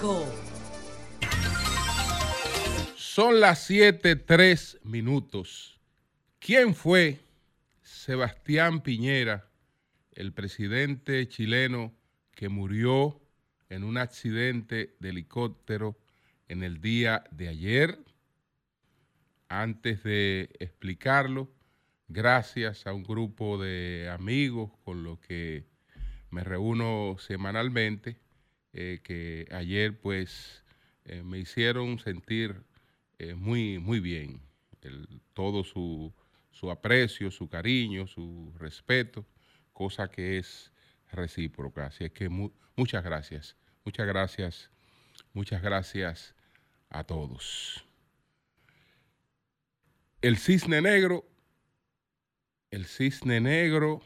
5. Son las 7, 3 minutos. ¿Quién fue Sebastián Piñera, el presidente chileno que murió en un accidente de helicóptero en el día de ayer? Antes de explicarlo, gracias a un grupo de amigos con los que me reúno semanalmente, eh, que ayer pues eh, me hicieron sentir eh, muy, muy bien. todo su, aprecio, su cariño, su respeto, cosa que es recíproca. Así es que muchas gracias, muchas gracias, muchas gracias a todos. El cisne negro, el cisne negro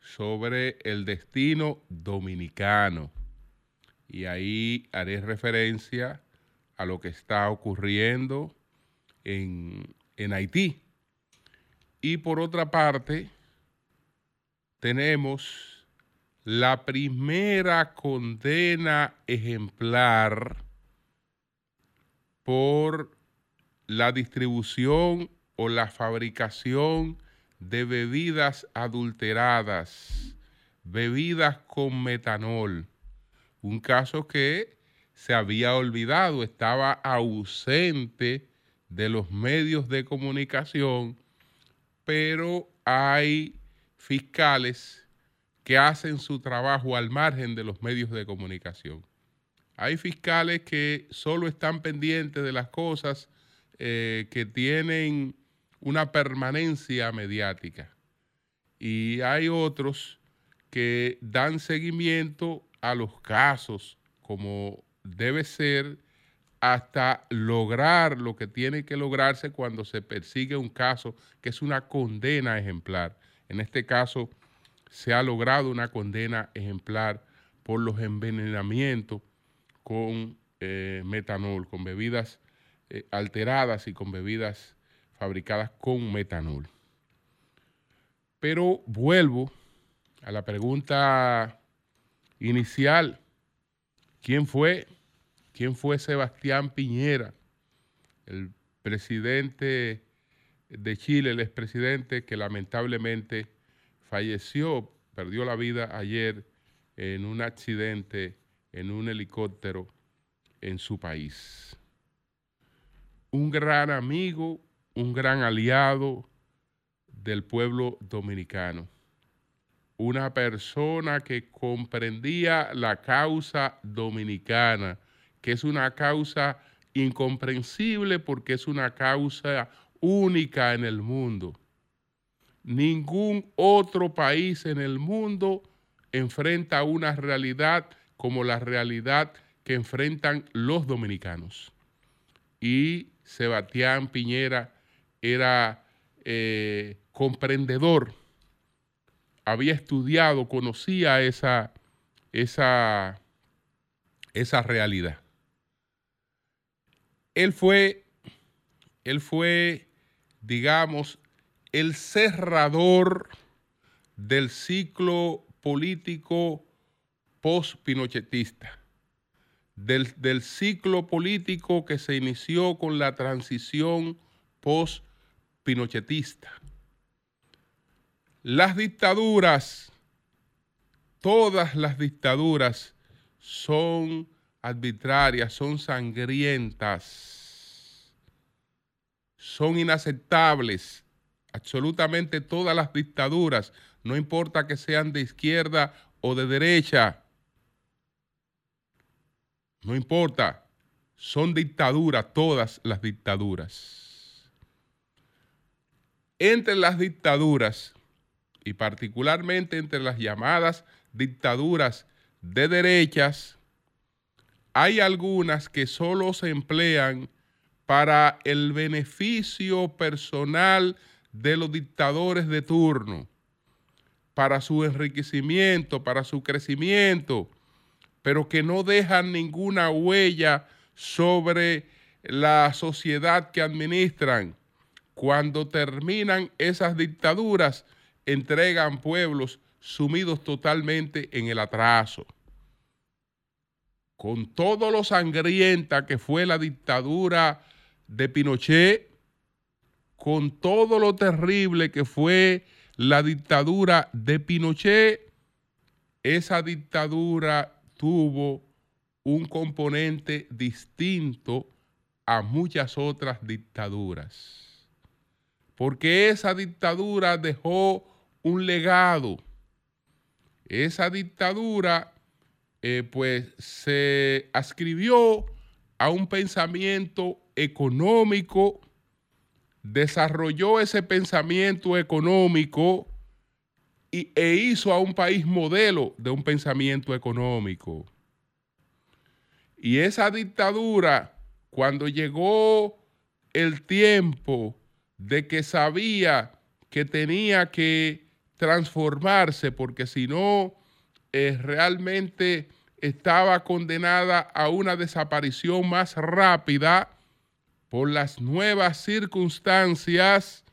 sobre el destino dominicano. Y ahí haré referencia a lo que está ocurriendo en, Haití. Y por otra parte, tenemos la primera condena ejemplar por la distribución o la fabricación de bebidas adulteradas, bebidas con metanol. Un caso que se había olvidado, estaba ausente de los medios de comunicación, pero hay fiscales que hacen su trabajo al margen de los medios de comunicación. Hay fiscales que solo están pendientes de las cosas eh, que tienen una permanencia mediática. Y hay otros que dan seguimiento a los casos como debe ser hasta lograr lo que tiene que lograrse cuando se persigue un caso que es una condena ejemplar. En este caso se ha logrado una condena ejemplar por los envenenamientos con eh, metanol, con bebidas eh, alteradas y con bebidas fabricadas con metanol. Pero vuelvo a la pregunta inicial. ¿Quién fue? ¿Quién fue Sebastián Piñera, el presidente de Chile, el expresidente que lamentablemente falleció, perdió la vida ayer en un accidente en un helicóptero en su país? Un gran amigo, un gran aliado del pueblo dominicano una persona que comprendía la causa dominicana, que es una causa incomprensible porque es una causa única en el mundo. Ningún otro país en el mundo enfrenta una realidad como la realidad que enfrentan los dominicanos. Y Sebastián Piñera era eh, comprendedor había estudiado, conocía esa, esa, esa realidad. Él fue, él fue, digamos, el cerrador del ciclo político post-pinochetista, del, del, ciclo político que se inició con la transición post-pinochetista. Las dictaduras, todas las dictaduras son arbitrarias, son sangrientas, son inaceptables. Absolutamente todas las dictaduras, no importa que sean de izquierda o de derecha, no importa, son dictaduras, todas las dictaduras. Entre las dictaduras y particularmente entre las llamadas dictaduras de derechas, hay algunas que solo se emplean para el beneficio personal de los dictadores de turno, para su enriquecimiento, para su crecimiento, pero que no dejan ninguna huella sobre la sociedad que administran. Cuando terminan esas dictaduras, entregan pueblos sumidos totalmente en el atraso. con todo lo sangrienta que fue la dictadura de Pinochet, con todo lo terrible que fue la dictadura de Pinochet, esa dictadura tuvo un componente distinto a muchas otras dictaduras. Porque esa dictadura dejó un legado. Esa dictadura eh, pues se ascribió a un pensamiento económico, desarrolló ese pensamiento económico y, e hizo a un país modelo de un pensamiento económico. Y esa dictadura, cuando llegó el tiempo de que sabía que tenía que transformarse, porque si no, eh, realmente estaba condenada a una desaparición más rápida por las nuevas circunstancias,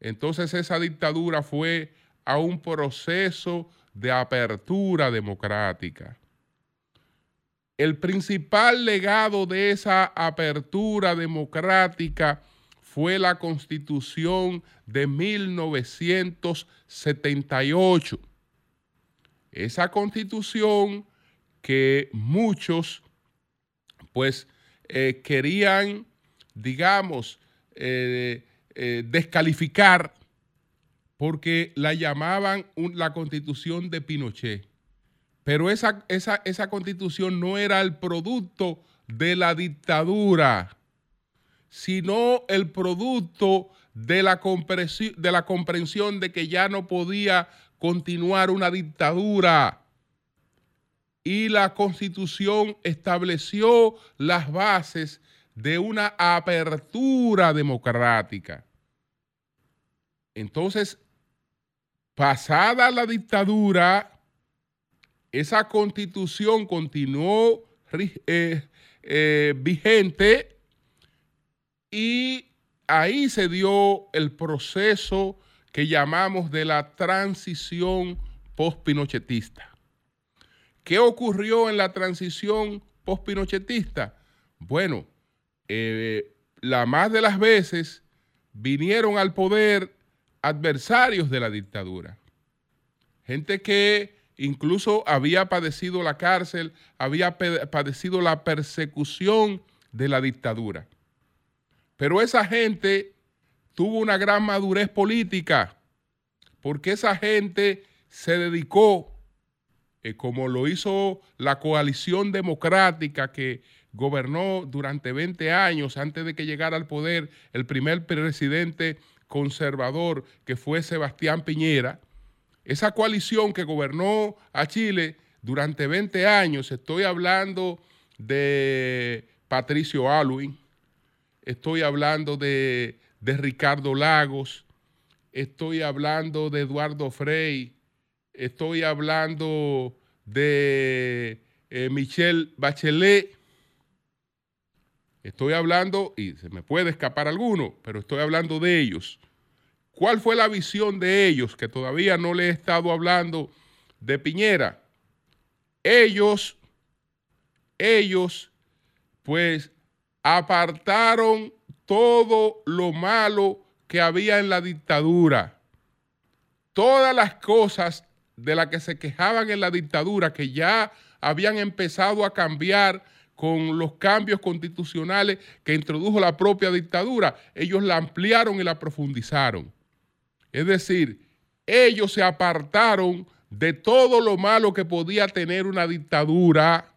entonces esa dictadura fue a un proceso de apertura democrática. El principal legado de esa apertura democrática fue la constitución de 1978. Esa constitución que muchos pues eh, querían, digamos, eh, eh, descalificar porque la llamaban la constitución de Pinochet. Pero esa, esa, esa constitución no era el producto de la dictadura, sino el producto de la, de la comprensión de que ya no podía continuar una dictadura y la constitución estableció las bases de una apertura democrática. Entonces, pasada la dictadura, esa constitución continuó eh, eh, vigente y ahí se dio el proceso que llamamos de la transición post-pinochetista. ¿Qué ocurrió en la transición post-pinochetista? Bueno, eh, la más de las veces vinieron al poder adversarios de la dictadura. Gente que incluso había padecido la cárcel, había padecido la persecución de la dictadura. Pero esa gente tuvo una gran madurez política, porque esa gente se dedicó eh, como lo hizo la coalición democrática que gobernó durante 20 años antes de que llegara al poder el primer presidente conservador que fue Sebastián Piñera, esa coalición que gobernó a Chile durante 20 años, estoy hablando de Patricio Aluin, estoy hablando de, de Ricardo Lagos, estoy hablando de Eduardo Frei, estoy hablando de eh, Michelle Bachelet, estoy hablando, y se me puede escapar alguno, pero estoy hablando de ellos. ¿Cuál fue la visión de ellos? Que todavía no le he estado hablando de Piñera. Ellos, ellos, pues apartaron todo lo malo que había en la dictadura. Todas las cosas de la que se quejaban en la dictadura, que ya habían empezado a cambiar con los cambios constitucionales que introdujo la propia dictadura, ellos la ampliaron y la profundizaron. Es decir, ellos se apartaron de todo lo malo que podía tener una dictadura,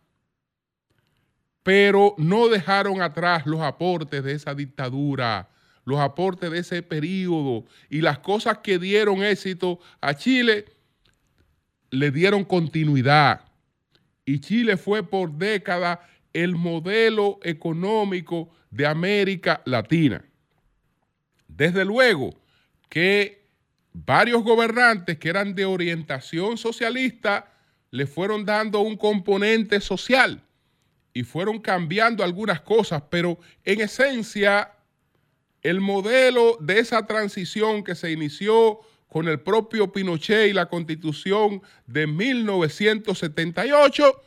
pero no dejaron atrás los aportes de esa dictadura, los aportes de ese periodo y las cosas que dieron éxito a Chile le dieron continuidad. Y Chile fue por décadas el modelo económico de América Latina. Desde luego que varios gobernantes que eran de orientación socialista le fueron dando un componente social y fueron cambiando algunas cosas, pero en esencia el modelo de esa transición que se inició con el propio Pinochet y la constitución de 1978,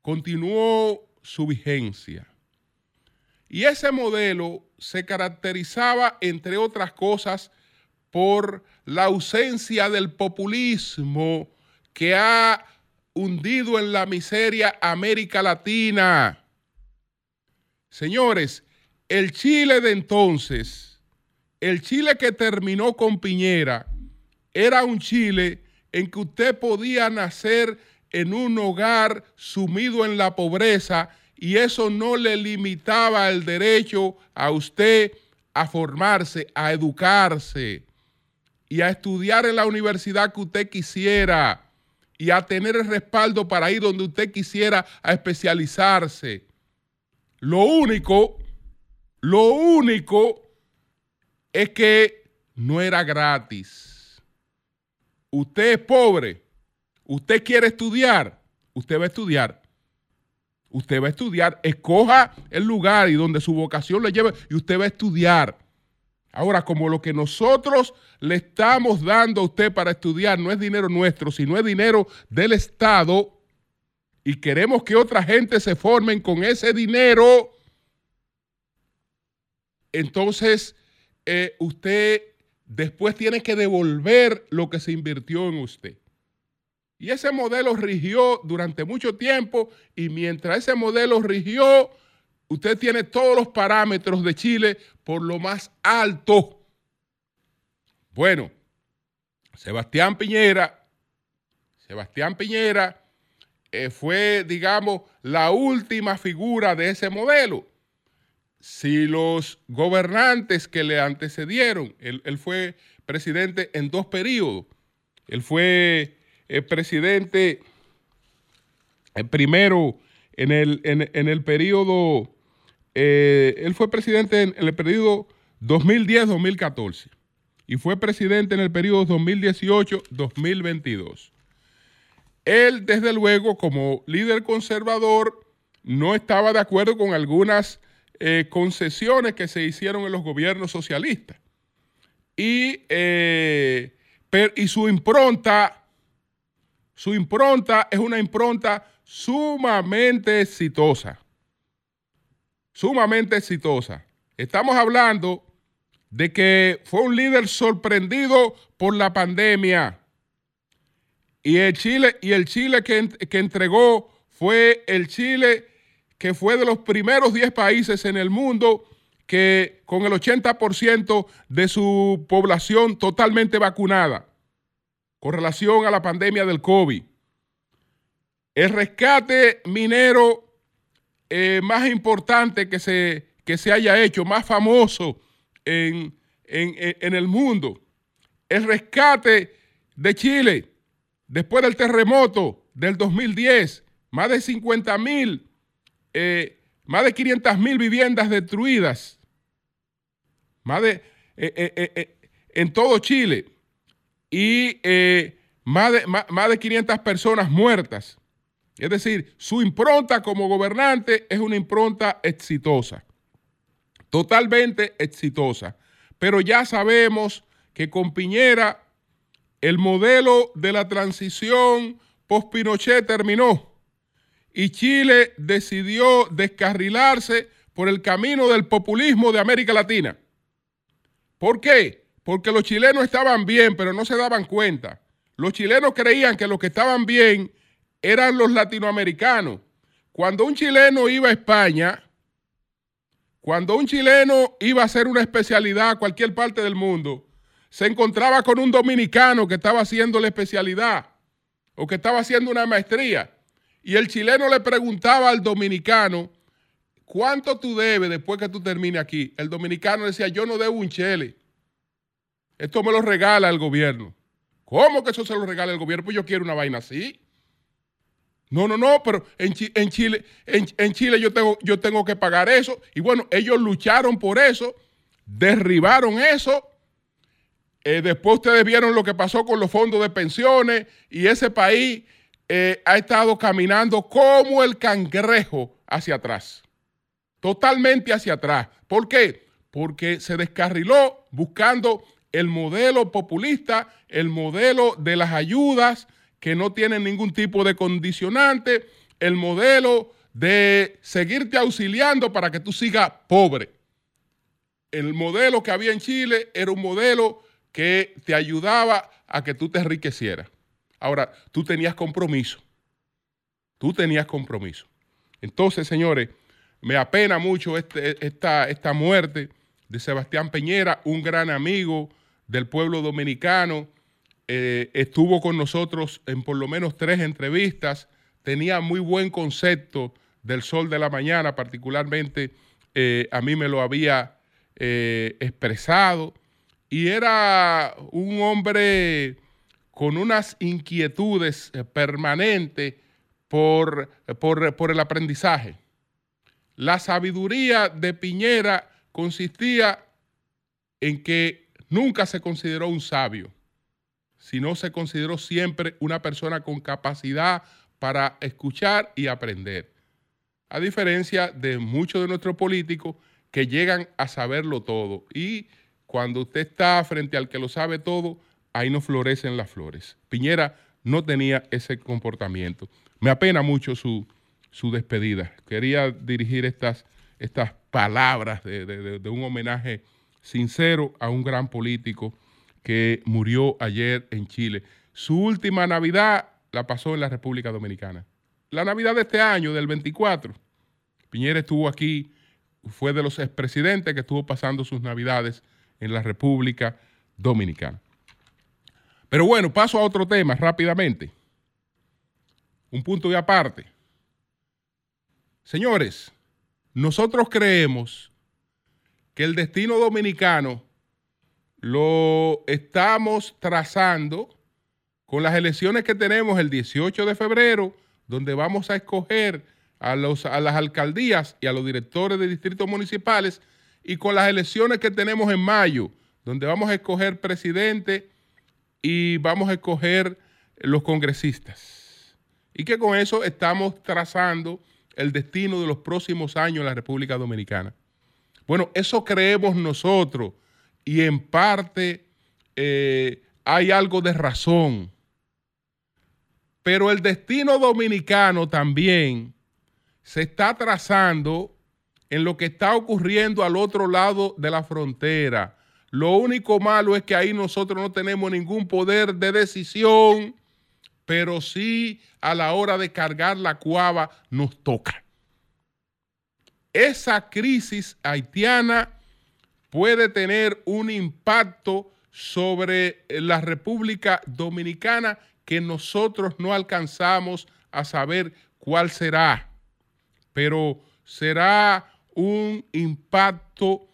continuó su vigencia. Y ese modelo se caracterizaba, entre otras cosas, por la ausencia del populismo que ha hundido en la miseria América Latina. Señores, el Chile de entonces, el Chile que terminó con Piñera, era un Chile en que usted podía nacer en un hogar sumido en la pobreza y eso no le limitaba el derecho a usted a formarse, a educarse y a estudiar en la universidad que usted quisiera y a tener el respaldo para ir donde usted quisiera a especializarse. Lo único, lo único es que no era gratis. Usted es pobre, usted quiere estudiar, usted va a estudiar Usted va a estudiar, escoja el lugar y donde su vocación le lleve y usted va a estudiar. Ahora, como lo que nosotros le estamos dando a usted para estudiar no es dinero nuestro, sino es dinero del Estado, y queremos que otra gente se formen con ese dinero, entonces eh, usted después tiene que devolver lo que se invirtió en usted. Y ese modelo rigió durante mucho tiempo y mientras ese modelo rigió, usted tiene todos los parámetros de Chile por lo más alto. Bueno, Sebastián Piñera, Sebastián Piñera eh, fue, digamos, la última figura de ese modelo. Si los gobernantes que le antecedieron, él, fue presidente en dos periodos, él fue el presidente, el primero en el, en, el periodo, eh, él fue presidente en, el periodo 2010-2014 y fue presidente en el periodo 2018-2022. Él, desde luego, como líder conservador, no estaba de acuerdo con algunas eh, concesiones que se hicieron en los gobiernos socialistas. Y, eh, y su impronta su impronta es una impronta sumamente exitosa. Sumamente exitosa. Estamos hablando de que fue un líder sorprendido por la pandemia. Y el Chile, y el Chile que, que entregó fue el Chile que fue de los primeros 10 países en el mundo que con el 80% de su población totalmente vacunada con relación a la pandemia del COVID. El rescate minero eh, más importante que se, que se haya hecho, más famoso en, el mundo. El rescate de Chile después del terremoto del 2010, más de 50 mil, eh, más de 500 mil viviendas destruidas, más de, eh, en todo Chile y más, de, más, de 500 personas muertas. Es decir, su impronta como gobernante es una impronta exitosa, totalmente exitosa. Pero ya sabemos que con Piñera el modelo de la transición post-Pinochet terminó y Chile decidió descarrilarse por el camino del populismo de América Latina. ¿Por qué? porque los chilenos estaban bien, pero no se daban cuenta. Los chilenos creían que los que estaban bien eran los latinoamericanos. Cuando un chileno iba a España, cuando un chileno iba a hacer una especialidad a cualquier parte del mundo, se encontraba con un dominicano que estaba haciendo la especialidad o que estaba haciendo una maestría. Y el chileno le preguntaba al dominicano, ¿cuánto tú debes después que tú termines aquí? El dominicano decía, yo no debo un chele. Esto me lo regala el gobierno. ¿Cómo que eso se lo regala el gobierno? Pues yo quiero una vaina así. No, no, no, pero en, Chile, en, Chile yo, tengo, yo tengo que pagar eso. Y bueno, ellos lucharon por eso, derribaron eso. Eh, después ustedes vieron lo que pasó con los fondos de pensiones y ese país eh, ha estado caminando como el cangrejo hacia atrás. Totalmente hacia atrás. ¿Por qué? Porque se descarriló buscando el modelo populista, el modelo de las ayudas que no tienen ningún tipo de condicionante, el modelo de seguirte auxiliando para que tú sigas pobre. El modelo que había en Chile era un modelo que te ayudaba a que tú te enriquecieras. Ahora, tú tenías compromiso. Tú tenías compromiso. Entonces, señores, me apena mucho este, esta, esta muerte de Sebastián Peñera, un gran amigo del pueblo dominicano. Eh, estuvo con nosotros en por lo menos tres entrevistas. Tenía muy buen concepto del sol de la mañana, particularmente eh, a mí me lo había eh, expresado. Y era un hombre con unas inquietudes permanentes por, por el aprendizaje. La sabiduría de Piñera consistía en que nunca se consideró un sabio, sino se consideró siempre una persona con capacidad para escuchar y aprender. A diferencia de muchos de nuestros políticos que llegan a saberlo todo. Y cuando usted está frente al que lo sabe todo, ahí no florecen las flores. Piñera no tenía ese comportamiento. Me apena mucho su, su despedida. Quería dirigir estas, estas palabras de, un homenaje sincero a un gran político que murió ayer en Chile. Su última Navidad la pasó en la República Dominicana. La Navidad de este año, del 24, Piñera estuvo aquí, fue de los expresidentes que estuvo pasando sus Navidades en la República Dominicana. Pero bueno, paso a otro tema rápidamente. Un punto de aparte. Señores, nosotros creemos que el destino dominicano lo estamos trazando con las elecciones que tenemos el 18 de febrero, donde vamos a escoger a, los, a las alcaldías y a los directores de distritos municipales, y con las elecciones que tenemos en mayo, donde vamos a escoger presidente y vamos a escoger los congresistas. Y que con eso estamos trazando el destino de los próximos años en la República Dominicana. Bueno, eso creemos nosotros y en parte eh, hay algo de razón. Pero el destino dominicano también se está trazando en lo que está ocurriendo al otro lado de la frontera. Lo único malo es que ahí nosotros no tenemos ningún poder de decisión pero sí a la hora de cargar la cuava nos toca. Esa crisis haitiana puede tener un impacto sobre la República Dominicana que nosotros no alcanzamos a saber cuál será, pero será un impacto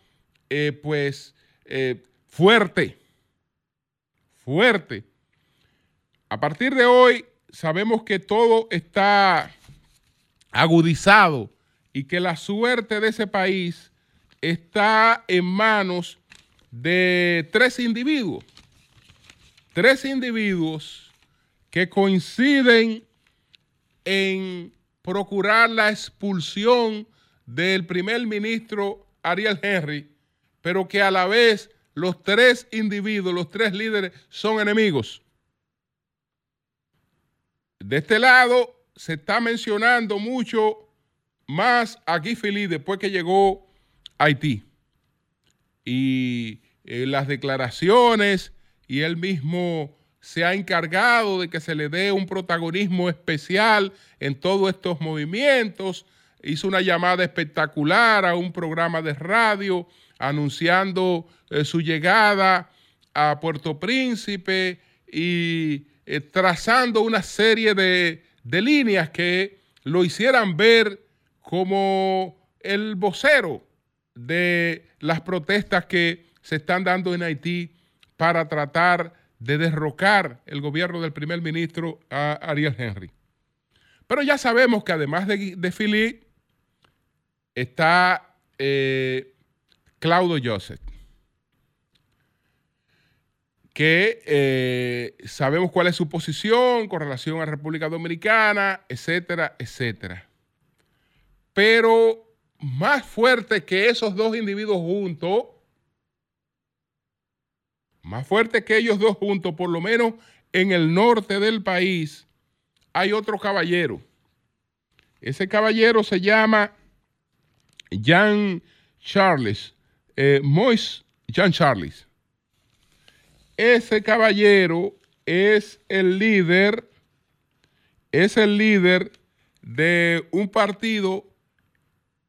eh, pues eh, fuerte, fuerte. A partir de hoy sabemos que todo está agudizado y que la suerte de ese país está en manos de tres individuos. Tres individuos que coinciden en procurar la expulsión del primer ministro Ariel Henry, pero que a la vez los tres individuos, los tres líderes, son enemigos. De este lado se está mencionando mucho más a Guy después que llegó Haití. Y eh, las declaraciones y él mismo se ha encargado de que se le dé un protagonismo especial en todos estos movimientos. Hizo una llamada espectacular a un programa de radio anunciando eh, su llegada a Puerto Príncipe y eh, trazando una serie de, líneas que lo hicieran ver como el vocero de las protestas que se están dando en Haití para tratar de derrocar el gobierno del primer ministro Ariel Henry. Pero ya sabemos que además de, de está eh, Claudio Joseph que eh, sabemos cuál es su posición con relación a República Dominicana, etcétera, etcétera. Pero más fuerte que esos dos individuos juntos, más fuerte que ellos dos juntos, por lo menos en el norte del país, hay otro caballero. Ese caballero se llama Jean Charles, eh, Mois Jean Charles. Ese caballero es el líder, es el líder de un partido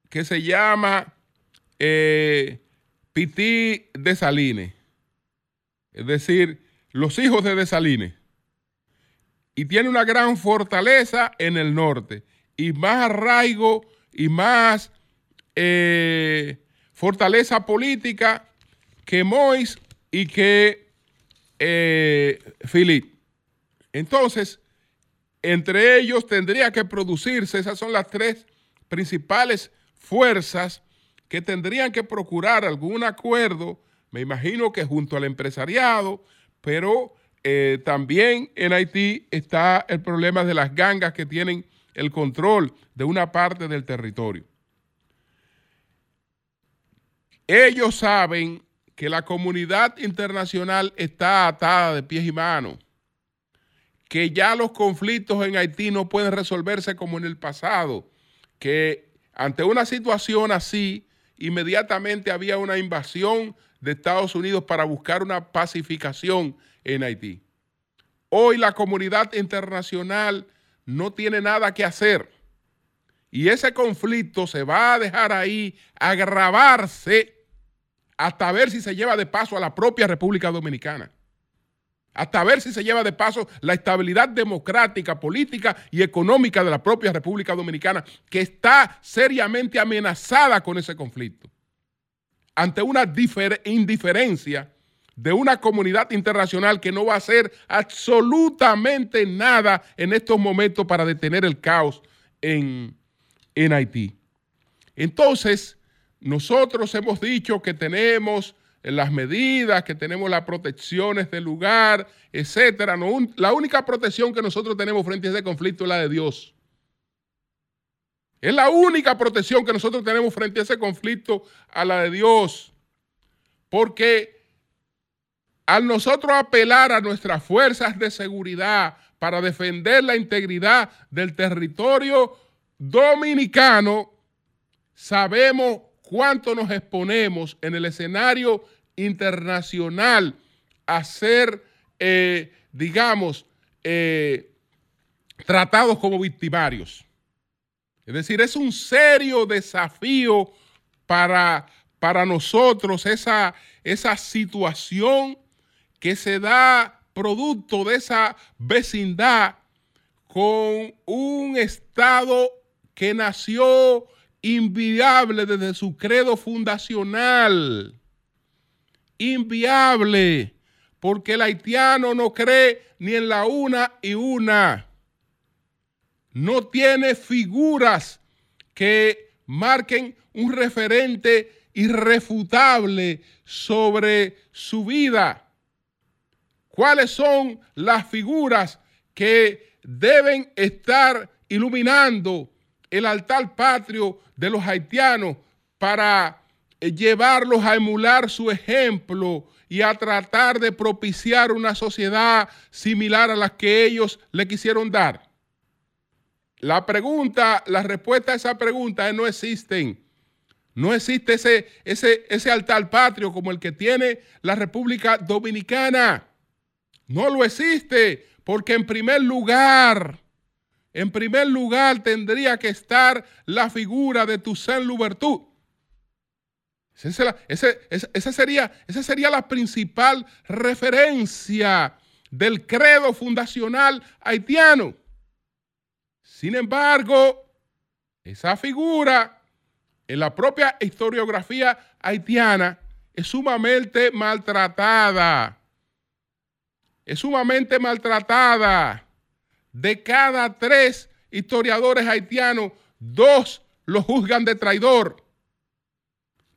que se llama eh, Piti de Salines, es decir, los hijos de Desalines. Y tiene una gran fortaleza en el norte y más arraigo y más eh, fortaleza política que Mois y que eh, Philip. Entonces, entre ellos tendría que producirse, esas son las tres principales fuerzas que tendrían que procurar algún acuerdo, me imagino que junto al empresariado, pero eh, también en Haití está el problema de las gangas que tienen el control de una parte del territorio. Ellos saben que la comunidad internacional está atada de pies y manos, que ya los conflictos en Haití no pueden resolverse como en el pasado, que ante una situación así, inmediatamente había una invasión de Estados Unidos para buscar una pacificación en Haití. Hoy la comunidad internacional no tiene nada que hacer. Y ese conflicto se va a dejar ahí agravarse hasta ver si se lleva de paso a la propia República Dominicana. Hasta ver si se lleva de paso la estabilidad democrática, política y económica de la propia República Dominicana, que está seriamente amenazada con ese conflicto. Ante una indiferencia de una comunidad internacional que no va a hacer absolutamente nada en estos momentos para detener el caos en, en Haití. Entonces, nosotros hemos dicho que tenemos las medidas, que tenemos las protecciones del lugar, etcétera. la única protección que nosotros tenemos frente a ese conflicto es la de Dios. Es la única protección que nosotros tenemos frente a ese conflicto, a la de Dios. Porque al nosotros apelar a nuestras fuerzas de seguridad para defender la integridad del territorio dominicano, sabemos cuánto nos exponemos en el escenario internacional a ser, eh, digamos, eh, tratados como victimarios. Es decir, es un serio desafío para, para nosotros esa, esa situación que se da producto de esa vecindad con un Estado que nació inviable desde su credo fundacional. Inviable, porque el haitiano no cree ni en la una y una. No tiene figuras que marquen un referente irrefutable sobre su vida cuáles son las figuras que deben estar iluminando el altar patrio de los haitianos para eh, llevarlos a emular su ejemplo y a tratar de propiciar una sociedad similar a la que ellos le quisieron dar. La pregunta, la respuesta a esa pregunta es no existen. No existe ese, ese, ese altar patrio como el que tiene la República Dominicana. No lo existe, porque en primer lugar, en primer lugar tendría que estar la figura de tu Saint Louverture. Esa, sería, esa sería la principal referencia del credo fundacional haitiano. Sin embargo, esa figura en la propia historiografía haitiana es sumamente maltratada es sumamente maltratada. De cada tres historiadores haitianos, dos lo juzgan de traidor.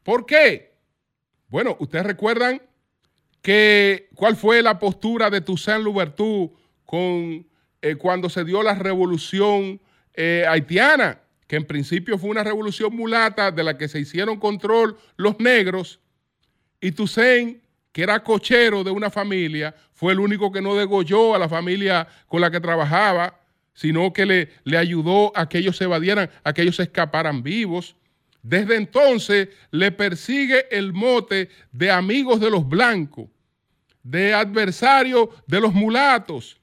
¿Por qué? Bueno, ustedes recuerdan que cuál fue la postura de Toussaint Louverture con, eh, cuando se dio la revolución eh, haitiana, que en principio fue una revolución mulata de la que se hicieron control los negros, y Toussaint que era cochero de una familia, fue el único que no degolló a la familia con la que trabajaba, sino que le, ayudó a que ellos se evadieran, a que ellos se escaparan vivos. Desde entonces le persigue el mote de amigos de los blancos, de adversario de los mulatos,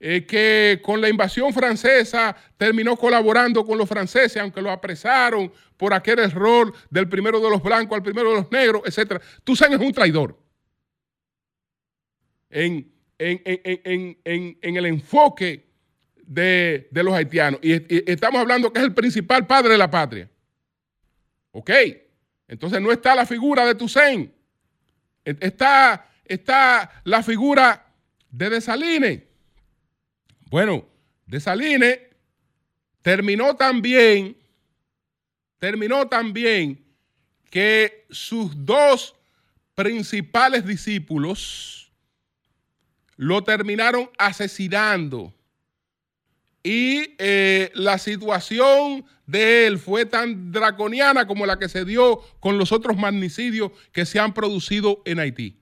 eh, que con la invasión francesa terminó colaborando con los franceses, aunque lo apresaron por aquel error del primero de los blancos al primero de los negros, etc. Toussaint es un traidor. En, en, el enfoque de, los haitianos. Y, estamos hablando que es el principal padre de la patria. ¿Ok? Entonces no está la figura de Toussaint. E, está, está la figura de Desalines. Bueno, Desalines terminó también, terminó también que sus dos principales discípulos, lo terminaron asesinando. Y eh, la situación de él fue tan draconiana como la que se dio con los otros magnicidios que se han producido en Haití.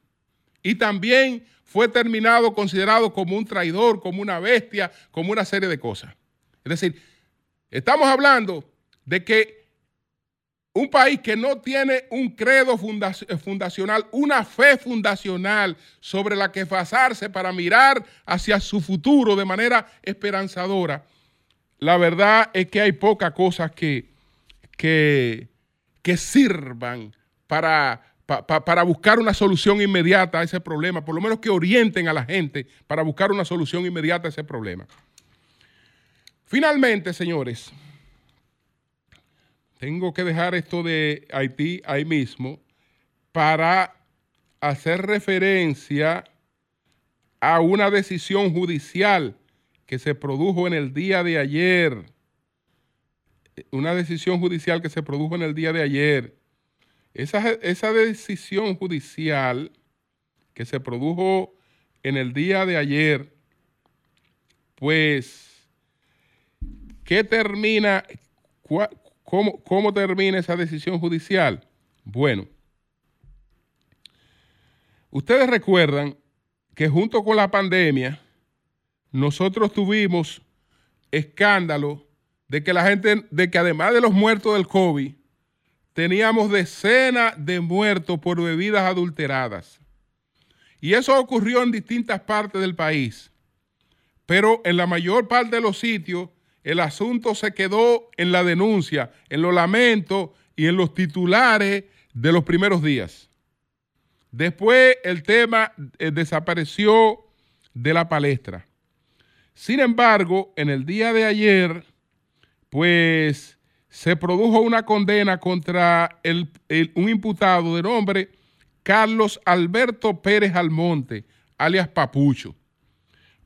Y también fue terminado, considerado como un traidor, como una bestia, como una serie de cosas. Es decir, estamos hablando de que un país que no tiene un credo fundacional, una fe fundacional sobre la que basarse para mirar hacia su futuro de manera esperanzadora, la verdad es que hay pocas cosas que, que, que sirvan para, para buscar una solución inmediata a ese problema, por lo menos que orienten a la gente para buscar una solución inmediata a ese problema. Finalmente, señores, tengo que dejar esto de Haití ahí mismo para hacer referencia a una decisión judicial que se produjo en el día de ayer. Una decisión judicial que se produjo en el día de ayer. Esa, esa decisión judicial que se produjo en el día de ayer, pues, ¿qué termina? ¿Cómo, termina esa decisión judicial? Bueno, ustedes recuerdan que junto con la pandemia, nosotros tuvimos escándalo de que la gente, de que además de los muertos del COVID, teníamos decenas de muertos por bebidas adulteradas. Y eso ocurrió en distintas partes del país. Pero en la mayor parte de los sitios el asunto se quedó en la denuncia, en los lamentos y en los titulares de los primeros días. Después el tema eh, desapareció de la palestra. Sin embargo, en el día de ayer, pues se produjo una condena contra un imputado de nombre Carlos Alberto Pérez Almonte, alias Papucho.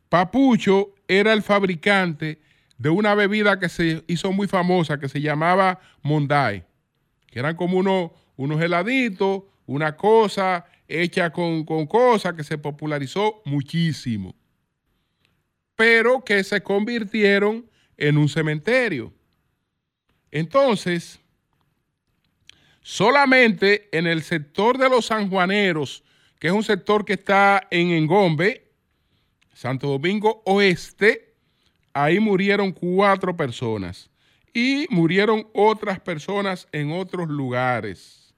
Papucho era el fabricante de una bebida que se hizo muy famosa que se llamaba Monday, que eran como unos, unos heladitos, una cosa hecha con, con cosas que se popularizó muchísimo, pero que se convirtieron en un cementerio. Entonces, solamente en el sector de los sanjuaneros, que es un sector que está en Engombe, Santo Domingo Oeste, ahí murieron cuatro personas y murieron otras personas en otros lugares.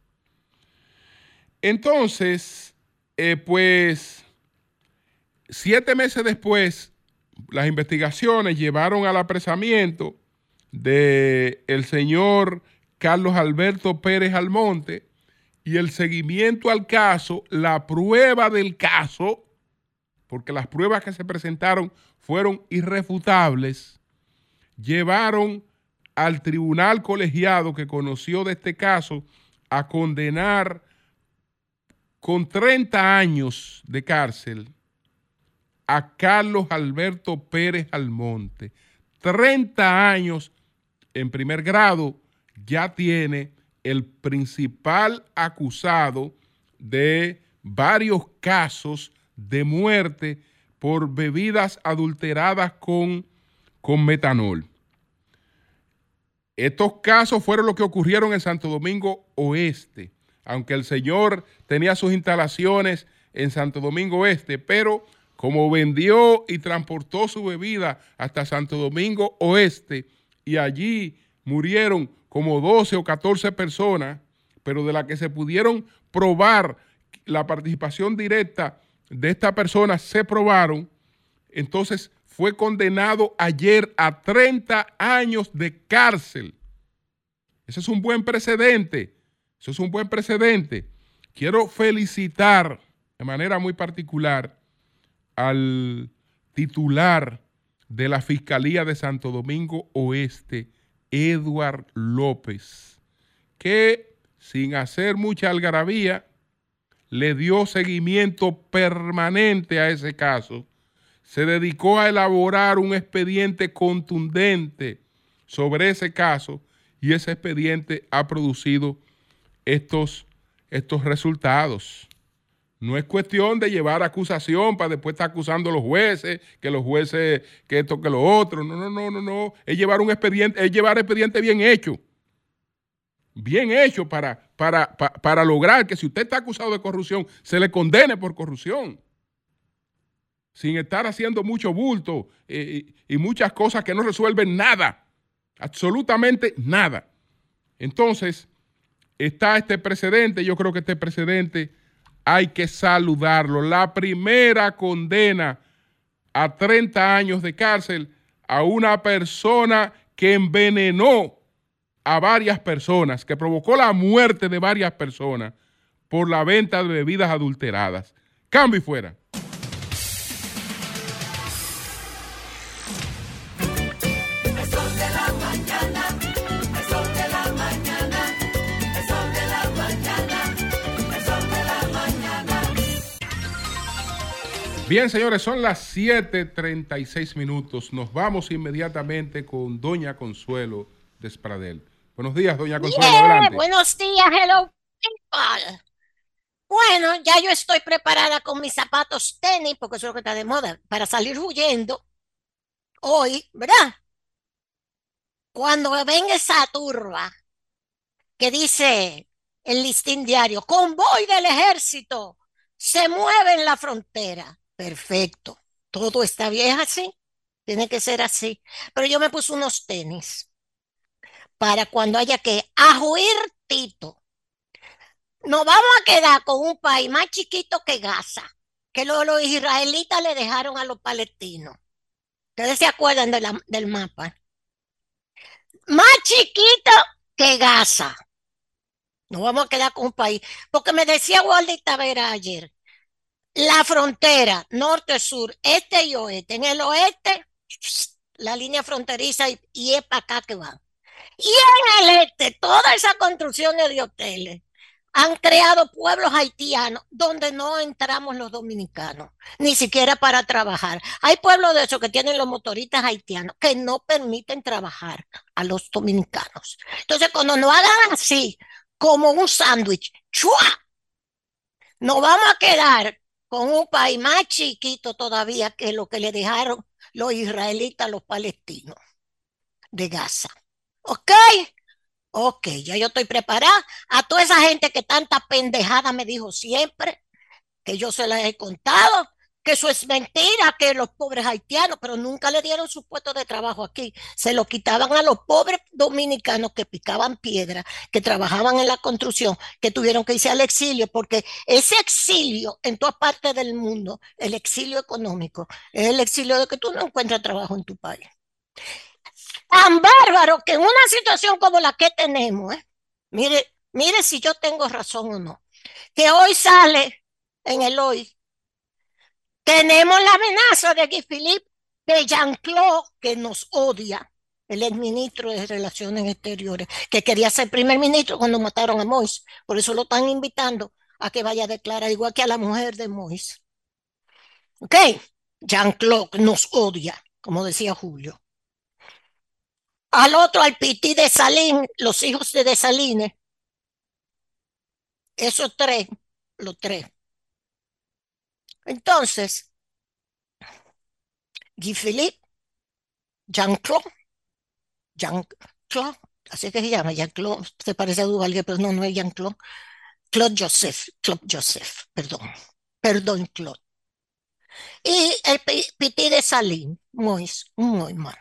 Entonces, eh, pues, siete meses después, las investigaciones llevaron al apresamiento de el señor Carlos Alberto Pérez Almonte y el seguimiento al caso, la prueba del caso, porque las pruebas que se presentaron fueron irrefutables, llevaron al tribunal colegiado que conoció de este caso a condenar con 30 años de cárcel a Carlos Alberto Pérez Almonte. 30 años en primer grado ya tiene el principal acusado de varios casos de muerte por bebidas adulteradas con, con metanol. Estos casos fueron los que ocurrieron en Santo Domingo Oeste, aunque el señor tenía sus instalaciones en Santo Domingo Oeste, pero como vendió y transportó su bebida hasta Santo Domingo Oeste y allí murieron como 12 o 14 personas, pero de las que se pudieron probar la participación directa de esta persona, se probaron, entonces fue condenado ayer a 30 años de cárcel. Ese es un buen precedente. Eso es un buen precedente. Quiero felicitar de manera muy particular al titular de la Fiscalía de Santo Domingo Oeste, Edward López, que sin hacer mucha algarabía, le dio seguimiento permanente a ese caso se dedicó a elaborar un expediente contundente sobre ese caso y ese expediente ha producido estos, estos resultados. No es cuestión de llevar acusación para después estar acusando a los jueces, que los jueces, que esto, que lo otro. No, no, no, no, no. Es llevar un expediente, es llevar expediente bien hecho. Bien hecho para, para, para lograr que si usted está acusado de corrupción, se le condene por corrupción sin estar haciendo mucho bulto eh, y muchas cosas que no resuelven nada, absolutamente nada. Entonces, está este precedente, yo creo que este precedente hay que saludarlo. La primera condena a 30 años de cárcel a una persona que envenenó a varias personas, que provocó la muerte de varias personas por la venta de bebidas adulteradas. Cambio y fuera. Bien, señores, son las 7:36 minutos. Nos vamos inmediatamente con Doña Consuelo Despradel. Buenos días, Doña Consuelo. Buenos días, hello people. Bueno, ya yo estoy preparada con mis zapatos tenis, porque eso es lo que está de moda, para salir huyendo hoy, ¿verdad? Cuando venga esa turba que dice el listín diario, convoy del ejército, se mueve en la frontera Perfecto. Todo está bien así. Tiene que ser así. Pero yo me puse unos tenis para cuando haya que ajuir Tito. Nos vamos a quedar con un país más chiquito que Gaza, que los, israelitas le dejaron a los palestinos. Ustedes se acuerdan del mapa. Más chiquito que Gaza. Nos vamos a quedar con un país. Porque me decía Waldi Tavera ayer, la frontera norte-sur, este y oeste. En el oeste, la línea fronteriza y, es para acá que va. Y en el este, todas esas construcciones de hoteles han creado pueblos haitianos donde no entramos los dominicanos, ni siquiera para trabajar. Hay pueblos de esos que tienen los motoristas haitianos que no permiten trabajar a los dominicanos. Entonces, cuando nos hagan así, como un sándwich, ¡chua! Nos vamos a quedar con un país más chiquito todavía que lo que le dejaron los israelitas a los palestinos de Gaza. ¿Ok? Ok, ya yo estoy preparada. A toda esa gente que tanta pendejada me dijo siempre, que yo se la he contado, que eso es mentira, que los pobres haitianos, pero nunca le dieron su puesto de trabajo aquí. Se lo quitaban a los pobres dominicanos que picaban piedra, que trabajaban en la construcción, que tuvieron que irse al exilio, porque ese exilio en todas partes del mundo, el exilio económico, es el exilio de que tú no encuentras trabajo en tu país. Tan bárbaro que en una situación como la que tenemos, ¿eh? mire, mire si yo tengo razón o no, que hoy sale en el hoy tenemos la amenaza de que Philippe de Jean-Claude, que nos odia, el exministro de Relaciones Exteriores, que quería ser primer ministro cuando mataron a Mois. Por eso lo están invitando a que vaya a declarar, igual que a la mujer de Mois. ¿Ok? Jean-Claude nos odia, como decía Julio. Al otro, al Piti de Salín, los hijos de Desaline. Esos tres, los tres. Entonces, Guy Philippe, Jean-Claude, Jean-Claude, así que se llama, Jean-Claude, se parece a Duvalier, pero no, no es Jean-Claude, Claude Joseph, Claude Joseph, perdón, perdón, Claude. Y el Pití de Salín, muy, muy mal.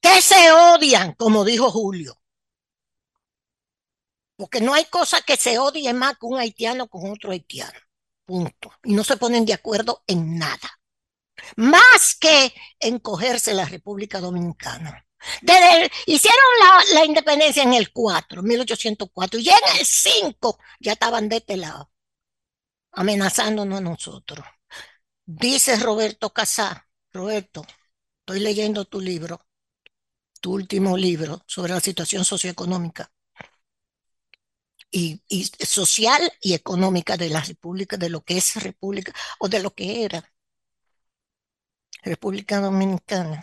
Que se odian, como dijo Julio. Porque no hay cosa que se odie más que un haitiano con otro haitiano. Punto. Y no se ponen de acuerdo en nada. Más que en cogerse la República Dominicana. Hicieron la, la, independencia en el 4, 1804, y en el 5 ya estaban de este lado, amenazándonos a nosotros. Dice Roberto Casá, Roberto, estoy leyendo tu libro, tu último libro sobre la situación socioeconómica y, social y económica de la República, de lo que es República o de lo que era República Dominicana.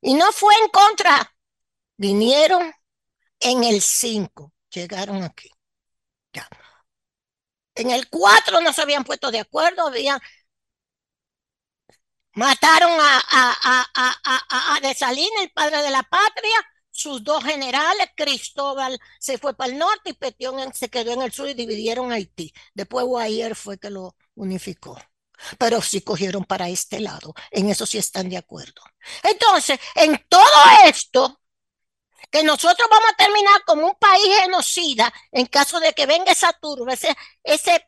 Y no fue en contra. Vinieron en el 5, llegaron aquí. Ya. En el 4 no se habían puesto de acuerdo, habían mataron a, a, De Salina, el padre de la patria, sus dos generales, Cristóbal se fue para el norte y Petión se quedó en el sur y dividieron Haití. Después Guayer fue que lo unificó pero sí cogieron para este lado. En eso sí están de acuerdo. Entonces, en todo esto, que nosotros vamos a terminar como un país genocida en caso de que venga esa turba, ese, ese,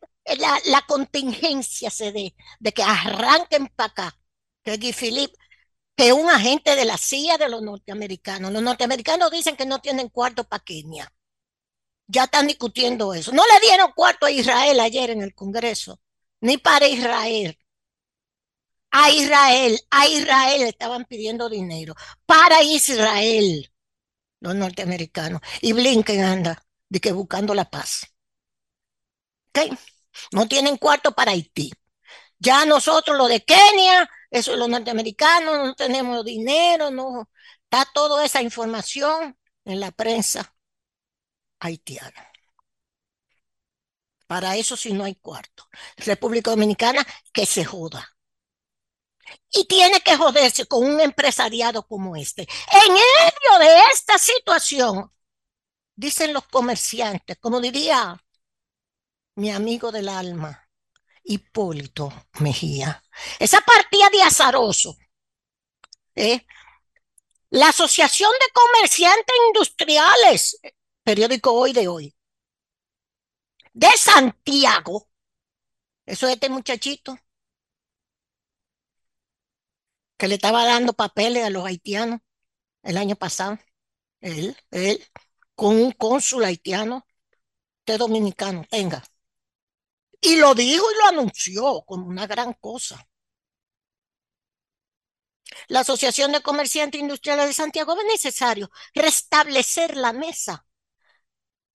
la contingencia se dé, de que arranquen para acá, que Guy Philippe, que un agente de la CIA de los norteamericanos. Los norteamericanos dicen que no tienen cuarto para Kenia. Ya están discutiendo eso. No le dieron cuarto a Israel ayer en el Congreso ni para Israel. A Israel, a Israel estaban pidiendo dinero. Para Israel, los norteamericanos. Y Blinken anda de que buscando la paz. ¿Okay? No tienen cuarto para Haití. Ya nosotros, lo de Kenia, eso los norteamericanos, no tenemos dinero, no. Está toda esa información en la prensa haitiana. Para eso si no hay cuarto. República Dominicana, que se joda. Y tiene que joderse con un empresariado como este. En medio de esta situación, dicen los comerciantes, como diría mi amigo del alma, Hipólito Mejía, esa partida de azaroso, ¿eh? la Asociación de Comerciantes Industriales, periódico hoy de hoy, de Santiago. Eso es este muchachito que le estaba dando papeles a los haitianos el año pasado. Él, él, con un cónsul haitiano, de dominicano, tenga. Y lo dijo y lo anunció como una gran cosa. La Asociación de Comerciantes Industriales de Santiago ve necesario restablecer la mesa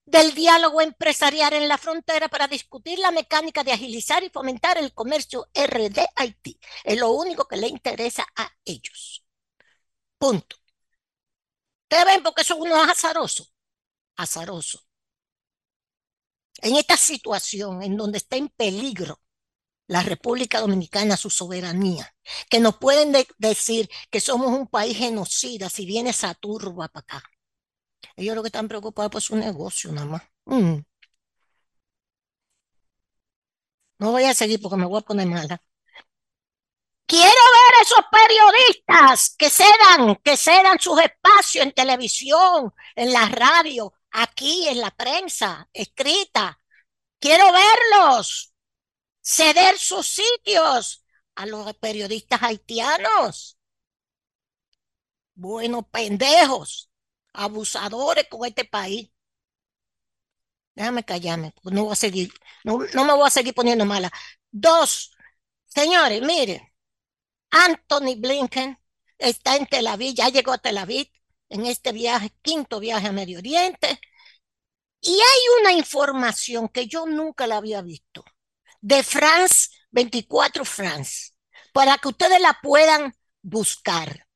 del diálogo empresarial en la frontera para discutir la mecánica de agilizar y fomentar el comercio RD Haití. Es lo único que le interesa a ellos. Punto. Ustedes ven porque son unos azarosos. Azaroso. En esta situación en donde está en peligro la República Dominicana, su soberanía, que nos pueden de decir que somos un país genocida si viene esa turba para acá. Ellos lo que están preocupados por su negocio nada más. Mm. No voy a seguir porque me voy a poner mala. Quiero ver esos periodistas que cedan, que cedan sus espacios en televisión, en la radio, aquí en la prensa escrita. Quiero verlos ceder sus sitios a los periodistas haitianos. Bueno, pendejos abusadores con este país. Déjame callarme, no voy a seguir, no, no me voy a seguir poniendo mala. Dos, señores, miren, Anthony Blinken está en Tel Aviv, ya llegó a Tel Aviv en este viaje, quinto viaje a Medio Oriente, y hay una información que yo nunca la había visto, de France 24 France, para que ustedes la puedan buscar.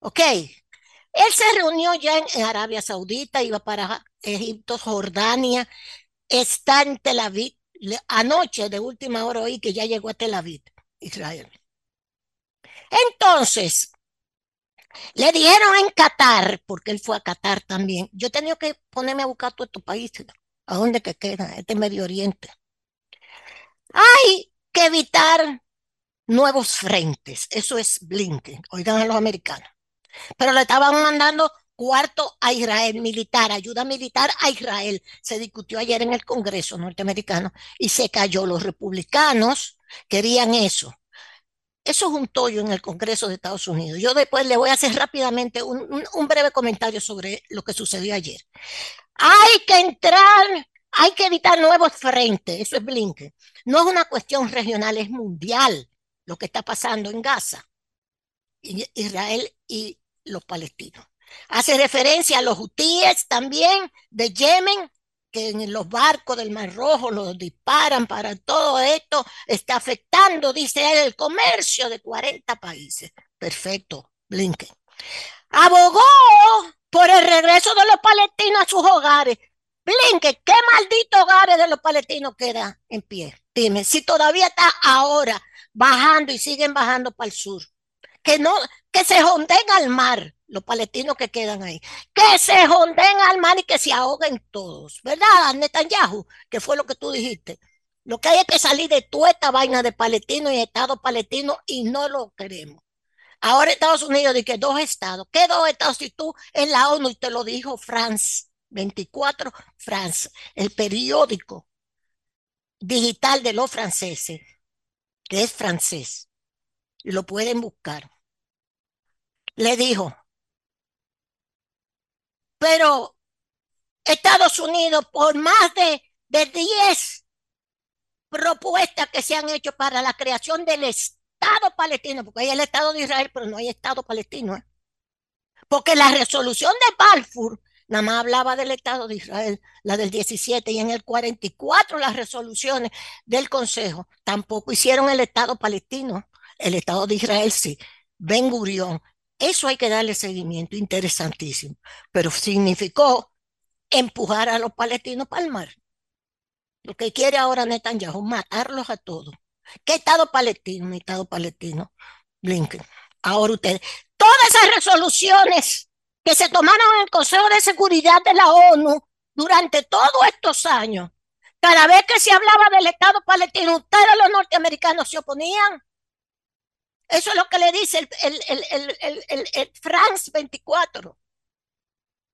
¿Ok? Él se reunió ya en, Arabia Saudita, iba para Egipto, Jordania, está en Tel Aviv. Anoche, de última hora, oí que ya llegó a Tel Aviv, Israel. Entonces, le dijeron en Qatar, porque él fue a Qatar también. Yo he tenido que ponerme a buscar todo estos países, a dónde que queda, este Medio Oriente. Hay que evitar nuevos frentes. Eso es Blinken. Oigan a los americanos. Pero le estaban mandando cuarto a Israel militar, ayuda militar a Israel. Se discutió ayer en el Congreso norteamericano y se cayó. Los republicanos querían eso. Eso es un tollo en el Congreso de Estados Unidos. Yo después le voy a hacer rápidamente un, breve comentario sobre lo que sucedió ayer. Hay que entrar hay que evitar nuevos frentes, eso es Blinken. No es una cuestión regional, es mundial lo que está pasando en Gaza, Israel y los palestinos. Hace referencia a los hutíes también de Yemen, que en los barcos del Mar Rojo los disparan para todo esto, está afectando, dice él, el comercio de 40 países. Perfecto, Blinken. Abogó por el regreso de los palestinos a sus hogares. Blinken, ¿qué maldito hogares de los palestinos queda en pie? Dime, si todavía está ahora bajando y siguen bajando para el sur. Que no, que se jonden al mar los palestinos que quedan ahí. Que se jonden al mar y que se ahoguen todos. ¿Verdad, Netanyahu? Que fue lo que tú dijiste. Lo que hay es que salir de toda esta vaina de palestino y Estado palestino y no lo queremos. Ahora Estados Unidos dice dos estados. ¿Qué dos estados? Si tú en la ONU y te lo dijo France 24, France, el periódico digital de los franceses, que es francés, lo pueden buscar. Le dijo, pero Estados Unidos, por más de, de 10 propuestas que se han hecho para la creación del Estado palestino, porque hay el Estado de Israel, pero no hay Estado palestino, ¿eh? porque la resolución de Balfour nada más hablaba del Estado de Israel, la del 17, y en el 44 las resoluciones del Consejo tampoco hicieron el Estado palestino, el Estado de Israel sí, Ben Gurión. Eso hay que darle seguimiento, interesantísimo, pero significó empujar a los palestinos para el mar. Lo que quiere ahora Netanyahu, matarlos a todos. ¿Qué Estado palestino? Mi Estado palestino, Blinken. Ahora ustedes, todas esas resoluciones que se tomaron en el Consejo de Seguridad de la ONU durante todos estos años. Cada vez que se hablaba del Estado palestino, ustedes los norteamericanos se oponían. Eso es lo que le dice el, el, el, el, France 24.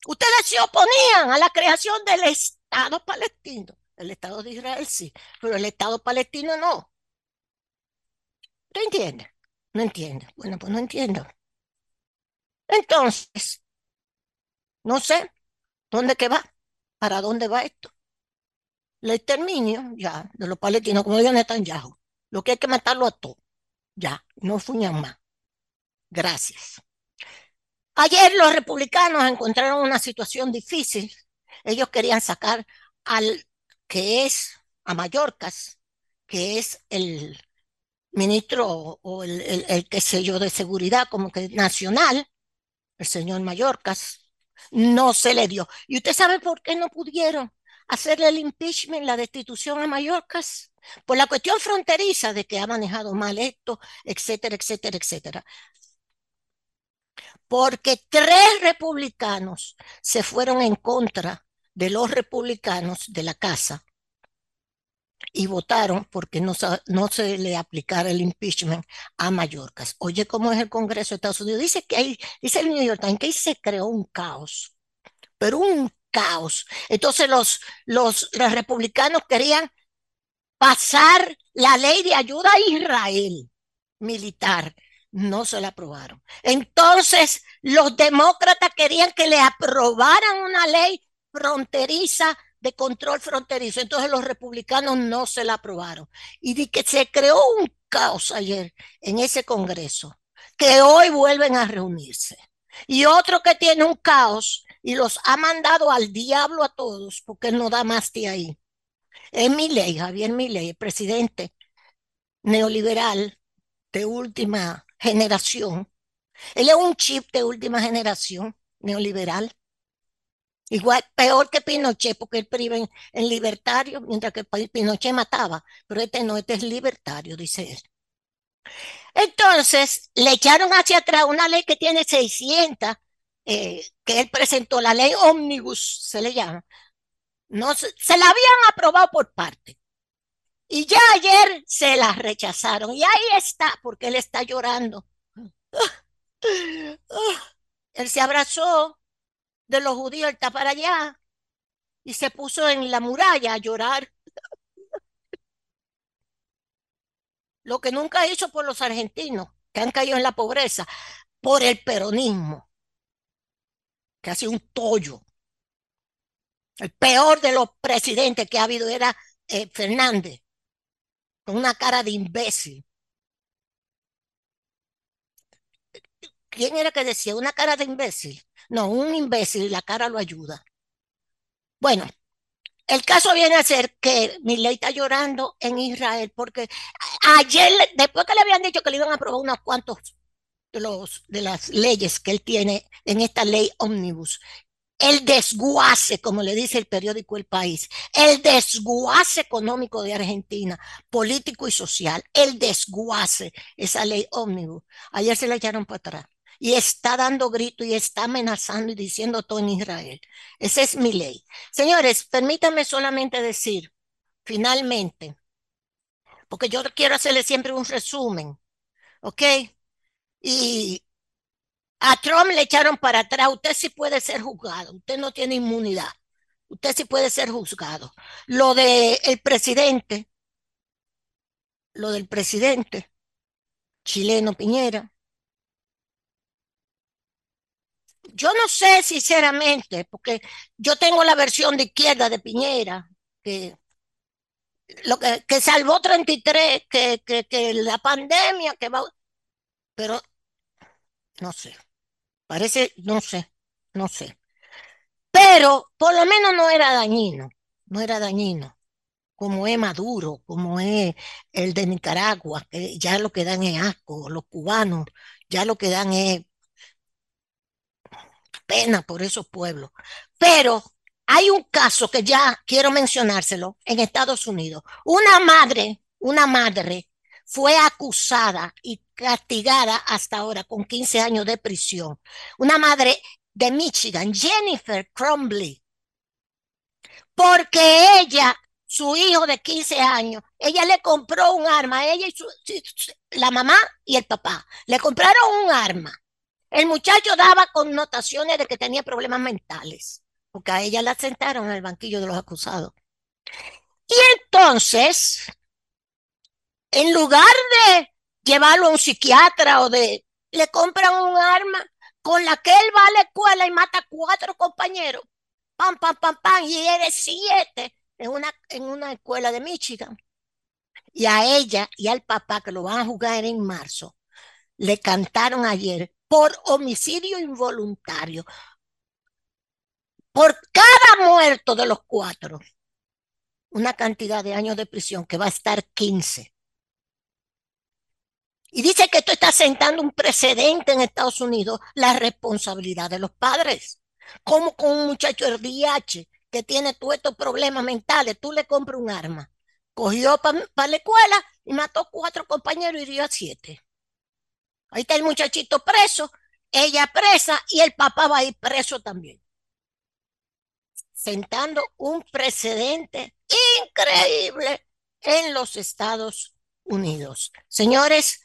Ustedes se oponían a la creación del Estado palestino. El Estado de Israel sí, pero el Estado palestino no. ¿No entiende? No entiende. Bueno, pues no entiendo. Entonces, no sé dónde que va, para dónde va esto. El exterminio ya de los palestinos, como dijo Netanyahu, lo que hay que matarlo a todos. Ya, no fuñan más. Gracias. Ayer los republicanos encontraron una situación difícil. Ellos querían sacar al que es a Mallorcas, que es el ministro o el, el, el que sé yo de seguridad como que nacional, el señor Mallorcas, no se le dio. ¿Y usted sabe por qué no pudieron hacerle el impeachment, la destitución a Mallorcas? Por la cuestión fronteriza de que ha manejado mal esto, etcétera, etcétera, etcétera. Porque tres republicanos se fueron en contra de los republicanos de la casa y votaron porque no, no, se le aplicara el impeachment a Mallorcas. Oye, ¿cómo es el Congreso de Estados Unidos? Dice que hay, dice el New York Times, que ahí se creó un caos, pero un caos. Entonces los, los, los republicanos querían pasar la ley de ayuda a Israel militar. No se la aprobaron. Entonces los demócratas querían que le aprobaran una ley fronteriza de control fronterizo. Entonces los republicanos no se la aprobaron. Y di que se creó un caos ayer en ese Congreso, que hoy vuelven a reunirse. Y otro que tiene un caos y los ha mandado al diablo a todos porque no da más de ahí. Es mi ley, Javier Milei, presidente neoliberal de última generación. Él es un chip de última generación neoliberal Igual, peor que Pinochet, porque él priva en, en, libertario, mientras que Pinochet mataba, pero este no, este es libertario, dice él. Entonces, le echaron hacia atrás una ley que tiene 600, eh, que él presentó, la ley Omnibus, se le llama. No, se, la habían aprobado por parte. Y ya ayer se las rechazaron. Y ahí está, porque él está llorando. Él se abrazó de los judíos, él está para allá. Y se puso en la muralla a llorar. Lo que nunca hizo por los argentinos, que han caído en la pobreza, por el peronismo, sido un tollo. El peor de los presidentes que ha habido era eh, Fernández, con una cara de imbécil. ¿Quién era que decía una cara de imbécil? No, un imbécil la cara lo ayuda. Bueno, el caso viene a ser que ley está llorando en Israel porque ayer, después que le habían dicho que le iban a aprobar unos cuantos de, los, de las leyes que él tiene en esta ley omnibus, el desguace, como le dice el periódico El País, el desguace económico de Argentina, político y social, el desguace, esa ley ómnibus. Ayer se la echaron para atrás y está dando grito y está amenazando y diciendo todo en Israel. Esa es mi ley. Señores, permítanme solamente decir, finalmente, porque yo quiero hacerle siempre un resumen, ¿ok? Y a Trump le echaron para atrás. Usted sí puede ser juzgado. Usted no tiene inmunidad. Usted sí puede ser juzgado. Lo del el presidente, lo del presidente chileno Piñera. Yo no sé sinceramente, porque yo tengo la versión de izquierda de Piñera, que lo que, que salvó 33, que, que, que la pandemia, que va, pero no sé. Parece, no sé, no sé. Pero por lo menos no era dañino, no era dañino, como es Maduro, como es el de Nicaragua, que ya lo que dan es asco, los cubanos, ya lo que dan es pena por esos pueblos. Pero hay un caso que ya quiero mencionárselo en Estados Unidos. Una madre, una madre fue acusada y castigada hasta ahora con 15 años de prisión. Una madre de Michigan, Jennifer Crumbly, porque ella, su hijo de 15 años, ella le compró un arma, ella y su, la mamá y el papá, le compraron un arma. El muchacho daba connotaciones de que tenía problemas mentales, porque a ella la sentaron en el banquillo de los acusados. Y entonces, en lugar de llevarlo a un psiquiatra o de... Le compran un arma con la que él va a la escuela y mata a cuatro compañeros. Pam, pam, pam, pam, y eres siete en una, en una escuela de Michigan. Y a ella y al papá, que lo van a jugar en marzo, le cantaron ayer por homicidio involuntario. Por cada muerto de los cuatro, una cantidad de años de prisión que va a estar 15. Y dice que esto está sentando un precedente en Estados Unidos, la responsabilidad de los padres. Como con un muchacho RDH que tiene todos estos problemas mentales, tú le compras un arma. Cogió para la escuela y mató cuatro compañeros y dio a siete. Ahí está el muchachito preso, ella presa y el papá va a ir preso también. Sentando un precedente increíble en los Estados Unidos. Señores,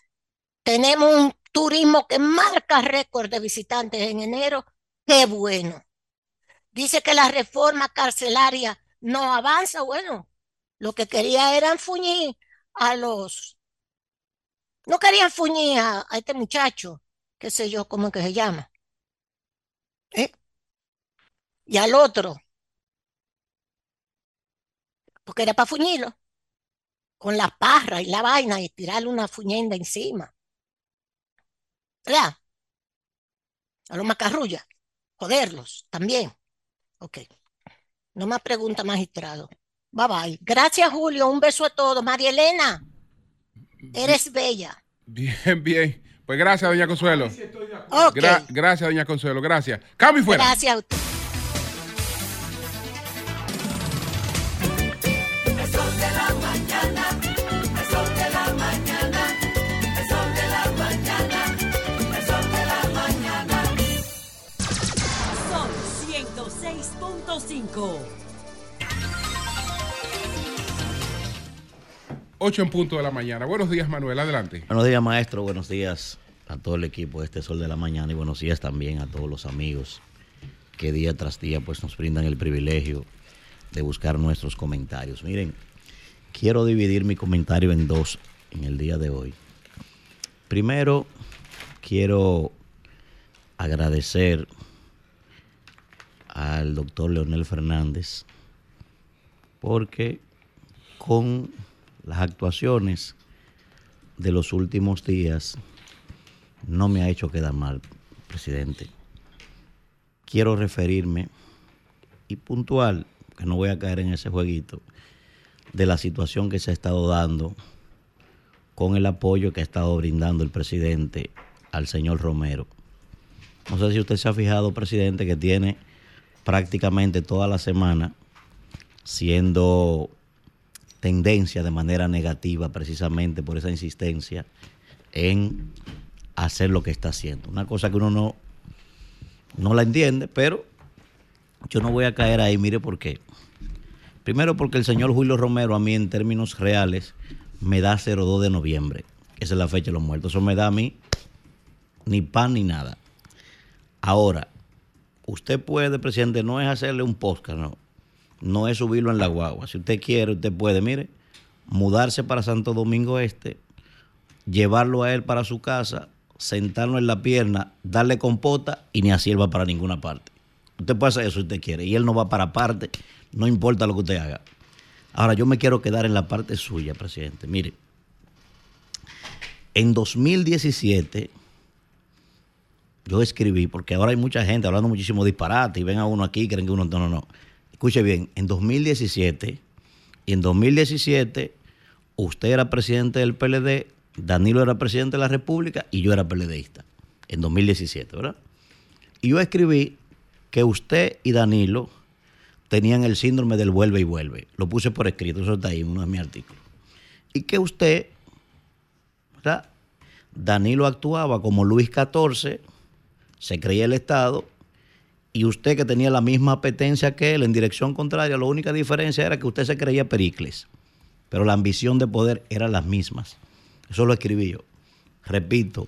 tenemos un turismo que marca récord de visitantes en enero. Qué bueno. Dice que la reforma carcelaria no avanza. Bueno, lo que quería era fuñir a los... No querían fuñir a, este muchacho, qué sé yo, cómo que se llama. ¿Eh? Y al otro. Porque era para fuñirlo. Con la parra y la vaina y tirarle una fuñenda encima. ¿Verdad? A los macarrullas, joderlos también. Ok. No más pregunta, magistrado. Bye bye. Gracias, Julio. Un beso a todos. María Elena, eres bella. Bien, bien. Pues gracias, doña Consuelo. Okay. gracias, doña Consuelo. Gracias. Cambio fuera. Gracias a usted. 105. 8 en punto de la mañana. Buenos días, Manuel. Adelante. Buenos días, maestro. Buenos días a todo el equipo de este Sol de la Mañana y buenos días también a todos los amigos que día tras día pues, nos brindan el privilegio de buscar nuestros comentarios. Miren, quiero dividir mi comentario en dos en el día de hoy. Primero, quiero agradecer al doctor Leonel Fernández porque con las actuaciones de los últimos días no me ha hecho quedar mal, presidente. Quiero referirme y puntual, que no voy a caer en ese jueguito, de la situación que se ha estado dando con el apoyo que ha estado brindando el presidente al señor Romero. No sé si usted se ha fijado, presidente, que tiene prácticamente toda la semana siendo tendencia de manera negativa precisamente por esa insistencia en hacer lo que está haciendo. Una cosa que uno no, no la entiende, pero yo no voy a caer ahí, mire por qué. Primero porque el señor Julio Romero a mí en términos reales me da 02 de noviembre. Esa es la fecha de los muertos. Eso me da a mí ni pan ni nada. Ahora, usted puede, presidente, no es hacerle un podcast, no. No es subirlo en la guagua. Si usted quiere, usted puede, mire, mudarse para Santo Domingo Este, llevarlo a él para su casa, sentarlo en la pierna, darle compota y ni así él va para ninguna parte. Usted puede hacer eso si usted quiere y él no va para parte, no importa lo que usted haga. Ahora yo me quiero quedar en la parte suya, presidente. Mire, en 2017 yo escribí, porque ahora hay mucha gente hablando muchísimo disparate y ven a uno aquí y creen que uno no, no, no. Escuche bien, en 2017 y en 2017 usted era presidente del PLD, Danilo era presidente de la República y yo era PLDista en 2017, ¿verdad? Y yo escribí que usted y Danilo tenían el síndrome del vuelve y vuelve. Lo puse por escrito, eso está ahí en uno de mis artículos. Y que usted, ¿verdad? Danilo actuaba como Luis XIV, se creía el Estado, y usted que tenía la misma apetencia que él en dirección contraria, la única diferencia era que usted se creía Pericles, pero la ambición de poder era las mismas. Eso lo escribí yo. Repito,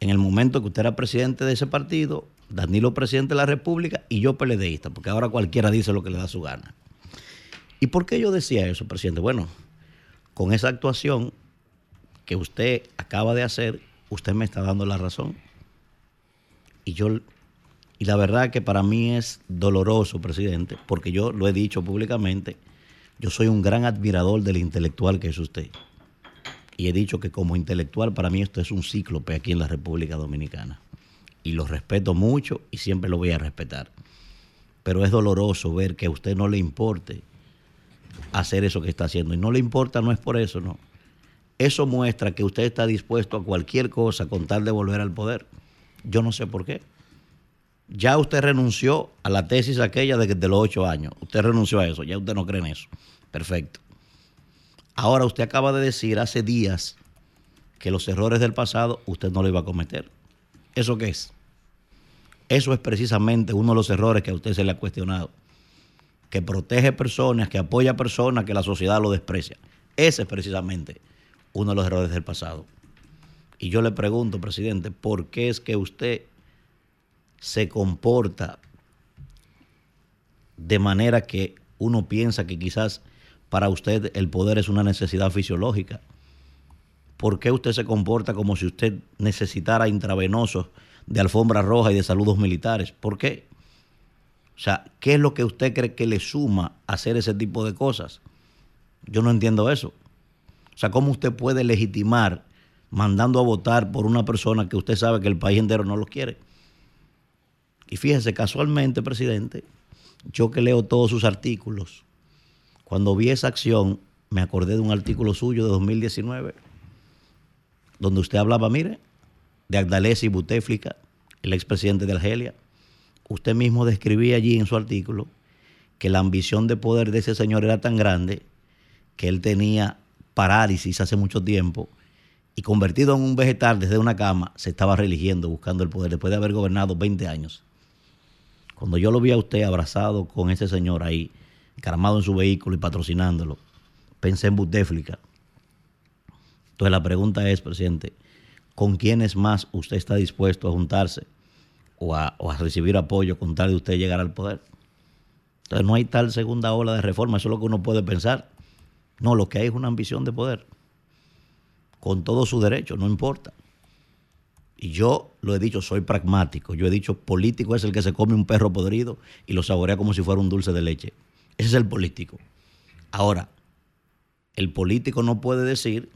en el momento que usted era presidente de ese partido, Danilo presidente de la República y yo PLDista, porque ahora cualquiera dice lo que le da su gana. ¿Y por qué yo decía eso, presidente? Bueno, con esa actuación que usted acaba de hacer, usted me está dando la razón. Y yo y la verdad que para mí es doloroso, presidente, porque yo lo he dicho públicamente, yo soy un gran admirador del intelectual que es usted y he dicho que como intelectual para mí esto es un cíclope aquí en la República Dominicana. Y lo respeto mucho y siempre lo voy a respetar. Pero es doloroso ver que a usted no le importe hacer eso que está haciendo. Y no le importa, no es por eso, no. Eso muestra que usted está dispuesto a cualquier cosa con tal de volver al poder. Yo no sé por qué. Ya usted renunció a la tesis aquella de, de los ocho años. Usted renunció a eso. Ya usted no cree en eso. Perfecto. Ahora usted acaba de decir hace días que los errores del pasado usted no lo iba a cometer. ¿Eso qué es? Eso es precisamente uno de los errores que a usted se le ha cuestionado. Que protege personas, que apoya personas, que la sociedad lo desprecia. Ese es precisamente uno de los errores del pasado. Y yo le pregunto, presidente, ¿por qué es que usted se comporta de manera que uno piensa que quizás para usted el poder es una necesidad fisiológica. ¿Por qué usted se comporta como si usted necesitara intravenosos de alfombra roja y de saludos militares? ¿Por qué? O sea, ¿qué es lo que usted cree que le suma hacer ese tipo de cosas? Yo no entiendo eso. O sea, ¿cómo usted puede legitimar mandando a votar por una persona que usted sabe que el país entero no lo quiere? Y fíjese, casualmente, presidente, yo que leo todos sus artículos, cuando vi esa acción, me acordé de un artículo suyo de 2019, donde usted hablaba, mire, de Agdalesi Butéflica, el expresidente de Argelia. Usted mismo describía allí en su artículo que la ambición de poder de ese señor era tan grande que él tenía parálisis hace mucho tiempo y convertido en un vegetal desde una cama, se estaba religiendo, buscando el poder, después de haber gobernado 20 años. Cuando yo lo vi a usted abrazado con ese señor ahí, encaramado en su vehículo y patrocinándolo. Pensé en Butéflica. Entonces la pregunta es, presidente, ¿con quiénes más usted está dispuesto a juntarse o a, o a recibir apoyo con tal de usted llegar al poder? Entonces no hay tal segunda ola de reforma, eso es lo que uno puede pensar. No, lo que hay es una ambición de poder, con todo su derecho, no importa. Y yo lo he dicho, soy pragmático. Yo he dicho, político es el que se come un perro podrido y lo saborea como si fuera un dulce de leche. Ese es el político. Ahora, el político no puede decir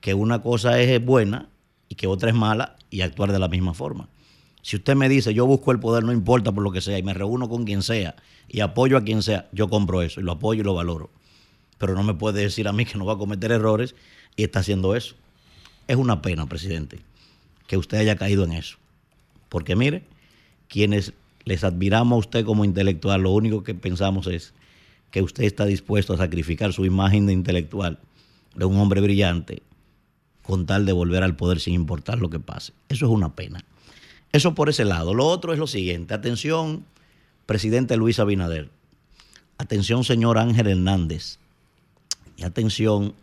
que una cosa es buena y que otra es mala y actuar de la misma forma. Si usted me dice, yo busco el poder, no importa por lo que sea, y me reúno con quien sea y apoyo a quien sea, yo compro eso y lo apoyo y lo valoro. Pero no me puede decir a mí que no va a cometer errores y está haciendo eso. Es una pena, presidente, que usted haya caído en eso. Porque mire, quienes les admiramos a usted como intelectual, lo único que pensamos es que usted está dispuesto a sacrificar su imagen de intelectual, de un hombre brillante, con tal de volver al poder sin importar lo que pase. Eso es una pena. Eso por ese lado. Lo otro es lo siguiente. Atención, presidente Luis Abinader. Atención, señor Ángel Hernández. Y atención,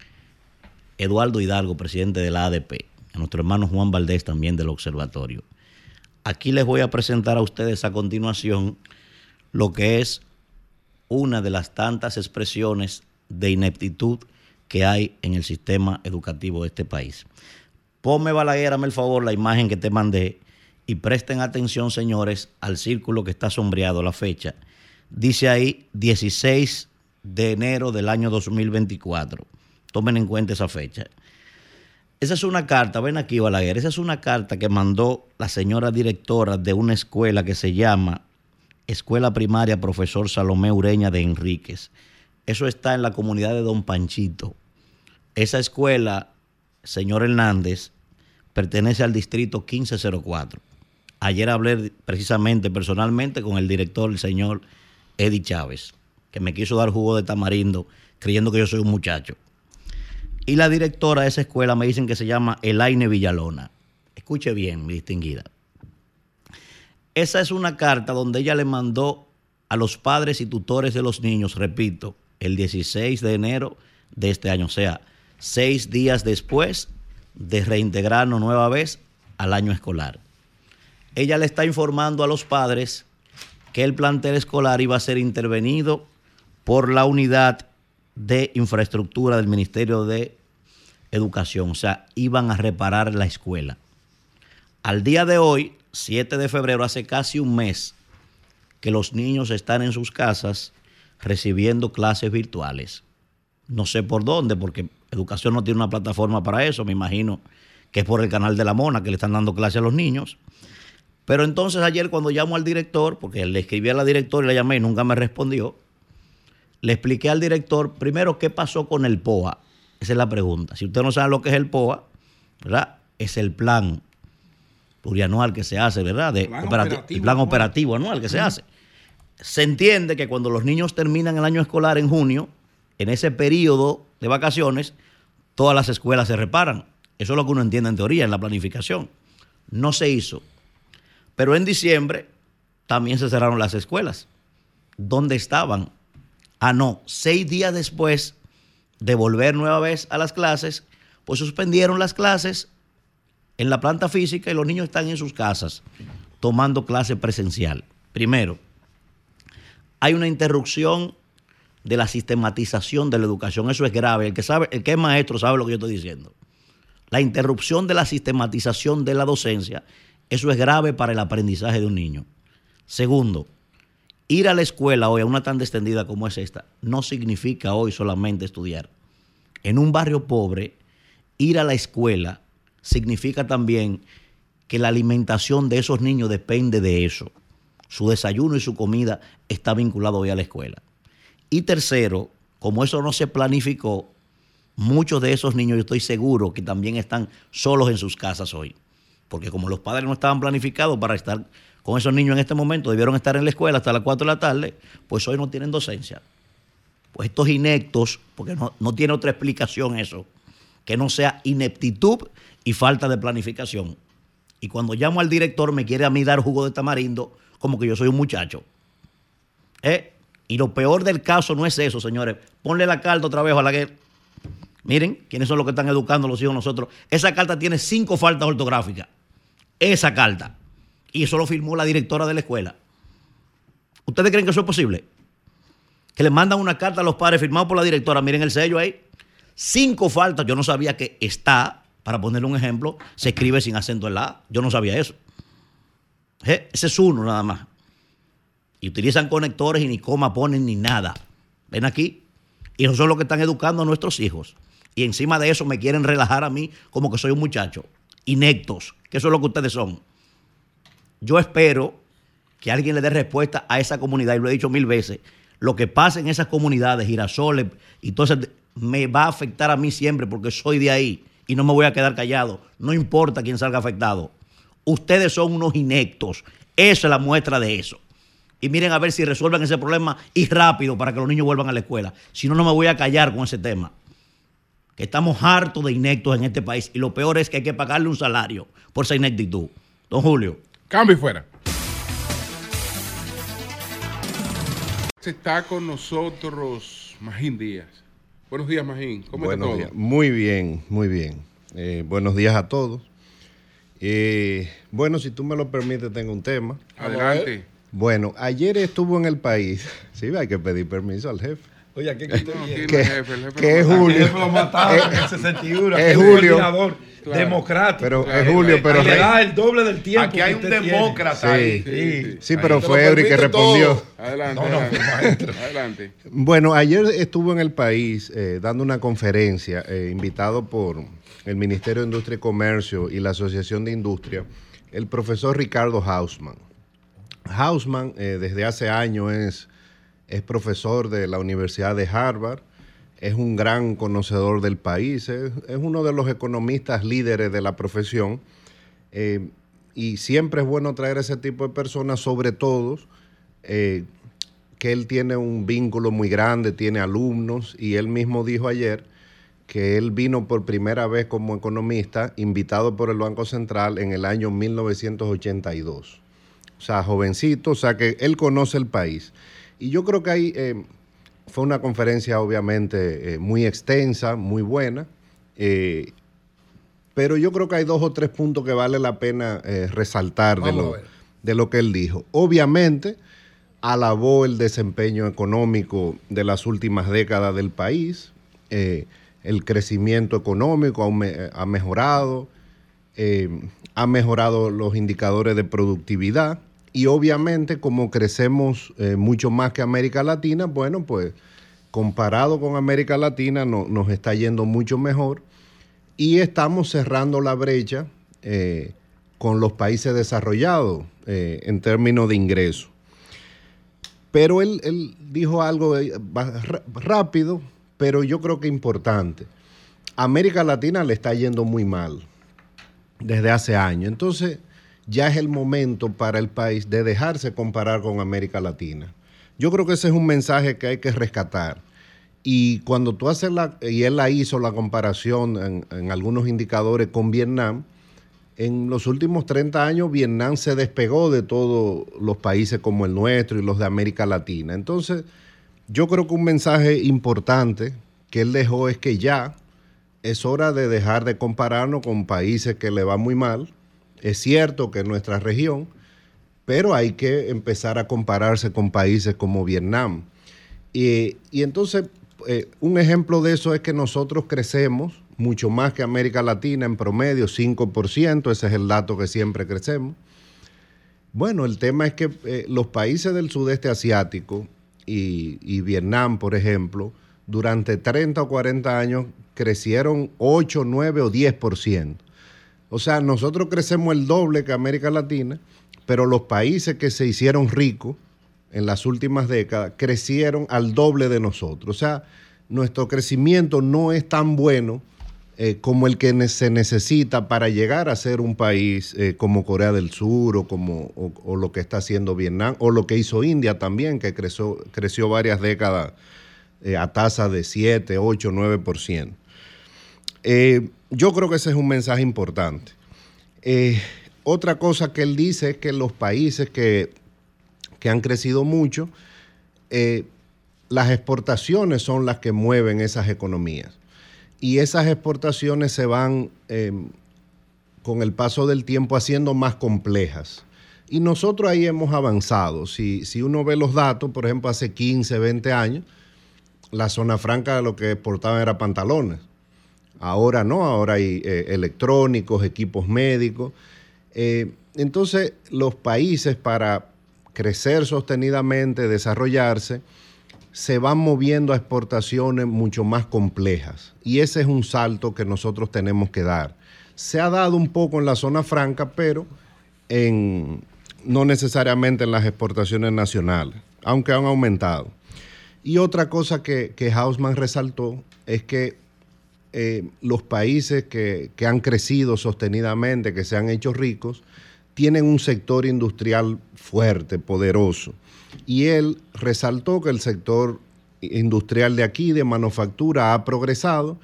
Eduardo Hidalgo, presidente de la ADP. A nuestro hermano Juan Valdés también del observatorio. Aquí les voy a presentar a ustedes a continuación lo que es una de las tantas expresiones de ineptitud que hay en el sistema educativo de este país. Ponme, Balaguer, el favor la imagen que te mandé y presten atención, señores, al círculo que está sombreado, la fecha. Dice ahí 16 de enero del año 2024. Tomen en cuenta esa fecha. Esa es una carta, ven aquí, Balaguer, esa es una carta que mandó la señora directora de una escuela que se llama Escuela Primaria Profesor Salomé Ureña de Enríquez. Eso está en la comunidad de Don Panchito. Esa escuela, señor Hernández, pertenece al distrito 1504. Ayer hablé precisamente personalmente con el director, el señor Eddie Chávez, que me quiso dar jugo de tamarindo creyendo que yo soy un muchacho. Y la directora de esa escuela me dicen que se llama Elaine Villalona. Escuche bien, mi distinguida. Esa es una carta donde ella le mandó a los padres y tutores de los niños, repito, el 16 de enero de este año, o sea, seis días después de reintegrarnos nueva vez al año escolar. Ella le está informando a los padres que el plantel escolar iba a ser intervenido por la unidad de infraestructura del Ministerio de Educación, o sea, iban a reparar la escuela. Al día de hoy, 7 de febrero, hace casi un mes que los niños están en sus casas recibiendo clases virtuales. No sé por dónde, porque educación no tiene una plataforma para eso, me imagino que es por el canal de la Mona que le están dando clases a los niños. Pero entonces ayer cuando llamo al director, porque le escribí a la directora y la llamé y nunca me respondió, le expliqué al director primero qué pasó con el POA. Esa es la pregunta. Si usted no sabe lo que es el POA, ¿verdad? Es el plan plurianual que se hace, ¿verdad? De Plan operati- operativo el plan operativo anual que se hace. Se entiende que cuando los niños terminan el año escolar en junio, en ese periodo de vacaciones, todas las escuelas se reparan. Eso es lo que uno entiende en teoría, en la planificación. No se hizo. Pero en diciembre también se cerraron las escuelas. ¿Dónde estaban? Ah, no, seis días después de volver nueva vez a las clases, pues suspendieron las clases en la planta física y los niños están en sus casas tomando clase presencial. Primero, hay una interrupción de la sistematización de la educación. Eso es grave. El que sabe, el que es maestro sabe lo que yo estoy diciendo. La interrupción de la sistematización de la docencia, eso es grave para el aprendizaje de un niño. Segundo, ir a la escuela hoy, a una tan extendida como es esta, no significa hoy solamente estudiar. En un barrio pobre, ir a la escuela significa también que la alimentación de esos niños depende de eso. Su desayuno y su comida está vinculado hoy a la escuela. Y tercero, como eso no se planificó, muchos de esos niños yo estoy seguro que también están solos en sus casas hoy. Porque como los padres no estaban planificados para estar con esos niños en este momento, debieron estar en la escuela hasta las 4 de la tarde, pues hoy no tienen docencia. Pues estos ineptos, porque no, no tiene otra explicación eso, que no sea ineptitud y falta de planificación. Y cuando llamo al director me quiere a mí dar jugo de tamarindo como que yo soy un muchacho. ¿Eh? Y lo peor del caso no es eso, señores. Ponle la carta otra vez a la que Miren, quiénes son los que están educando a los hijos nosotros. Esa carta tiene cinco faltas ortográficas. Esa carta. Y eso lo firmó la directora de la escuela. ¿Ustedes creen que eso es posible? Que le mandan una carta a los padres firmado por la directora. Miren el sello ahí. Cinco faltas. Yo no sabía que está, para ponerle un ejemplo, se escribe sin acento en la A. Yo no sabía eso. Ese es uno nada más. Y utilizan conectores y ni coma ponen ni nada. Ven aquí. Y eso son los que están educando a nuestros hijos. Y encima de eso me quieren relajar a mí como que soy un muchacho. Inectos, que eso es lo que ustedes son. Yo espero que alguien le dé respuesta a esa comunidad, y lo he dicho mil veces. Lo que pasa en esas comunidades, girasoles, y eso, me va a afectar a mí siempre porque soy de ahí y no me voy a quedar callado. No importa quién salga afectado. Ustedes son unos inectos. Esa es la muestra de eso y miren a ver si resuelven ese problema y rápido para que los niños vuelvan a la escuela. Si no, no me voy a callar con ese tema. Que estamos hartos de inectos en este país y lo peor es que hay que pagarle un salario por esa ineptitud. Don Julio. Cambio fuera. Está con nosotros Magín Díaz. Buenos días, Magín. ¿Cómo buenos está todo? Días. Muy bien, muy bien. Eh, buenos días a todos. Eh, bueno, si tú me lo permites, tengo un tema. Adelante. Bueno, ayer estuvo en el país. Sí, hay que pedir permiso al jefe. Oye, ¿qué que, jefe, el jefe que es Julio. El lo mataron en el 61. Es Julio. Claro. democrático. Pero es Julio, pero le da el doble del tiempo. Aquí hay un demócrata ahí. Sí, sí, pero fue Eury que respondió. Adelante, no, no, adelante. adelante. Bueno, ayer estuvo en el país eh, dando una conferencia eh, invitado por el Ministerio de Industria y Comercio y la Asociación de Industria, el profesor Ricardo Hausmann. Hausman eh, desde hace años es, es, profesor de la Universidad de Harvard, es un gran conocedor del país, es, uno de los economistas líderes de la profesión eh, y siempre es bueno traer ese tipo de personas, sobre todo eh, que él tiene un vínculo muy grande, tiene alumnos y él mismo dijo ayer que él vino por primera vez como economista invitado por el Banco Central en el año 1982 o sea, jovencito, o sea que él conoce el país. Y yo creo que ahí eh, fue una conferencia obviamente eh, muy extensa, muy buena, eh, pero yo creo que hay dos o tres puntos que vale la pena resaltar de lo, de lo que él dijo. Obviamente, alabó el desempeño económico de las últimas décadas del país, el crecimiento económico ha mejorado, ha mejorado los indicadores de productividad y obviamente como crecemos eh, mucho más que América Latina, bueno, pues comparado con América Latina nos está yendo mucho mejor y estamos cerrando la brecha eh, con los países desarrollados eh, en términos de ingresos. Pero él, él dijo algo rápido, pero yo creo que importante. América Latina le está yendo muy mal desde hace años. Entonces, ya es el momento para el país de dejarse comparar con América Latina. Yo creo que ese es un mensaje que hay que rescatar. Y cuando tú haces la, y él la hizo la comparación en, algunos indicadores con Vietnam, en los últimos 30 años Vietnam se despegó de todos los países como el nuestro y los de América Latina. Entonces, yo creo que un mensaje importante que él dejó es que ya es hora de dejar de compararnos con países que le va muy mal es cierto que en nuestra región, pero hay que empezar a compararse con países como Vietnam. Y, entonces, eh, un ejemplo de eso es que nosotros crecemos mucho más que América Latina en promedio, 5%, ese es el dato que siempre crecemos. Bueno, el tema es que eh, los países del sudeste asiático y, y, Vietnam, por ejemplo, durante 30 o 40 años crecieron 8, 9 o 10%. O sea, nosotros crecemos el doble que América Latina, pero los países que se hicieron ricos en las últimas décadas crecieron al doble de nosotros. O sea, nuestro crecimiento no es tan bueno eh, como el que se necesita para llegar a ser un país eh, como Corea del Sur o, como, o, lo que está haciendo Vietnam o lo que hizo India también, que creció, creció varias décadas eh, a tasa de 7, 8, 9%. Yo creo que ese es un mensaje importante. Eh, otra cosa que él dice es que los países que, han crecido mucho, eh, las exportaciones son las que mueven esas economías. y esas exportaciones se van eh, con el paso del tiempo haciendo más complejas. Y nosotros ahí hemos avanzado. Si, si uno ve los datos, por ejemplo, hace 15, 20 años, la zona franca lo que exportaban era pantalones. Ahora no, ahora hay eh, electrónicos, equipos médicos. Eh, entonces, los países para crecer sostenidamente, desarrollarse, se van moviendo a exportaciones mucho más complejas. Y ese es un salto que nosotros tenemos que dar. Se ha dado un poco en la zona franca, pero en, no necesariamente en las exportaciones nacionales, aunque han aumentado. Y otra cosa que, que Hausman resaltó es que eh, los países que, que han crecido sostenidamente, que se han hecho ricos, tienen un sector industrial fuerte, poderoso. Y él resaltó que el sector industrial de aquí, de manufactura, ha progresado,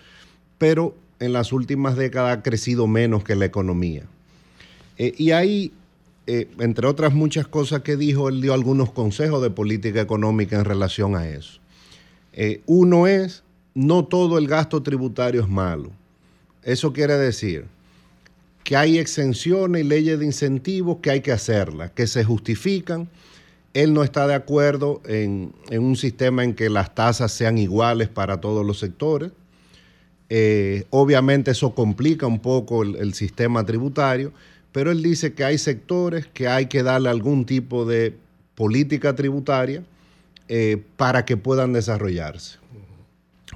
pero en las últimas décadas ha crecido menos que la economía. Eh, y ahí, eh, entre otras muchas cosas que dijo, él dio algunos consejos de política económica en relación a eso. Uno es, no todo el gasto tributario es malo. Eso quiere decir que hay exenciones y leyes de incentivos que hay que hacerlas, que se justifican. Él no está de acuerdo en, un sistema en que las tasas sean iguales para todos los sectores. Eh, obviamente eso complica un poco el, el, sistema tributario, pero él dice que hay sectores que hay que darle algún tipo de política tributaria eh, para que puedan desarrollarse.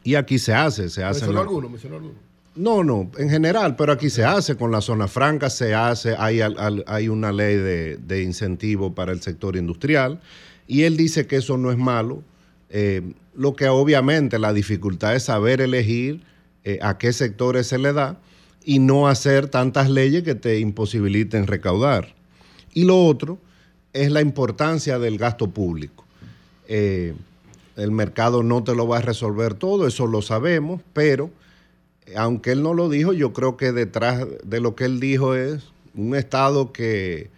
Y aquí se hace, se hace. ¿Mencionó alguno? ¿Mencionó alguno? No, no, en general, pero aquí se hace, con la zona franca se hace, hay, hay una ley de, de, incentivo para el sector industrial y él dice que eso no es malo, eh, lo que obviamente la dificultad es saber elegir eh, a qué sectores se le da y no hacer tantas leyes que te imposibiliten recaudar. Y lo otro es la importancia del gasto público. Eh, el mercado no te lo va a resolver todo, eso lo sabemos, pero aunque él no lo dijo, yo creo que detrás de lo que él dijo es un Estado que,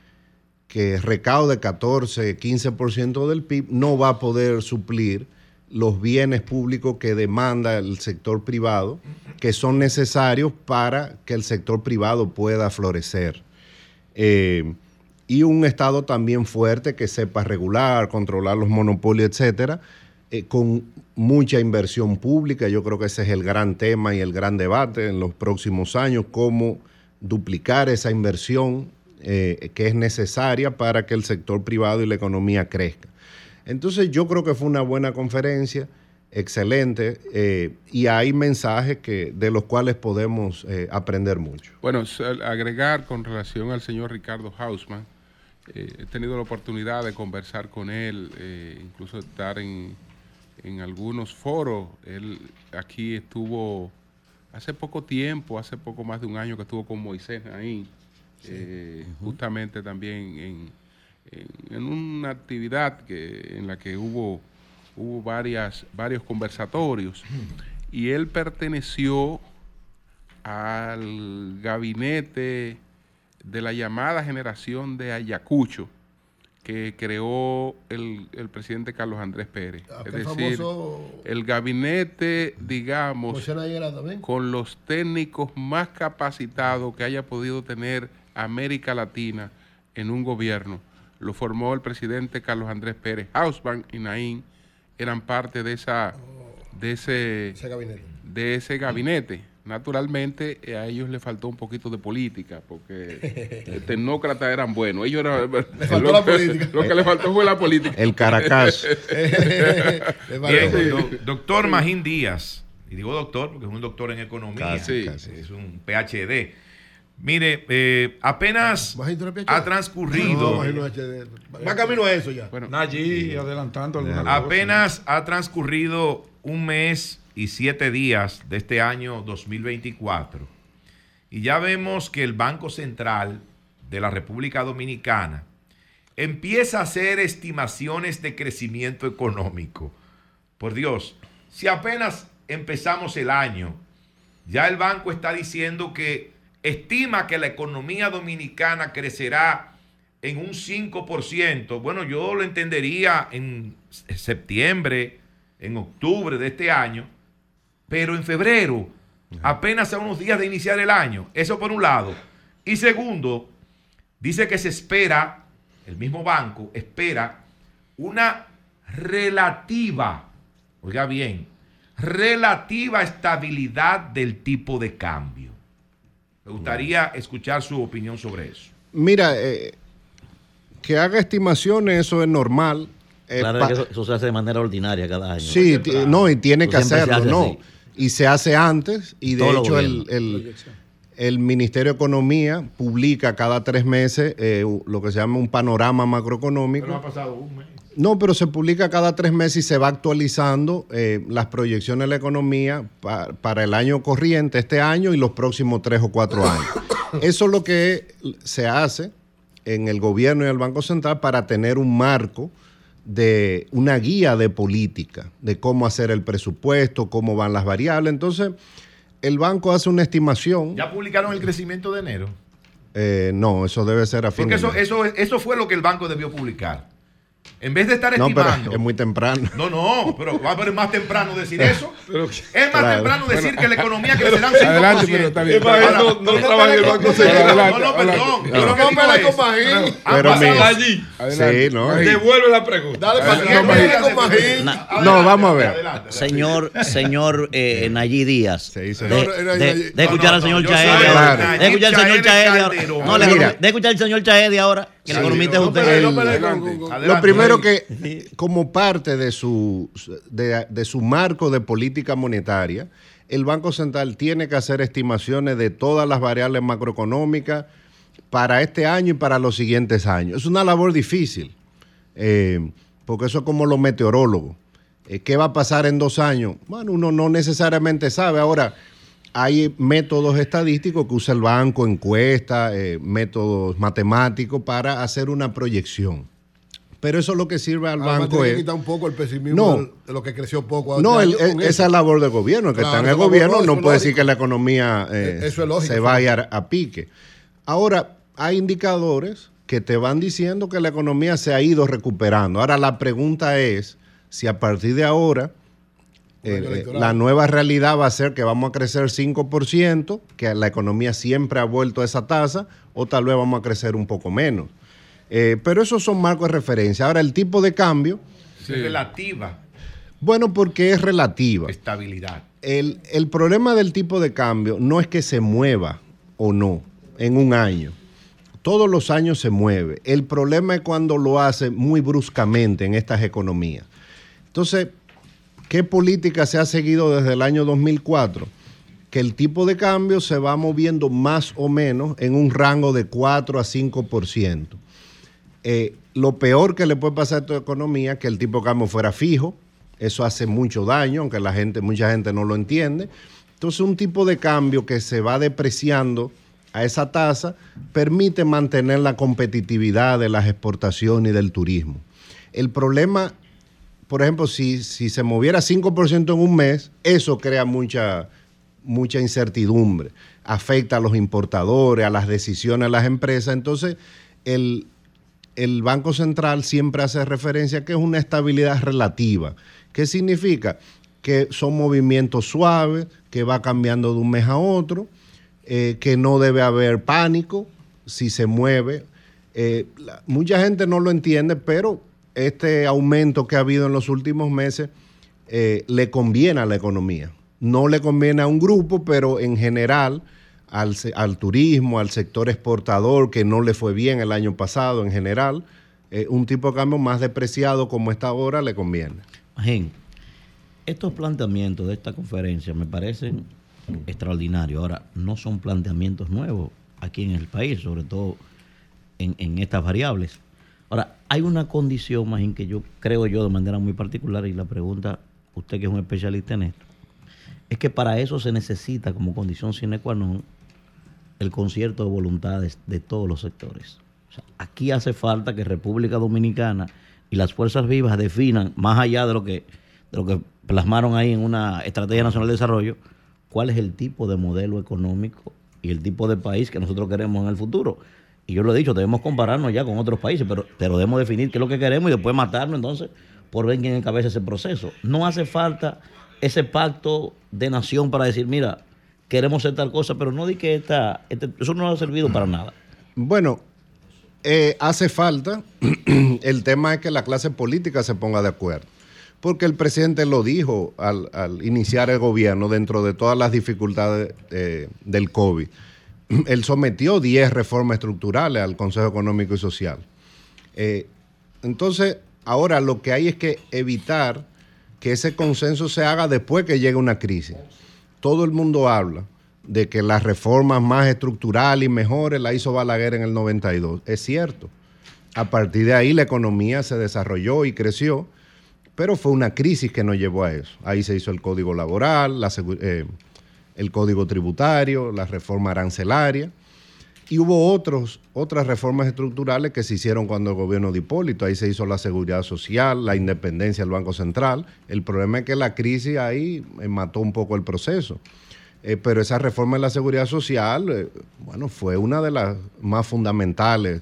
que recaude 14, 15% del PIB, no va a poder suplir los bienes públicos que demanda el sector privado, que son necesarios para que el sector privado pueda florecer. Eh, y un Estado también fuerte que sepa regular, controlar los monopolios, etcétera, eh, con mucha inversión pública. Yo creo que ese es el gran tema y el gran debate en los próximos años, cómo duplicar esa inversión eh, que es necesaria para que el sector privado y la economía crezca. Entonces yo creo que fue una buena conferencia, excelente, eh, y hay mensajes que, de los cuales podemos aprender mucho. Bueno, agregar con relación al señor Ricardo Hausman, he tenido la oportunidad de conversar con él, incluso estar en, en, algunos foros. Él aquí estuvo hace poco tiempo, hace poco más de un año que estuvo con Moisés ahí, sí. uh -huh. justamente también en en una actividad que, en la que hubo, hubo varias, varios conversatorios y él perteneció al gabinete de la llamada generación de Ayacucho que creó el, el presidente Carlos Andrés Pérez. Es decir, famoso... el gabinete, digamos, con los técnicos más capacitados que haya podido tener América Latina en un gobierno lo formó el presidente Carlos Andrés Pérez. Hausbank y Naín eran parte de esa de ese, ese gabinete. de ese gabinete. Naturalmente a ellos les faltó un poquito de política, porque tecnócratas eran buenos. Ellos eran, le faltó lo, la política. Lo que le faltó fue la política. El Caracas. Bien, doctor Magín Díaz, y digo doctor porque es un doctor en economía, casi, casi. es un PhD. Mire, eh, apenas ha transcurrido. No, Va camino a eso ya. Bueno, allí adelantando Apenas cosa. ha transcurrido un mes y siete días de este año 2024. Y ya vemos que el Banco Central de la República Dominicana empieza a hacer estimaciones de crecimiento económico. Por Dios, si apenas empezamos el año, ya el banco está diciendo que estima que la economía dominicana crecerá en un 5%. Bueno, yo lo entendería en septiembre, en octubre de este año, pero en febrero apenas a unos días de iniciar el año. Eso por un lado. Y segundo, dice que se espera, el mismo banco espera una relativa, oiga bien, relativa estabilidad del tipo de cambio. Me gustaría escuchar su opinión sobre eso. Mira, eh, que haga estimaciones, eso es normal. Eh, Claro que eso, eso se hace de manera ordinaria cada año. Sí, no, y tiene que hacerlo, hace no. así. Y se hace antes, y de hecho el, el, el Ministerio de Economía publica cada tres meses eh, lo que se llama un panorama macroeconómico. ha pasado un mes. No, pero se publica cada tres meses y se va actualizando eh, las proyecciones de la economía pa- para el año corriente, este año y los próximos tres o cuatro años. Eso es lo que se hace en el gobierno y el Banco Central para tener un marco de una guía de política, de cómo hacer el presupuesto, cómo van las variables. Entonces, el banco hace una estimación. ¿Ya publicaron el crecimiento de enero? Eh, no, eso debe ser a fin Porque de eso, eso, eso fue lo que el banco debió publicar. En vez de estar No, pero estimando. es muy temprano. No, no, pero va a ser más temprano decir eso. Pero- es más Claro. temprano decir que la economía crecerá un 5%. Adelante, pero está bien. Ahora, no- no pero trabaja en el no, Banco no, Central. No, no, perdón. lo No, que digo pelea es, con Magín. han Pero allí. Adelante. Sí, ¿no? Magín. Devuelve la pregunta. Dale para que pelea con adelante. Magín. Na- Adelante, No, vamos a ver. Señor, señor eh, Nayí Díaz. De, No, no, no, de- no, de escuchar no, al señor Chaedi ahora. De escuchar al señor Chaedi ahora. No, de escuchar al señor Chaedi ahora. Que la es usted. Lo primero que, como parte de su, de, de su marco de política monetaria, el Banco Central tiene que hacer estimaciones de todas las variables macroeconómicas para este año y para los siguientes años. Es una labor difícil, eh, porque eso es como los meteorólogos. Eh, ¿Qué va a pasar en dos años? Bueno, uno no necesariamente sabe. Ahora, hay métodos estadísticos que usa el banco, encuestas, eh, métodos matemáticos para hacer una proyección. Pero eso lo que sirve al Además, banco es... un poco el pesimismo No. del- de lo que creció poco. No, este el- el- esa es labor del gobierno. El que Claro, está en el es gobierno no puede decir que la economía eh, Eh, eso es lógico, se vaya a, a pique. Ahora, hay indicadores que te van diciendo que la economía se ha ido recuperando. Ahora, la pregunta es si a partir de ahora eh, la nueva realidad va a ser que vamos a crecer 5%, que la economía siempre ha vuelto a esa tasa, o tal vez vamos a crecer un poco menos. Eh, pero esos son marcos de referencia. Ahora, el tipo de cambio, Sí. Relativa bueno, porque es relativa. estabilidad. El, el problema del tipo de cambio no es que se mueva o no en un año. Todos los años se mueve. El problema es cuando lo hace muy bruscamente en estas economías. Entonces, ¿qué política se ha seguido desde el año 2004? Que el tipo de cambio se va moviendo más o menos en un rango de 4 a 5%. Eh, lo peor que le puede pasar a tu economía es que el tipo de cambio fuera fijo. Eso hace mucho daño, aunque la gente, mucha gente no lo entiende. Entonces, un tipo de cambio que se va depreciando a esa tasa permite mantener la competitividad de las exportaciones y del turismo. El problema, por ejemplo, si, se moviera 5% en un mes, eso crea mucha, mucha incertidumbre. Afecta a los importadores, a las decisiones de las empresas. Entonces, el, el Banco Central siempre hace referencia a que es una estabilidad relativa. ¿Qué significa? Que son movimientos suaves, que va cambiando de un mes a otro, eh, que no debe haber pánico si se mueve. Eh, mucha gente no lo entiende, pero este aumento que ha habido en los últimos meses eh, le conviene a la economía. No le conviene a un grupo, pero en general al, turismo, al sector exportador, que no le fue bien el año pasado en general, eh, un tipo de cambio más depreciado como está ahora le conviene. Magín, estos planteamientos de esta conferencia me parecen extraordinarios. Ahora, no son planteamientos nuevos aquí en el país, sobre todo en estas variables. Ahora, hay una condición, Magín, que yo creo yo de manera muy particular, y la pregunta, usted que es un especialista en esto, es que para eso se necesita como condición sine qua non el concierto de voluntades de todos los sectores. O sea, aquí hace falta que República Dominicana y las fuerzas vivas definan, más allá de lo que, de lo que plasmaron ahí en una Estrategia Nacional de Desarrollo, cuál es el tipo de modelo económico y el tipo de país que nosotros queremos en el futuro. Y yo lo he dicho, debemos compararnos ya con otros países, pero, pero debemos definir qué es lo que queremos y después matarnos entonces por ver quién encabeza ese proceso. No hace falta ese pacto de nación para decir, mira, queremos hacer tal cosa, pero no di que esta, este- eso no ha servido para nada. Bueno, eh, hace falta, el tema es que la clase política se ponga de acuerdo, porque el presidente lo dijo al, iniciar el gobierno dentro de todas las dificultades eh, del COVID. Él sometió 10 reformas estructurales al Consejo Económico y Social. Eh, entonces, ahora lo que hay es que evitar que ese consenso se haga después que llegue una crisis. Todo el mundo habla de que las reformas más estructurales y mejores la hizo Balaguer en el 92. Es cierto. A partir de ahí la economía se desarrolló y creció, pero fue una crisis que nos llevó a eso. Ahí se hizo el código laboral, la eh, el código tributario, la reforma arancelaria. Y hubo otros, otras reformas estructurales que se hicieron cuando el gobierno de Hipólito. Ahí se hizo la seguridad social, la independencia del Banco Central. El problema es que la crisis ahí eh, mató un poco el proceso. Eh, pero esa reforma en la seguridad social, eh, bueno, fue una de las más fundamentales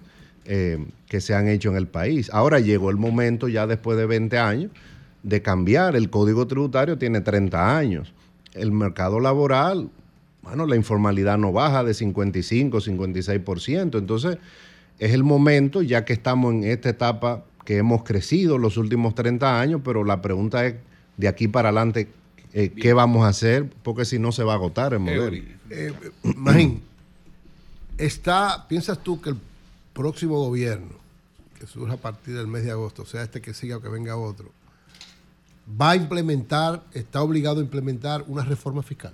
que se han hecho en el país. Ahora llegó el momento, ya después de 20 años, de cambiar. El código tributario tiene 30 años. El mercado laboral, bueno, la informalidad no baja de 55, 56%. Entonces, es el momento, ya que estamos en esta etapa que hemos crecido los últimos 30 años, pero la pregunta es, de aquí para adelante, eh, ¿qué vamos a hacer? Porque si no se va a agotar el modelo. Eh, Magín, está, ¿piensas tú que el próximo gobierno, que surja a partir del mes de agosto, sea este que siga o que venga otro, va a implementar, está obligado a implementar una reforma fiscal?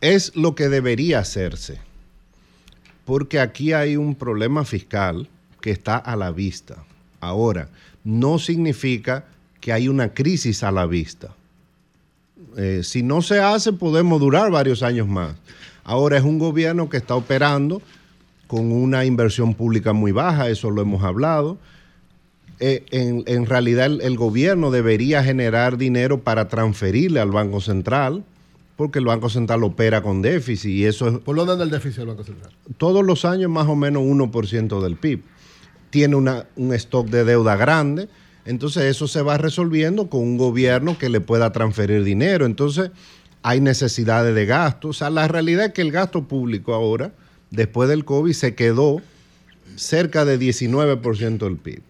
es lo que debería hacerse, porque aquí hay un problema fiscal que está a la vista. Ahora, no significa que hay una crisis a la vista. Eh, si no se hace, podemos durar varios años más. Ahora es un gobierno que está operando con una inversión pública muy baja, eso lo hemos hablado. Eh, en, en realidad el, el gobierno debería generar dinero para transferirle al Banco Central, porque el Banco Central opera con déficit y eso es ¿Por dónde anda el déficit del Banco Central? todos los años más o menos 1% del PIB. Tiene una- un stock de deuda grande, entonces eso se va resolviendo con un gobierno que le pueda transferir dinero. Entonces hay necesidades de gasto. O sea, la realidad es que el gasto público ahora, después del COVID, se quedó cerca de 19% del PIB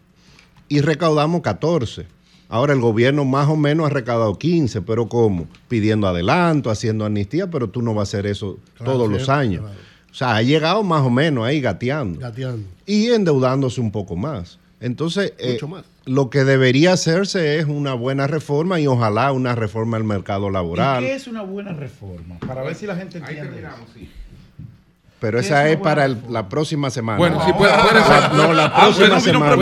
y recaudamos 14. Ahora el gobierno más o menos ha recaudado 15, pero ¿cómo? Pidiendo adelanto, haciendo amnistía, pero tú no vas a hacer eso Claro, todos los años. claro. O sea, ha llegado más o menos ahí gateando Gateando. y endeudándose un poco más. Entonces, eh, Mucho más. lo que debería hacerse es una buena reforma y ojalá una reforma del mercado ¿Y laboral. qué es una buena reforma? Para ver si la gente Ahí entiende. terminamos, sí. Pero ¿Qué esa es para el- la próxima semana. Bueno, sí, puede, puede ser. No, la Ah, próxima bueno, semana.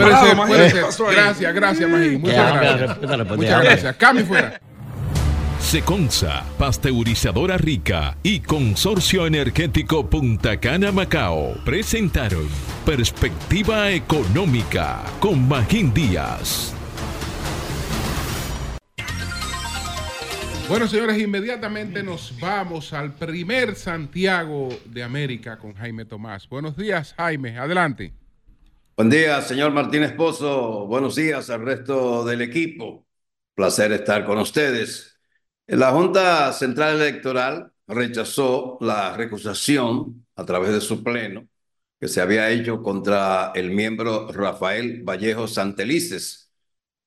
Gracias, gracias, Magín. Muchas Ya, gracias. pues, Muchas ya. gracias. Cambio fuera. Seconza, pasteurizadora rica y Consorcio Energético Punta Cana Macao presentaron Perspectiva Económica con Magín Díaz. Bueno, señores, inmediatamente nos vamos al primer Santiago de América con Jaime Tomás. Buenos días, Jaime. Adelante. Buen día, señor Martínez Pozo. Buenos días al resto del equipo. Placer estar con ustedes. La Junta Central Electoral rechazó la recusación a través de su pleno que se había hecho contra el miembro Rafael Vallejo Santelices,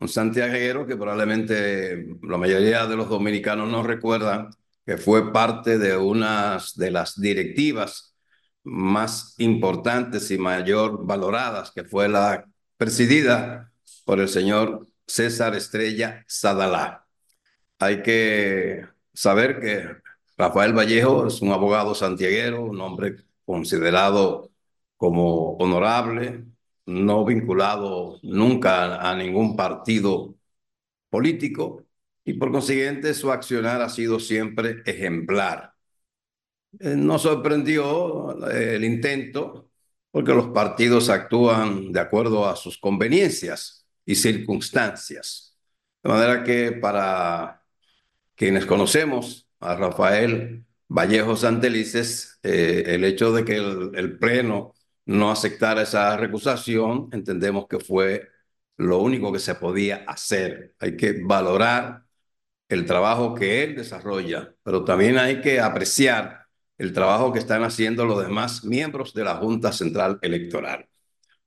un santiaguero que probablemente la mayoría de los dominicanos no recuerdan que fue parte de unas de las directivas más importantes y mayor valoradas, que fue la presidida por el señor César Estrella Sadalá. Hay que saber que Rafael Vallejo es un abogado santiaguero, un hombre considerado como honorable, no vinculado nunca a, ningún partido político y por consiguiente su accionar ha sido siempre ejemplar. Eh, Nos sorprendió eh, el intento porque los partidos actúan de acuerdo a sus conveniencias y circunstancias. De manera que para quienes conocemos a Rafael Vallejo Santelices, eh, el hecho de que el, el Pleno no aceptara esa recusación, entendemos que fue lo único que se podía hacer. Hay que valorar el trabajo que él desarrolla, pero también hay que apreciar el trabajo que están haciendo los demás miembros de la Junta Central Electoral.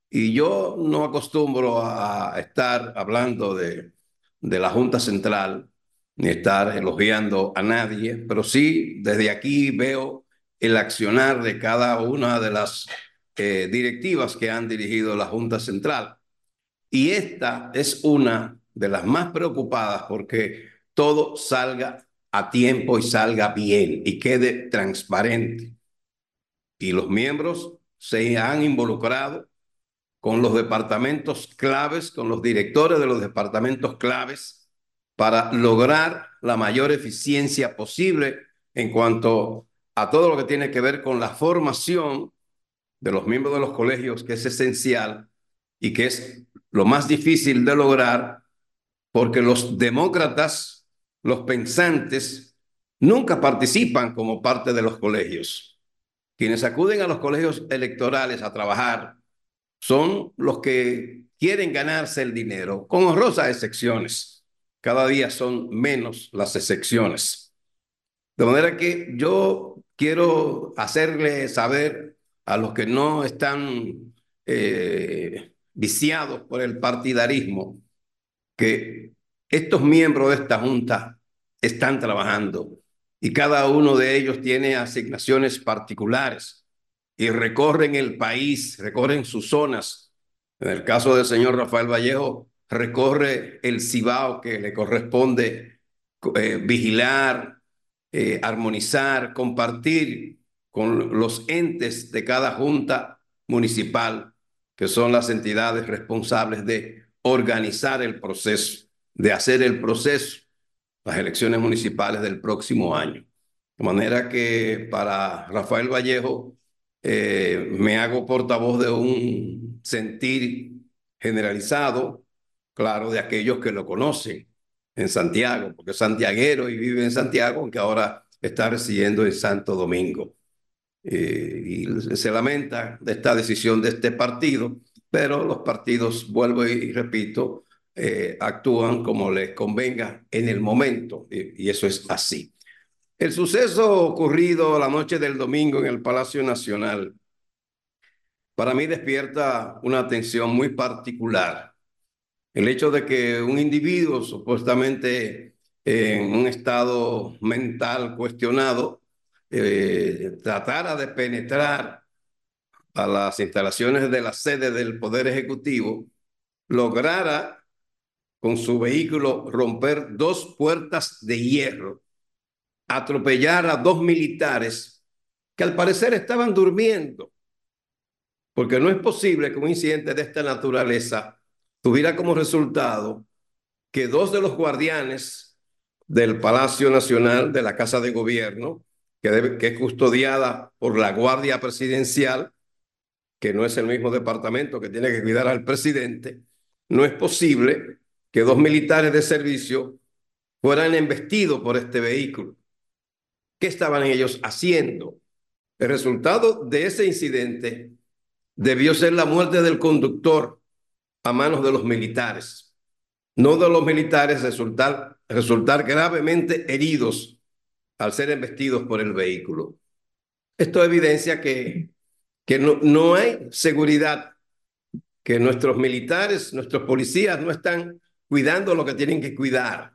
Y yo no acostumbro a estar hablando de, de la Junta Central ni estar elogiando a nadie, pero sí desde aquí veo el accionar de cada una de las eh, directivas que han dirigido la Junta Central. Y esta es una de las más preocupadas porque todo salga a tiempo y salga bien y quede transparente. Y los miembros se han involucrado con los departamentos claves, con los directores de los departamentos claves, para lograr la mayor eficiencia posible en cuanto a todo lo que tiene que ver con la formación de los miembros de los colegios, que es esencial y que es lo más difícil de lograr, porque los demócratas, los pensantes, nunca participan como parte de los colegios. Quienes acuden a los colegios electorales a trabajar son los que quieren ganarse el dinero, con honrosas excepciones. Cada día son menos las excepciones. De manera que yo quiero hacerle saber a los que no están eh, viciados por el partidarismo que estos miembros de esta junta están trabajando y cada uno de ellos tiene asignaciones particulares y recorren el país, recorren sus zonas. En el caso del señor Rafael Vallejo, recorre el Cibao que le corresponde eh, vigilar, eh, armonizar, compartir con los entes de cada junta municipal, que son las entidades responsables de organizar el proceso, de hacer el proceso, las elecciones municipales del próximo año. De manera que para Rafael Vallejo, eh, me hago portavoz de un sentir generalizado, claro, de aquellos que lo conocen en Santiago, porque es santiaguero y vive en Santiago, aunque ahora está residiendo en Santo Domingo. Eh, y se lamenta de esta decisión de este partido, pero los partidos, vuelvo y repito, eh, actúan como les convenga en el momento, y eso es así. El suceso ocurrido la noche del domingo en el Palacio Nacional para mí despierta una atención muy particular. El hecho de que un individuo supuestamente en un estado mental cuestionado eh, tratara de penetrar a las instalaciones de la sede del Poder Ejecutivo, lograra con su vehículo romper dos puertas de hierro atropellar a dos militares que al parecer estaban durmiendo, porque no es posible que un incidente de esta naturaleza tuviera como resultado que dos de los guardianes del Palacio Nacional, de la Casa de Gobierno, que, es custodiada por la Guardia Presidencial, que no es el mismo departamento que tiene que cuidar al presidente, no es posible que dos militares de servicio fueran embestidos por este vehículo. ¿Qué estaban ellos haciendo? El resultado de ese incidente debió ser la muerte del conductor a manos de los militares. No de los militares resultar, resultar gravemente heridos al ser embestidos por el vehículo. Esto evidencia que, que no, no hay seguridad, que nuestros militares, nuestros policías no están cuidando lo que tienen que cuidar.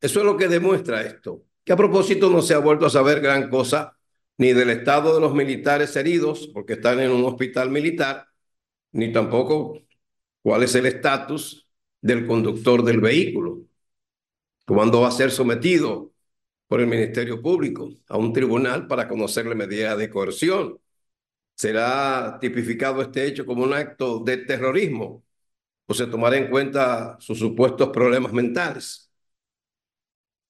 Eso es lo que demuestra esto que a propósito no se ha vuelto a saber gran cosa ni del estado de los militares heridos, porque están en un hospital militar, ni tampoco cuál es el estatus del conductor del vehículo, cuándo va a ser sometido por el Ministerio Público a un tribunal para conocerle medida de coerción. ¿Será tipificado este hecho como un acto de terrorismo o se tomará en cuenta sus supuestos problemas mentales?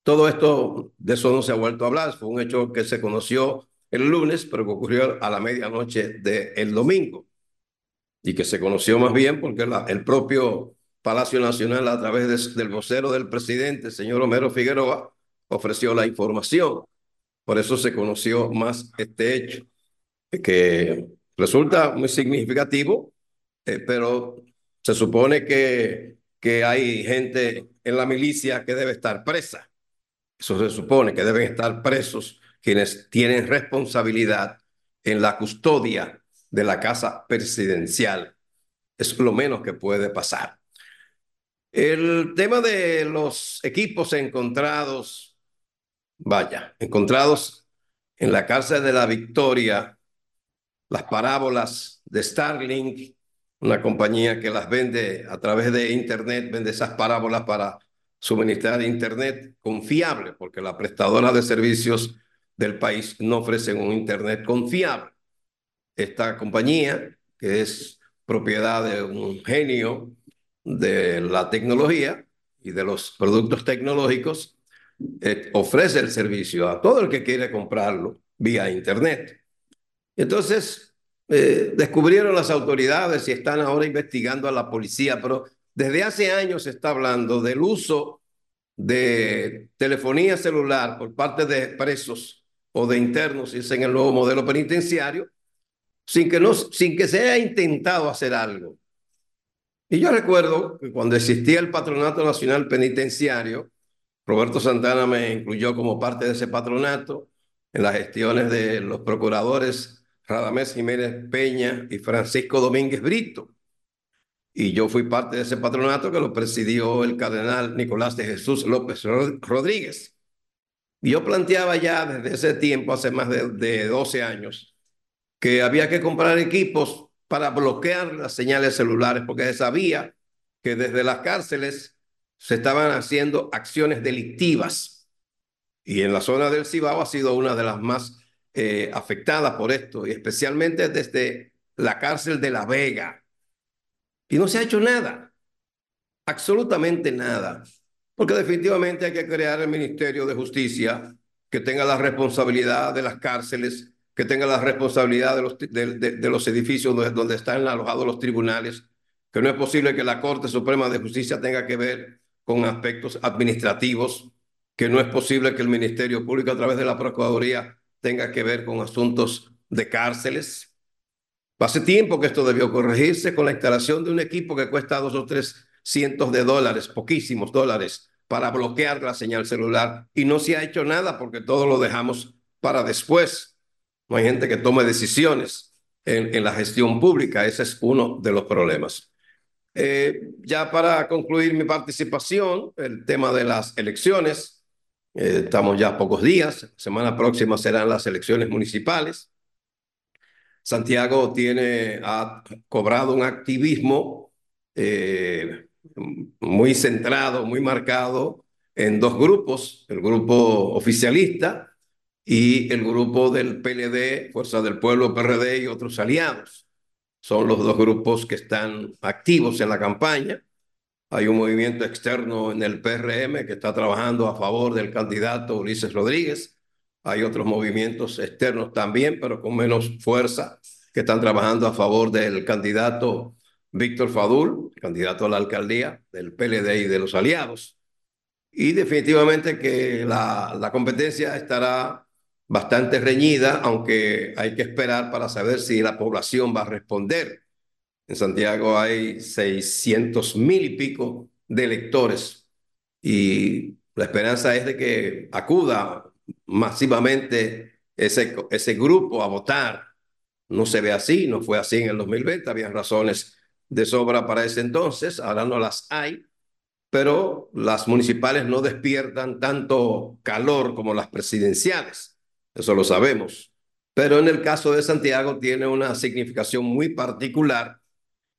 Todo esto, de eso no se ha vuelto a hablar, fue un hecho que se conoció el lunes, pero que ocurrió a la medianoche del domingo, y que se conoció más bien porque el propio Palacio Nacional, a través del vocero del presidente, señor Homero Figueroa, ofreció la información. Por eso se conoció más este hecho, que resulta muy significativo, eh, pero se supone que, que hay gente en la milicia que debe estar presa Eso se supone que deben estar presos quienes tienen responsabilidad en la custodia de la casa presidencial. Es lo menos que puede pasar. El tema de los equipos encontrados, vaya, encontrados en la cárcel de la Victoria, las parábolas de Starlink, una compañía que las vende a través de Internet, vende esas parábolas para suministrar Internet confiable, porque la prestadora de servicios del país no ofrece un Internet confiable. Esta compañía, que es propiedad de un genio de la tecnología y de los productos tecnológicos, eh, ofrece el servicio a todo el que quiere comprarlo vía Internet. Entonces, eh, descubrieron las autoridades y están ahora investigando a la policía, pero desde hace años se está hablando del uso de telefonía celular por parte de presos o de internos, si es en el nuevo modelo penitenciario, sin que, no, sin que se haya intentado hacer algo. Y yo recuerdo que cuando existía el Patronato Nacional Penitenciario, Roberto Santana me incluyó como parte de ese patronato en las gestiones de los procuradores Radamés Jiménez Peña y Francisco Domínguez Brito. Y yo fui parte de ese patronato que lo presidió el cardenal Nicolás de Jesús López Rodríguez. Yo planteaba ya desde ese tiempo, hace más de, de 12 años, que había que comprar equipos para bloquear las señales celulares, porque sabía que desde las cárceles se estaban haciendo acciones delictivas. Y en la zona del Cibao ha sido una de las más eh, afectadas por esto, y especialmente desde la cárcel de La Vega. Y no se ha hecho nada, absolutamente nada, porque definitivamente hay que crear el Ministerio de Justicia que tenga la responsabilidad de las cárceles que tenga la responsabilidad de los, de, los edificios donde, donde, están alojados los tribunales, que no es posible que la Corte Suprema de Justicia tenga que ver con aspectos administrativos, que no es posible que el Ministerio Público a través de la Procuraduría tenga que ver con asuntos de cárceles. Hace tiempo que esto debió corregirse con la instalación de un equipo que cuesta dos o tres cientos de dólares, poquísimos dólares, para bloquear la señal celular. Y no se ha hecho nada porque todo lo dejamos para después no hay gente que tome decisiones en, la gestión pública. Ese es uno de los problemas. Eh, ya para concluir mi participación, el tema de las elecciones. Eh, estamos ya a pocos días. Semana próxima serán las elecciones municipales. Santiago tiene, ha cobrado un activismo eh, muy centrado, muy marcado en dos grupos, el grupo oficialista y el grupo del PLD, Fuerza del Pueblo, PRD y otros aliados. Son los dos grupos que están activos en la campaña. Hay un movimiento externo en el PRM que está trabajando a favor del candidato Ulises Rodríguez. Hay otros movimientos externos también, pero con menos fuerza, que están trabajando a favor del candidato Víctor Fadul, candidato a la alcaldía del PLD y de los aliados. Y definitivamente que la, la competencia estará bastante reñida, aunque hay que esperar para saber si la población va a responder. En Santiago hay 600 mil y pico de electores y la esperanza es de que acuda masivamente ese, ese grupo a votar. No se ve así, no fue así en el 2020, había razones de sobra para ese entonces, ahora no las hay, pero las municipales no despiertan tanto calor como las presidenciales eso lo sabemos. Pero en el caso de Santiago tiene una significación muy particular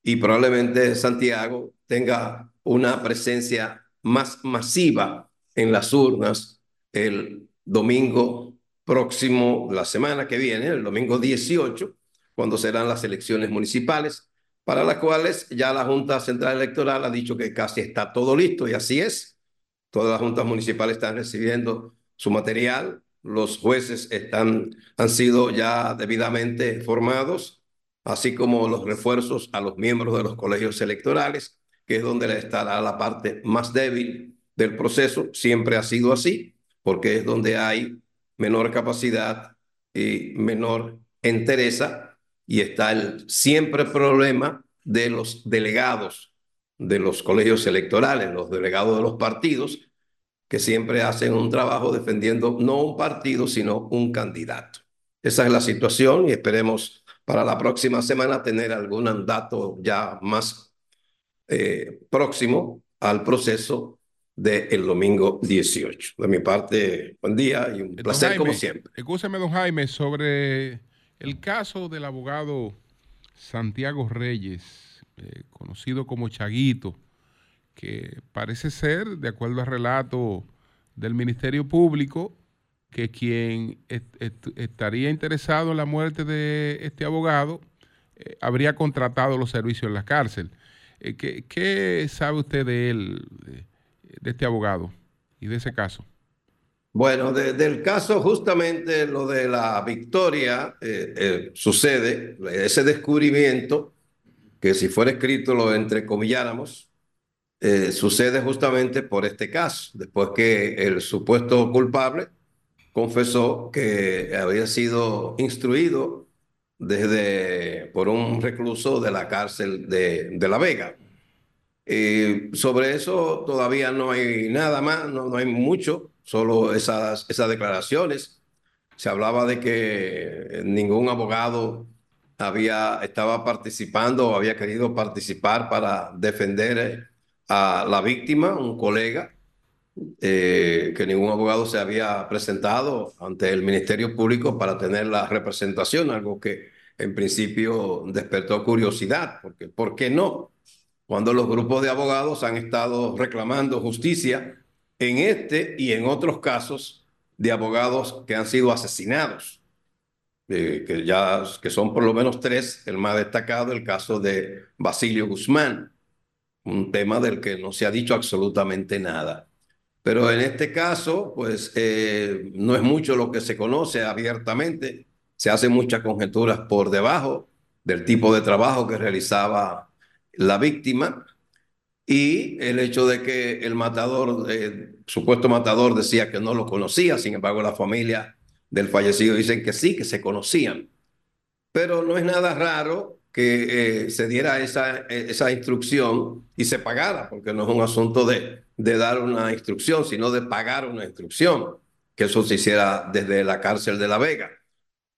y probablemente Santiago tenga una presencia más masiva en las urnas el domingo próximo, la semana que viene, el domingo 18, cuando serán las elecciones municipales, para las cuales ya la Junta Central Electoral ha dicho que casi está todo listo y así es. Todas las juntas municipales están recibiendo su material, los jueces están, han sido ya debidamente formados, así como los refuerzos a los miembros de los colegios electorales, que es donde estará la parte más débil del proceso. Siempre ha sido así, porque es donde hay menor capacidad y menor entereza, y está el siempre problema de los delegados de los colegios electorales, los delegados de los partidos, que siempre hacen un trabajo defendiendo no un partido, sino un candidato. Esa es la situación y esperemos para la próxima semana tener algún dato ya más eh, próximo al proceso del domingo 18. De mi parte, buen día y un placer como siempre. Escúcheme, don Jaime, sobre el caso del abogado Santiago Reyes, eh, conocido como Chaguito, que parece ser, de acuerdo al relato del Ministerio Público, que quien estaría interesado en la muerte de este abogado eh, habría contratado los servicios en la cárcel. Eh, ¿qué, sabe usted de él, de, este abogado y de ese caso? Bueno, del caso justamente lo de la victoria eh, sucede, ese descubrimiento, que si fuera escrito lo entrecomilláramos, sucede justamente por este caso, después que el supuesto culpable confesó que había sido instruido desde, por un recluso de la cárcel de, de La Vega. sobre eso todavía no hay nada más, no, no hay mucho, solo esas, esas declaraciones. Se hablaba de que ningún abogado había, estaba participando o había querido participar para defender a la víctima, un colega. Eh, que ningún abogado se había presentado ante el Ministerio Público para tener la representación, algo que en principio despertó curiosidad, porque ¿por qué no? Cuando los grupos de abogados han estado reclamando justicia en este y en otros casos de abogados que han sido asesinados, eh, que ya que son por lo menos tres, el más destacado, el caso de Basilio Guzmán, un tema del que no se ha dicho absolutamente nada. Pero en este caso, pues eh, no es mucho lo que se conoce abiertamente. Se hacen muchas conjeturas por debajo del tipo de trabajo que realizaba la víctima y el hecho de que el matador, el supuesto matador, decía que no lo conocía. Sin embargo, la familia del fallecido dicen que sí, que se conocían. Pero no es nada raro que eh, se diera esa, esa instrucción y se pagara, porque no es un asunto de, de dar una instrucción, sino de pagar una instrucción, que eso se hiciera desde la cárcel de La Vega.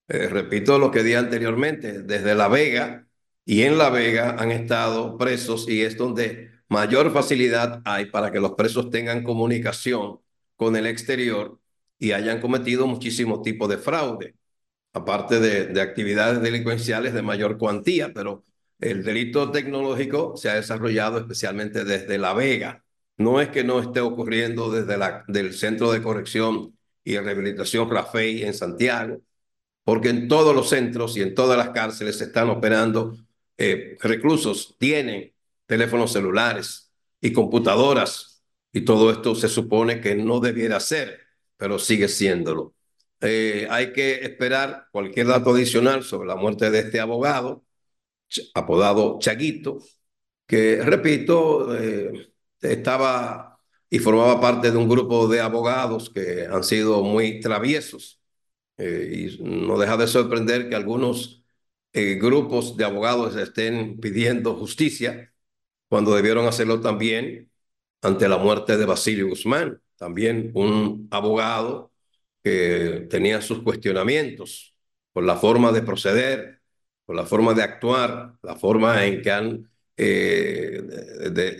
Eh, repito lo que di anteriormente, desde La Vega y en La Vega han estado presos y es donde mayor facilidad hay para que los presos tengan comunicación con el exterior y hayan cometido muchísimos tipos de fraude aparte de, actividades delincuenciales de mayor cuantía, pero el delito tecnológico se ha desarrollado especialmente desde La Vega. No es que no esté ocurriendo desde la, del Centro de Corrección y Rehabilitación Rafael en Santiago, porque en todos los centros y en todas las cárceles se están operando eh, reclusos, tienen teléfonos celulares y computadoras, y todo esto se supone que no debiera ser, pero sigue siéndolo. Eh, hay que esperar cualquier dato adicional sobre la muerte de este abogado, apodado Chaguito, que, repito, eh, estaba y formaba parte de un grupo de abogados que han sido muy traviesos. Eh, y no deja de sorprender que algunos grupos de abogados estén pidiendo justicia cuando debieron hacerlo también ante la muerte de Basilio Guzmán, también un abogado que tenía sus cuestionamientos por la forma de proceder, por la forma de actuar, la forma en que han eh,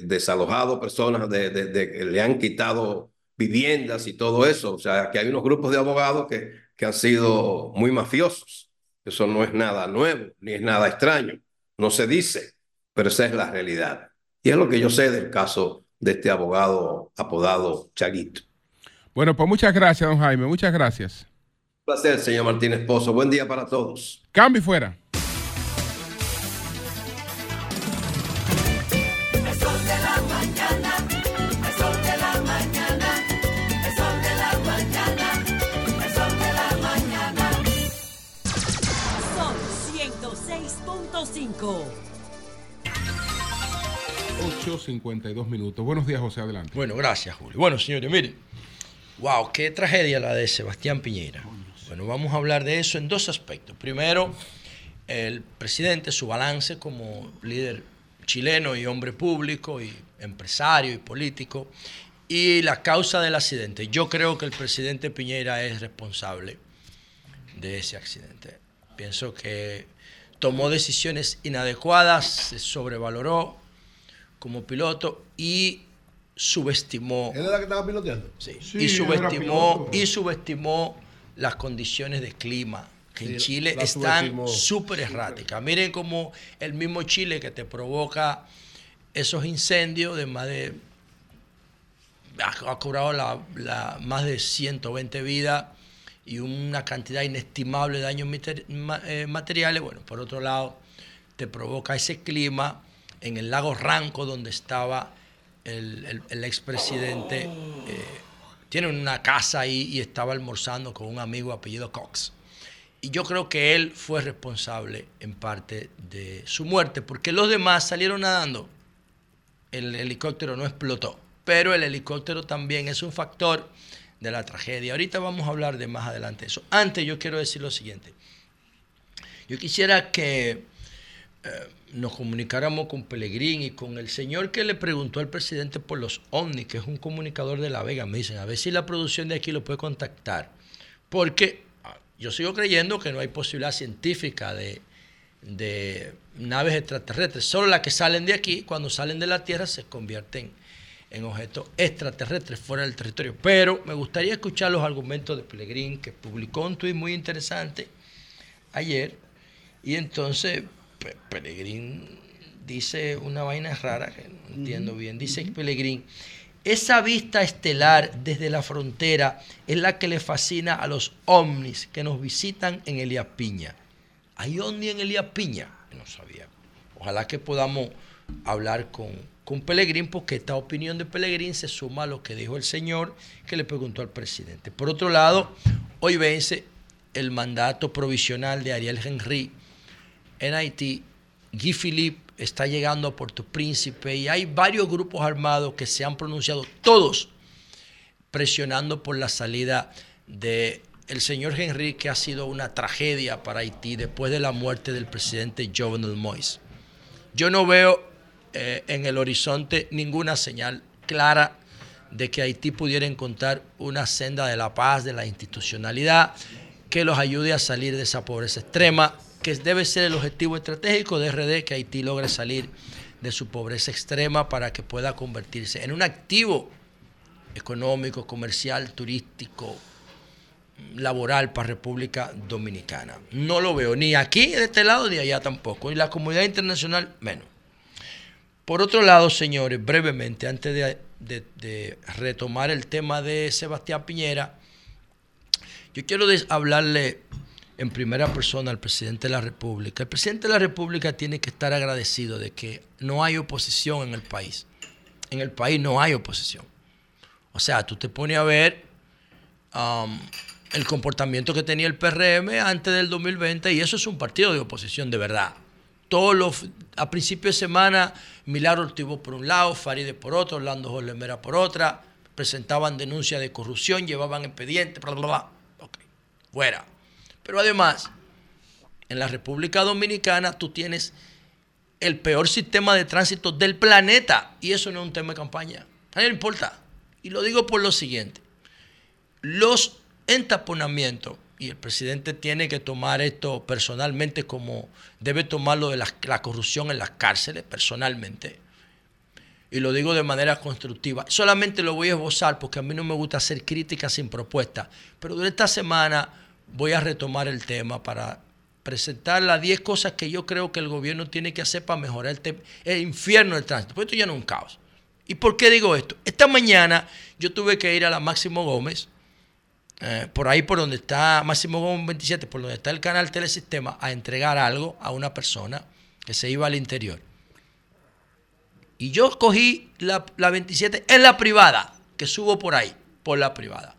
desalojado personas, de, le han quitado viviendas y todo eso. O sea, que hay unos grupos de abogados que, que han sido muy mafiosos. Eso no es nada nuevo, ni es nada extraño. No se dice, pero esa es la realidad. Y es lo que yo sé del caso de este abogado apodado Chaguito. Bueno, pues muchas gracias, don Jaime. Muchas gracias. Un placer, señor Martínez Pozo. Buen día para todos. Cambio fuera. Son 106.5. 8.52 minutos. Buenos días, José. Adelante. Bueno, gracias, Julio. Bueno, señores, miren. Wow, qué tragedia la de Sebastián Piñera. Bueno, vamos a hablar de eso en dos aspectos. Primero, el presidente, su balance como líder chileno y hombre público y empresario y político. y la causa del accidente. Yo creo que el presidente Piñera es responsable de ese accidente. Pienso que tomó decisiones inadecuadas, se sobrevaloró como piloto y subestimó. ¿Él era que estaba piloteando? Sí. Sí, y subestimó y subestimó las condiciones de clima que en Chile la están súper erráticas. Miren cómo el mismo Chile que te provoca esos incendios de más de ha, ha cobrado la, la- más de 120 vidas y una cantidad inestimable de daños eh, materiales. Bueno, por otro lado, te provoca ese clima en el lago Ranco donde estaba el, el- el expresidente. eh, tiene una casa ahí y estaba almorzando con un amigo apellido Cox. Y yo creo que él fue responsable en parte de su muerte, porque los demás salieron nadando. El helicóptero no explotó, pero el helicóptero también es un factor de la tragedia. Ahorita vamos a hablar de más adelante eso. Antes yo quiero decir lo siguiente. Yo quisiera que eh, nos comunicáramos con Pellegrín y con el señor que le preguntó al presidente por los ovnis, que es un comunicador de La Vega. Me dicen, a ver si la producción de aquí lo puede contactar. Porque ah, yo sigo creyendo que no hay posibilidad científica de, de naves extraterrestres. Solo las que salen de aquí, cuando salen de la Tierra, se convierten en objetos extraterrestres fuera del territorio. Pero me gustaría escuchar los argumentos de Pellegrín, que publicó un tuit muy interesante ayer. Y entonces Pe- Pellegrín dice una vaina rara que no entiendo bien. Dice Pellegrín, esa vista estelar desde la frontera es la que le fascina a los ovnis que nos visitan en Elías Piña. ¿Hay ovni en Elías Piña? No sabía. Ojalá que podamos hablar con, con Pellegrín, porque esta opinión de Pellegrín se suma a lo que dijo el señor que le preguntó al presidente. Por otro lado, hoy vence el mandato provisional de Ariel Henry en Haití. Guy Philippe está llegando a Puerto Príncipe y hay varios grupos armados que se han pronunciado, todos presionando por la salida de el señor Henry, que ha sido una tragedia para Haití después de la muerte del presidente Jovenel Moïse. Yo no veo eh, en el horizonte ninguna señal clara de que Haití pudiera encontrar una senda de la paz, de la institucionalidad, que los ayude a salir de esa pobreza extrema, que debe ser el objetivo estratégico de RD, que Haití logre salir de su pobreza extrema para que pueda convertirse en un activo económico, comercial, turístico, laboral para República Dominicana. No lo veo ni aquí de este lado ni allá tampoco, y la comunidad internacional menos. Por otro lado, señores, brevemente, antes de, de- retomar el tema de Sebastián Piñera, yo quiero hablarle en primera persona al presidente de la República. El presidente de la República tiene que estar agradecido de que no hay oposición en el país. En el país no hay oposición. O sea, tú te pones a ver um, el comportamiento que tenía el PRM antes del 2020 y eso es un partido de oposición de verdad. Todos los, a principio de semana, Milagro Ortivo por un lado, Faride por otro, Orlando Jorge Mera por otra, presentaban denuncias de corrupción, llevaban expedientes, bla, bla, bla. Ok, fuera. Pero además, en la República Dominicana tú tienes el peor sistema de tránsito del planeta y eso no es un tema de campaña. A nadie importa. Y lo digo por lo siguiente. Los entaponamientos, y el presidente tiene que tomar esto personalmente como debe tomarlo de la, la corrupción en las cárceles personalmente. Y lo digo de manera constructiva. Solamente lo voy a esbozar porque a mí no me gusta hacer críticas sin propuesta. Pero durante esta semana voy a retomar el tema para presentar las 10 cosas que yo creo que el gobierno tiene que hacer para mejorar el, el infierno del tránsito. Porque esto ya no es un caos. ¿Y por qué digo esto? Esta mañana yo tuve que ir a la Máximo Gómez, eh, por ahí por donde está Máximo Gómez 27, por donde está el canal Telesistema, a entregar algo a una persona que se iba al interior. Y yo cogí la, la 27 en la privada, que subo por ahí, por la privada.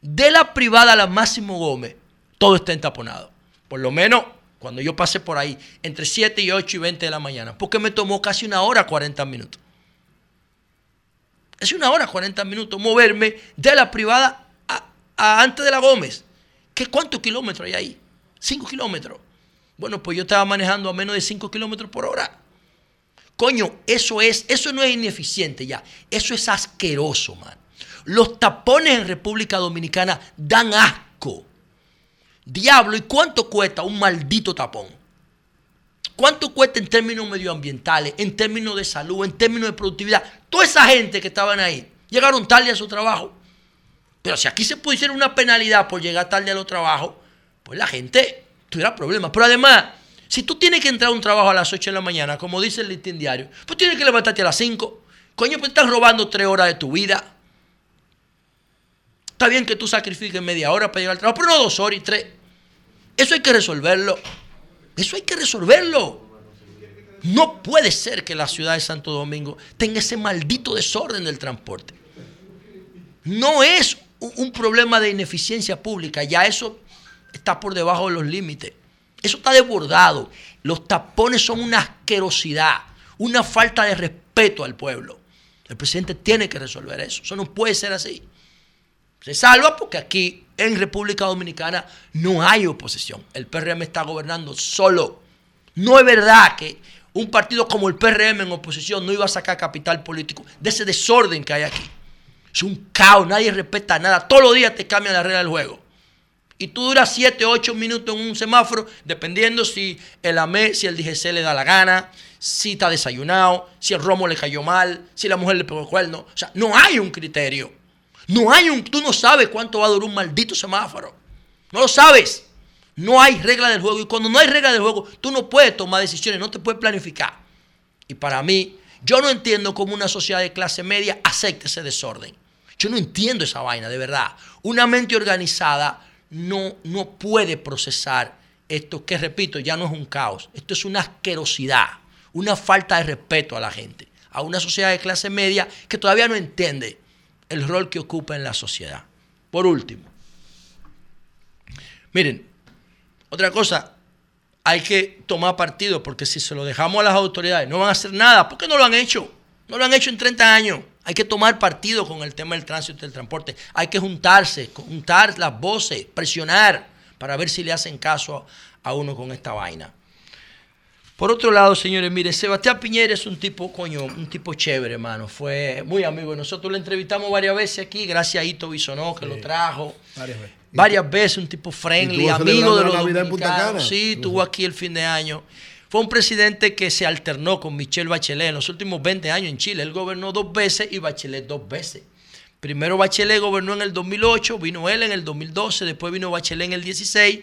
De la privada a la Máximo Gómez, todo está entaponado. Por lo menos cuando yo pasé por ahí, entre 7 y 8 y 20 de la mañana, porque me tomó casi una hora 40 minutos. Es una hora 40 minutos moverme de la privada a, a antes de la Gómez. ¿Qué, ¿Cuántos kilómetros hay ahí? 5 kilómetros. Bueno, pues yo estaba manejando a menos de 5 kilómetros por hora. Coño, eso es, eso no es ineficiente ya. Eso es asqueroso, man. Los tapones en República Dominicana dan asco. Diablo, ¿y cuánto cuesta un maldito tapón? ¿Cuánto cuesta en términos medioambientales, en términos de salud, en términos de productividad? Toda esa gente que estaban ahí llegaron tarde a su trabajo. Pero si aquí se pudiera una penalidad por llegar tarde a los trabajos, pues la gente tuviera problemas. Pero además, si tú tienes que entrar a un trabajo a las 8 de la mañana, como dice el listín diario, pues tienes que levantarte a las 5. Coño, pues estás robando 3 horas de tu vida. Está bien que tú sacrifiques media hora para llegar al trabajo, pero no dos horas y tres. Eso hay que resolverlo. Eso hay que resolverlo. No puede ser que la ciudad de Santo Domingo tenga ese maldito desorden del transporte. No es un problema de ineficiencia pública, ya eso está por debajo de los límites. Eso está desbordado. Los tapones son una asquerosidad, una falta de respeto al pueblo. El presidente tiene que resolver eso. Eso no puede ser así. Se salva porque aquí en República Dominicana no hay oposición. El PRM está gobernando solo. No es verdad que un partido como el PRM en oposición no iba a sacar capital político de ese desorden que hay aquí. Es un caos, nadie respeta nada. Todos los días te cambian la regla del juego. Y tú duras 7, 8 minutos en un semáforo, dependiendo si el AME, si el DGC le da la gana, si está desayunado, si el romo le cayó mal, si la mujer le pegó el cuerno. O sea, no hay un criterio. No hay un, tú no sabes cuánto va a durar un maldito semáforo. No lo sabes. No hay regla del juego. Y cuando no hay regla del juego, tú no puedes tomar decisiones, no te puedes planificar. Y para mí, yo no entiendo cómo una sociedad de clase media acepta ese desorden. Yo no entiendo esa vaina, de verdad. Una mente organizada no, no puede procesar esto, que repito, ya no es un caos. Esto es una asquerosidad, una falta de respeto a la gente, a una sociedad de clase media que todavía no entiende el rol que ocupa en la sociedad. Por último, miren, otra cosa, hay que tomar partido porque si se lo dejamos a las autoridades no van a hacer nada. ¿Por qué no lo han hecho? No lo han hecho en 30 años. Hay que tomar partido con el tema del tránsito y del transporte. Hay que juntarse, juntar las voces, presionar para ver si le hacen caso a uno con esta vaina. Por otro lado, señores, mire, Sebastián Piñera es un tipo, coño, un tipo chévere, hermano. Fue muy amigo. Nosotros lo entrevistamos varias veces aquí, gracias a Ito Bisonó, que lo trajo. Varias veces. Varias veces, un tipo friendly, amigo de los dominicanos. Sí, estuvo aquí el fin de año. Fue un presidente que se alternó con Michelle Bachelet en los últimos 20 años en Chile. Él gobernó dos veces y Bachelet dos veces. Primero Bachelet gobernó en el 2008, vino él en el 2012, después vino Bachelet en el 16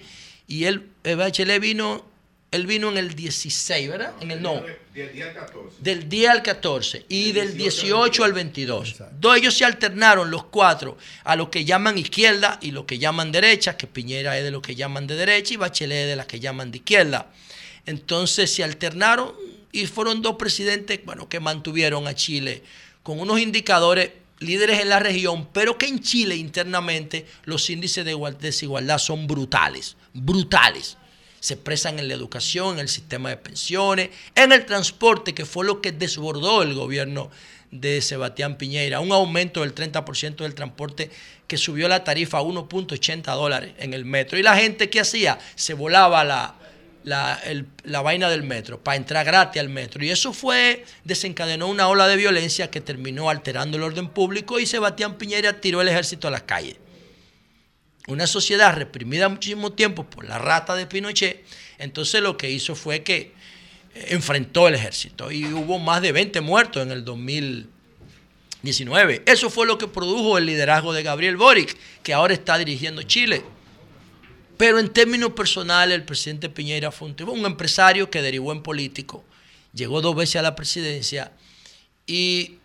y él, eh, Bachelet vino él vino en el 16, ¿verdad? En el no. Del día al 14. Del día al 14 y del 18 al 22. Dos ellos se alternaron los cuatro a lo que llaman izquierda y lo que llaman derecha, que Piñera es de lo que llaman de derecha y Bachelet es de las que llaman de izquierda. Entonces se alternaron y fueron dos presidentes, bueno, que mantuvieron a Chile con unos indicadores líderes en la región, pero que en Chile internamente los índices de desigualdad son brutales, brutales se expresan en la educación, en el sistema de pensiones, en el transporte, que fue lo que desbordó el gobierno de Sebastián Piñera, un aumento del 30% del transporte que subió la tarifa a 1.80 dólares en el metro. Y la gente que hacía, se volaba la, la, la, vaina del metro para entrar gratis al metro. Y eso fue, desencadenó una ola de violencia que terminó alterando el orden público y Sebastián Piñera tiró el ejército a las calles una sociedad reprimida muchísimo tiempo por la rata de Pinochet, entonces lo que hizo fue que eh, enfrentó el ejército y hubo más de 20 muertos en el 2019. Eso fue lo que produjo el liderazgo de Gabriel Boric, que ahora está dirigiendo Chile. Pero en términos personales, el presidente Piñera fue un, un empresario que derivó en político, llegó dos veces a la presidencia y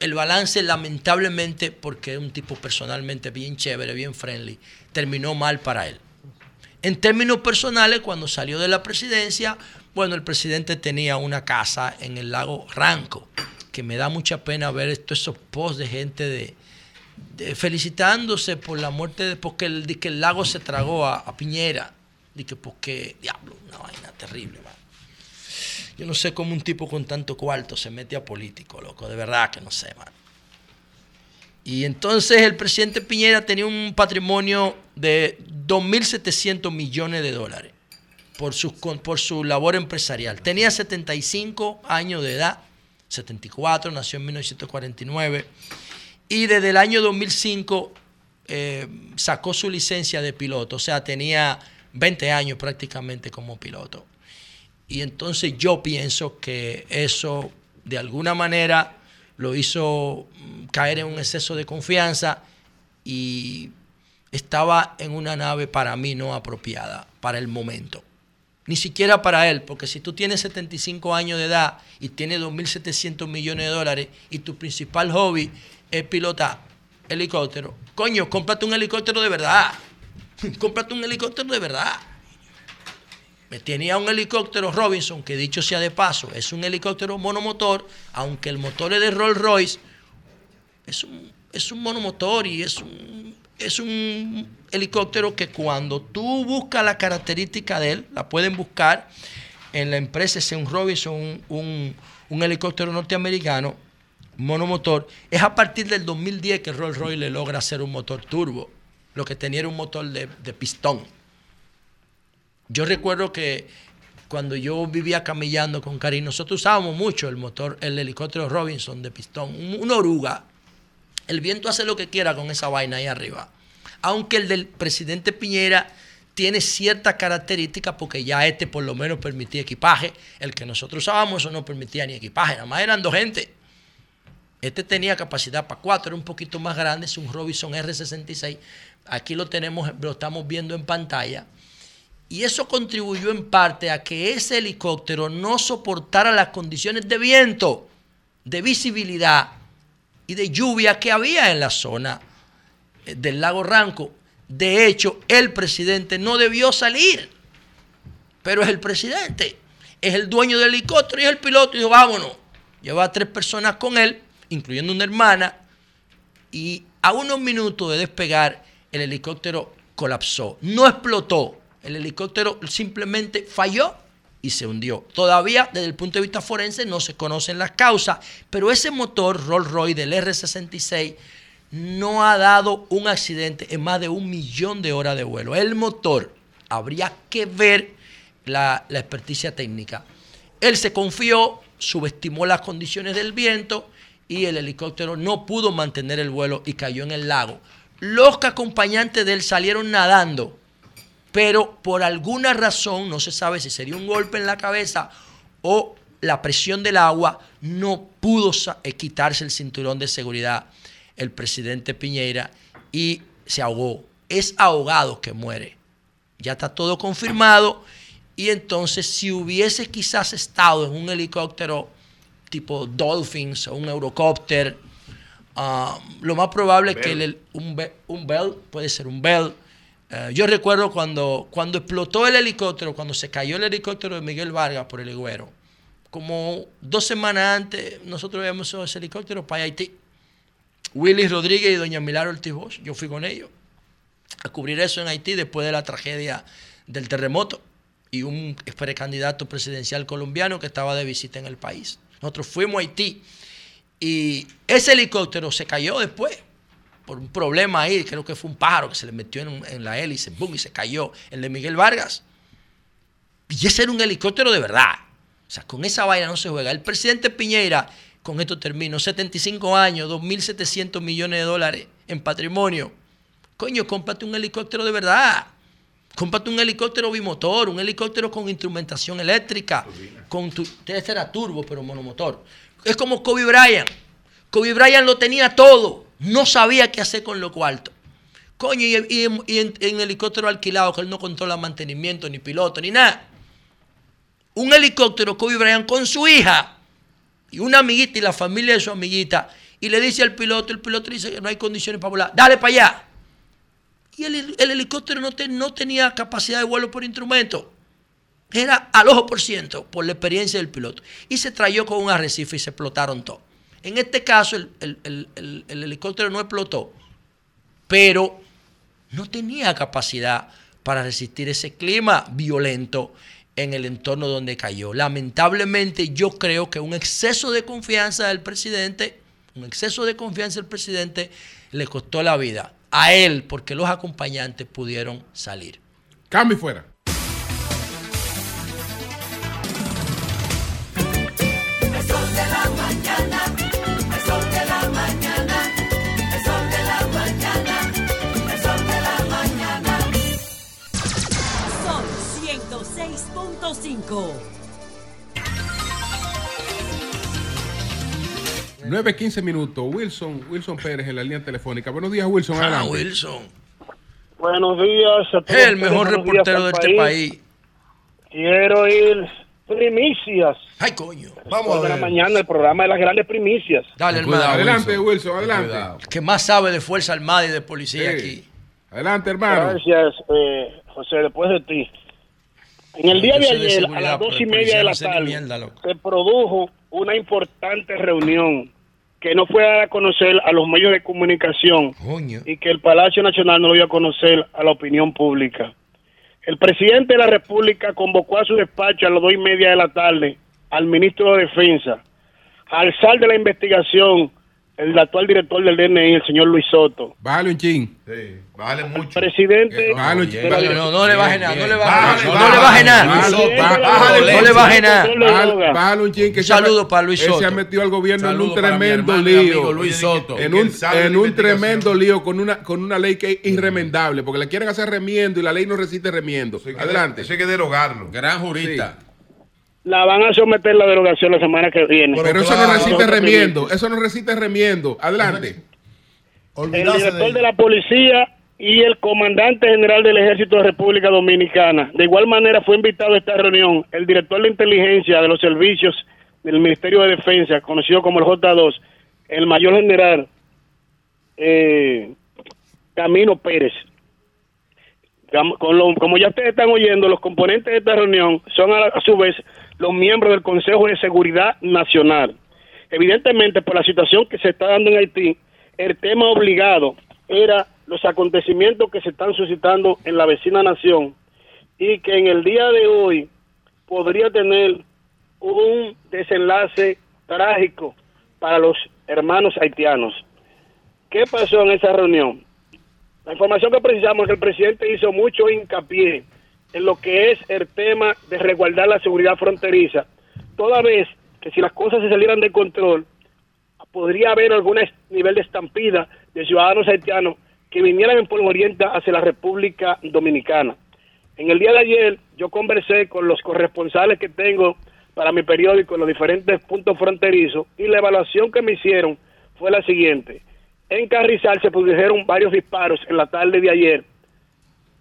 el balance lamentablemente, porque es un tipo personalmente bien chévere, bien friendly, terminó mal para él. En términos personales, cuando salió de la presidencia, bueno, el presidente tenía una casa en el lago Ranco, que me da mucha pena ver esos posts de gente de, felicitándose por la muerte, de, porque el, que el lago se tragó a, Piñera. Y que porque, diablo, una vaina terrible. Yo no sé cómo un tipo con tanto cuarto se mete a político, loco. De verdad que no sé, man. Y entonces el presidente Piñera tenía un patrimonio de 2.700 millones de dólares. por su, por su labor empresarial. Tenía 75 años de edad, 74, nació en 1949, y desde el año 2005 eh, sacó su licencia de piloto, o sea, tenía 20 años prácticamente como piloto. Y entonces yo pienso que eso de alguna manera lo hizo caer en un exceso de confianza y estaba en una nave para mí no apropiada para el momento. Ni siquiera para él, porque si tú tienes 75 años de edad y tienes 2.700 millones de dólares y tu principal hobby es pilotar helicóptero, coño, cómprate un helicóptero de verdad. cómprate un helicóptero de verdad. Me tenía un helicóptero Robinson, que dicho sea de paso, es un helicóptero monomotor, aunque el motor es de Rolls Royce, es un, es un monomotor y es un, es un helicóptero que cuando tú buscas la característica de él, la pueden buscar en la empresa, es un Robinson, un, helicóptero norteamericano, monomotor, es a partir del 2010 que Rolls Royce le logra hacer un motor turbo. Lo que tenía era un motor de, de pistón. Yo recuerdo que cuando yo vivía camillando con Karim, nosotros usábamos mucho el motor, el helicóptero Robinson de pistón, una oruga. El viento hace lo que quiera con esa vaina ahí arriba. Aunque el del presidente Piñera tiene cierta característica porque ya este por lo menos permitía equipaje. El que nosotros usábamos eso no permitía ni equipaje, nada más eran dos gente. Este tenía capacidad para cuatro, era un poquito más grande, es un Robinson R66. Aquí lo tenemos, lo estamos viendo en pantalla. Y eso contribuyó en parte a que ese helicóptero no soportara las condiciones de viento, de visibilidad y de lluvia que había en la zona eh, del lago Ranco. De hecho, el presidente no debió salir, pero es el presidente, es el dueño del helicóptero y es el piloto. Y dijo, vámonos. Lleva a tres personas con él, incluyendo una hermana, y a unos minutos de despegar, el helicóptero colapsó. No explotó, el helicóptero simplemente falló y se hundió. Todavía desde el punto de vista forense no se conocen las causas, pero ese motor Rolls Royce del R66 no ha dado un accidente en más de un millón de horas de vuelo. El motor, habría que ver la, la experticia técnica. Él se confió, subestimó las condiciones del viento y el helicóptero no pudo mantener el vuelo y cayó en el lago. Los acompañantes de él salieron nadando pero por alguna razón, no se sabe si sería un golpe en la cabeza o la presión del agua, no pudo eh, quitarse el cinturón de seguridad el presidente Piñera y se ahogó. Es ahogado que muere. Ya está todo confirmado. Y entonces, si hubiese quizás estado en un helicóptero tipo Dolphins o un Eurocopter, ah, lo más probable es que un, un Bell, puede ser un Bell, eh, yo recuerdo cuando, cuando explotó el helicóptero, cuando se cayó el helicóptero de Miguel Vargas por el Higuero, como dos semanas antes, nosotros habíamos usado ese helicóptero para Haití. Willy Rodríguez y doña Milagro Ortiz yo fui con ellos a cubrir eso en Haití después de la tragedia del terremoto y un precandidato presidencial colombiano que estaba de visita en el país. Nosotros fuimos a Haití y ese helicóptero se cayó después por un problema ahí, creo que fue un pájaro que se le metió en, la hélice, boom, y se cayó, el de Miguel Vargas. Y ese era un helicóptero de verdad. O sea, con esa vaina no se juega. El presidente Piñera, con esto termino, 75 años, 2.700 millones de dólares en patrimonio. Coño, cómprate un helicóptero de verdad. Cómprate un helicóptero bimotor, un helicóptero con instrumentación eléctrica, con tu, este era turbo, pero monomotor. Es como Kobe Bryant. Kobe Bryant lo tenía todo no sabía qué hacer con lo cuarto. Coño, y, en, helicóptero alquilado, que él no controla mantenimiento, ni piloto, ni nada. Un helicóptero Kobe Bryant con su hija y una amiguita y la familia de su amiguita. Y le dice al piloto, el piloto dice que no hay condiciones para volar. Dale para allá. Y el, helicóptero no, tenía capacidad de vuelo por instrumento. Era al ojo por ciento por la experiencia del piloto. Y se trayó con un arrecife y se explotaron todos. En este caso, el, helicóptero no explotó, pero no tenía capacidad para resistir ese clima violento en el entorno donde cayó. Lamentablemente, yo creo que un exceso de confianza del presidente, un exceso de confianza del presidente le costó la vida a él porque los acompañantes pudieron salir. Cambio fuera. 5. 9, 15 minutos. Wilson, Wilson Pérez en la línea telefónica. Buenos días, Wilson. Ah, Adelante. Wilson. Buenos días a todos. El mejor reportero de este país. Quiero ir primicias. Ay, coño. Vamos de la mañana, el programa de las grandes primicias. Dale, hermano. Adelante, Wilson, adelante. Que más sabe de Fuerza Armada y de policía Sí. aquí. Adelante, hermano. Gracias, eh, José, después de ti. En el día de ayer, a las dos y media de la tarde, mierda, se produjo una importante reunión que no fue a conocer a los medios de comunicación Coño. y que el Palacio Nacional no lo dio a conocer a la opinión pública. El presidente de la República convocó a su despacho a las dos y media de la tarde al ministro de Defensa. Al sal de la investigación, el actual director del DNI, el señor Luis Soto. Bájale un chin. Sí, vale mucho. Presidente. Bájale un chin. No, no, le baje nada, no le baje Bájale, nada. No bájale, le baje nada. bájale, bájale, No le baje nada. Bájale, bájale un chin que Un saludo para Luis él Soto. se ha metido al gobierno en un tremendo lío. Luis Soto. En un, él en un tremendo lío con una, con una ley que es irremendable, porque la quieren hacer remiendo y la ley no resiste remiendo. Adelante. Eso hay que derogarlo. Gran jurista. La van a someter la derogación la semana que viene. Pero eso no resiste remiendo. Eso no resiste remiendo. Adelante. el director de la policía y el comandante general del ejército de República Dominicana. De igual manera fue invitado a esta reunión el director de inteligencia de los servicios del Ministerio de Defensa, conocido como el J2, el mayor general eh, Camino Pérez. Con lo- como ya ustedes están oyendo, los componentes de esta reunión son a, a su vez los miembros del Consejo de Seguridad Nacional. Evidentemente, por la situación que se está dando en Haití, el tema obligado era los acontecimientos que se están suscitando en la vecina nación y que en el día de hoy podría tener un desenlace trágico para los hermanos haitianos. ¿Qué pasó en esa reunión? La información que precisamos es que el presidente hizo mucho hincapié en lo que es el tema de resguardar la seguridad fronteriza, toda vez que si las cosas se salieran de control, podría haber algún nivel de estampida de ciudadanos haitianos que vinieran en polvorienta hacia la República Dominicana. En el día de ayer yo conversé con los corresponsales que tengo para mi periódico en los diferentes puntos fronterizos y la evaluación que me hicieron fue la siguiente. En Carrizal se produjeron varios disparos en la tarde de ayer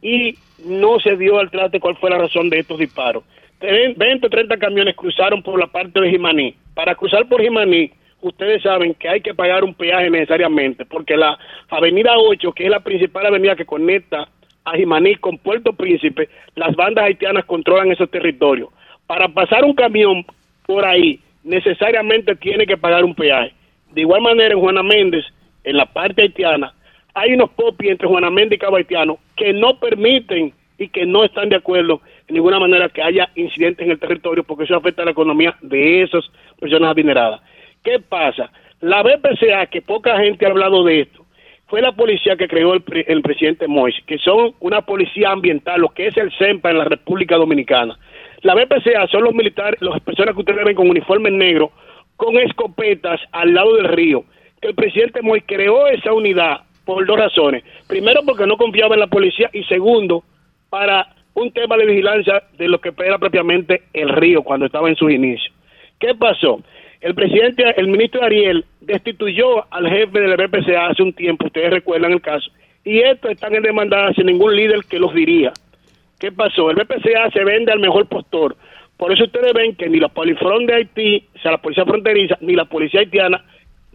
y no se dio al trate cuál fue la razón de estos disparos. Tre- 20 o 30 camiones cruzaron por la parte de Jimaní. Para cruzar por Jimaní, ustedes saben que hay que pagar un peaje necesariamente, porque la avenida 8, que es la principal avenida que conecta a Jimaní con Puerto Príncipe, las bandas haitianas controlan esos territorios. Para pasar un camión por ahí, necesariamente tiene que pagar un peaje. De igual manera, en Juana Méndez, en la parte haitiana, hay unos popis entre Juana Méndez y Cabo Haitiano que no permiten y que no están de acuerdo en ninguna manera que haya incidentes en el territorio porque eso afecta a la economía de esas personas adineradas. ¿Qué pasa? La BPCA, que poca gente ha hablado de esto, fue la policía que creó el presidente Mois, que son una policía ambiental, lo que es el CEMPA en la República Dominicana. La BPCA son los militares, las personas que ustedes ven con uniformes negros, con escopetas al lado del río. Que el presidente Mois creó esa unidad por dos razones. Primero, porque no confiaba en la policía y segundo, para un tema de vigilancia de lo que era propiamente el río cuando estaba en sus inicios. ¿Qué pasó? El presidente, el ministro Ariel destituyó al jefe del BPCA hace un tiempo, ustedes recuerdan el caso, y estos están en demanda sin ningún líder que los diría. ¿Qué pasó? El BPCA se vende al mejor postor. Por eso ustedes ven que ni la Polifrón de Haití, o sea, la policía fronteriza, ni la policía haitiana,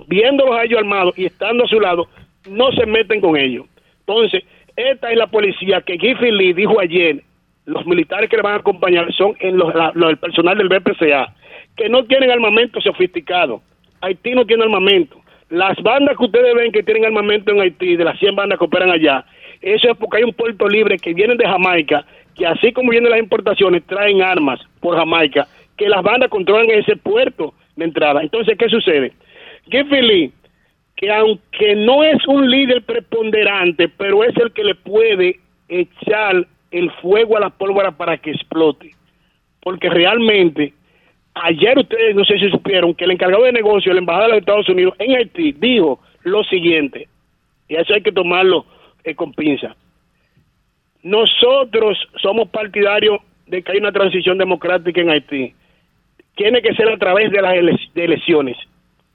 viéndolos a ellos armados y estando a su lado, no se meten con ellos. Entonces, esta es la policía que Giffy Lee dijo ayer, los militares que le van a acompañar son en los, el personal del BPCA, que no tienen armamento sofisticado. Haití no tiene armamento. Las bandas que ustedes ven que tienen armamento en Haití, de las 100 bandas que operan allá, eso es porque hay un puerto libre que vienen de Jamaica, que así como vienen las importaciones, traen armas por Jamaica, que las bandas controlan ese puerto de entrada. Entonces, ¿qué sucede? Giffy Lee, que aunque no es un líder preponderante, pero es el que le puede echar el fuego a la pólvora para que explote. Porque realmente, ayer ustedes no sé si supieron que el encargado de negocio de la Embajada de los Estados Unidos en Haití dijo lo siguiente, y eso hay que tomarlo eh, con pinza. Nosotros somos partidarios de que hay una transición democrática en Haití, tiene que ser a través de las elecciones.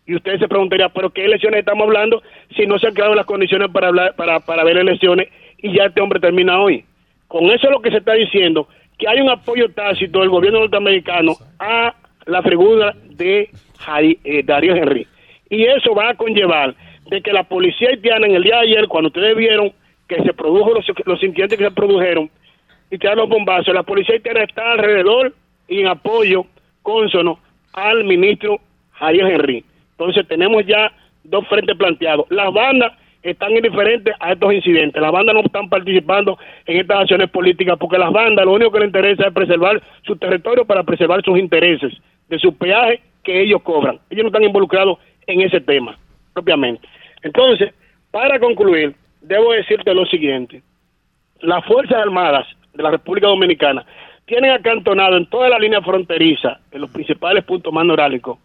Y usted se preguntaría, ¿pero qué elecciones estamos hablando si no se han creado las condiciones para, hablar, para, para ver elecciones y ya este hombre termina hoy? Con eso es lo que se está diciendo, que hay un apoyo tácito del gobierno norteamericano a la figura de eh, Darío Henry. Y eso va a conllevar de que la policía haitiana en el día de ayer, cuando ustedes vieron que se produjo los, los incidentes que se produjeron y tiraron los bombazos, la policía haitiana está alrededor y en apoyo consono al ministro Javier Henry. Entonces tenemos ya dos frentes planteados. Las bandas están indiferentes a estos incidentes. Las bandas no están participando en estas acciones políticas porque las bandas lo único que les interesa es preservar su territorio para preservar sus intereses de sus peajes que ellos cobran. Ellos no están involucrados en ese tema propiamente. Entonces, para concluir, debo decirte lo siguiente. Las Fuerzas Armadas de la República Dominicana tienen acantonado en toda la línea fronteriza, en los principales puntos más neurálgicos,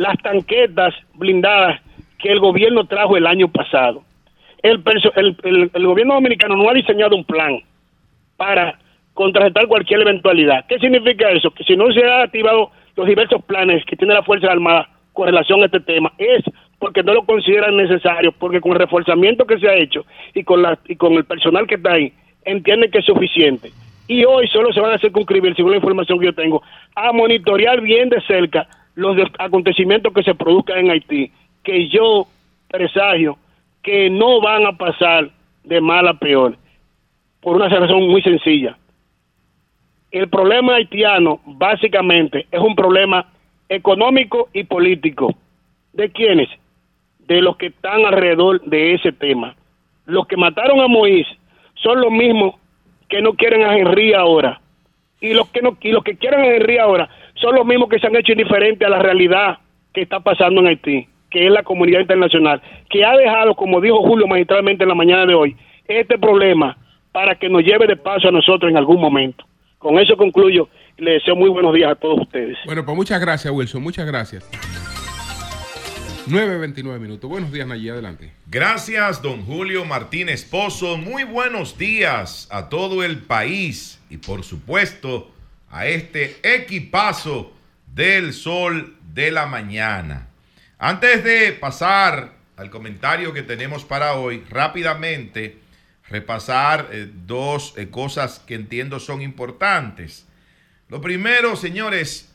las tanquetas blindadas que el gobierno trajo el año pasado. El, gobierno dominicano no ha diseñado un plan para contrarrestar cualquier eventualidad. ¿Qué significa eso? Que si no se han activado los diversos planes que tiene la Fuerza Armada con relación a este tema, es porque no lo consideran necesario, porque con el reforzamiento que se ha hecho y con, la, y con el personal que está ahí, entienden que es suficiente. Y hoy solo se van a circunscribir, según la información que yo tengo, a monitorear bien de cerca los acontecimientos que se produzcan en Haití, que yo presagio que no van a pasar de mal a peor, por una razón muy sencilla. El problema haitiano básicamente es un problema económico y político. ¿De quiénes? De los que están alrededor de ese tema. Los que mataron a Moïse son los mismos que no quieren a Henry ahora. Y los que no y los que quieren a Henry ahora son los mismos que se han hecho indiferentes a la realidad que está pasando en Haití, que es la comunidad internacional, que ha dejado, como dijo Julio magistralmente en la mañana de hoy, este problema para que nos lleve de paso a nosotros en algún momento. Con eso concluyo y le deseo muy buenos días a todos ustedes. Bueno, pues muchas gracias, Wilson. Muchas gracias. 9.29 minutos. Buenos días, Nayí. Adelante. Gracias, don Julio Martínez Pozo. Muy buenos días a todo el país y por supuesto a este equipazo del sol de la mañana. Antes de pasar al comentario que tenemos para hoy, rápidamente repasar eh, dos eh, cosas que entiendo son importantes. Lo primero, señores,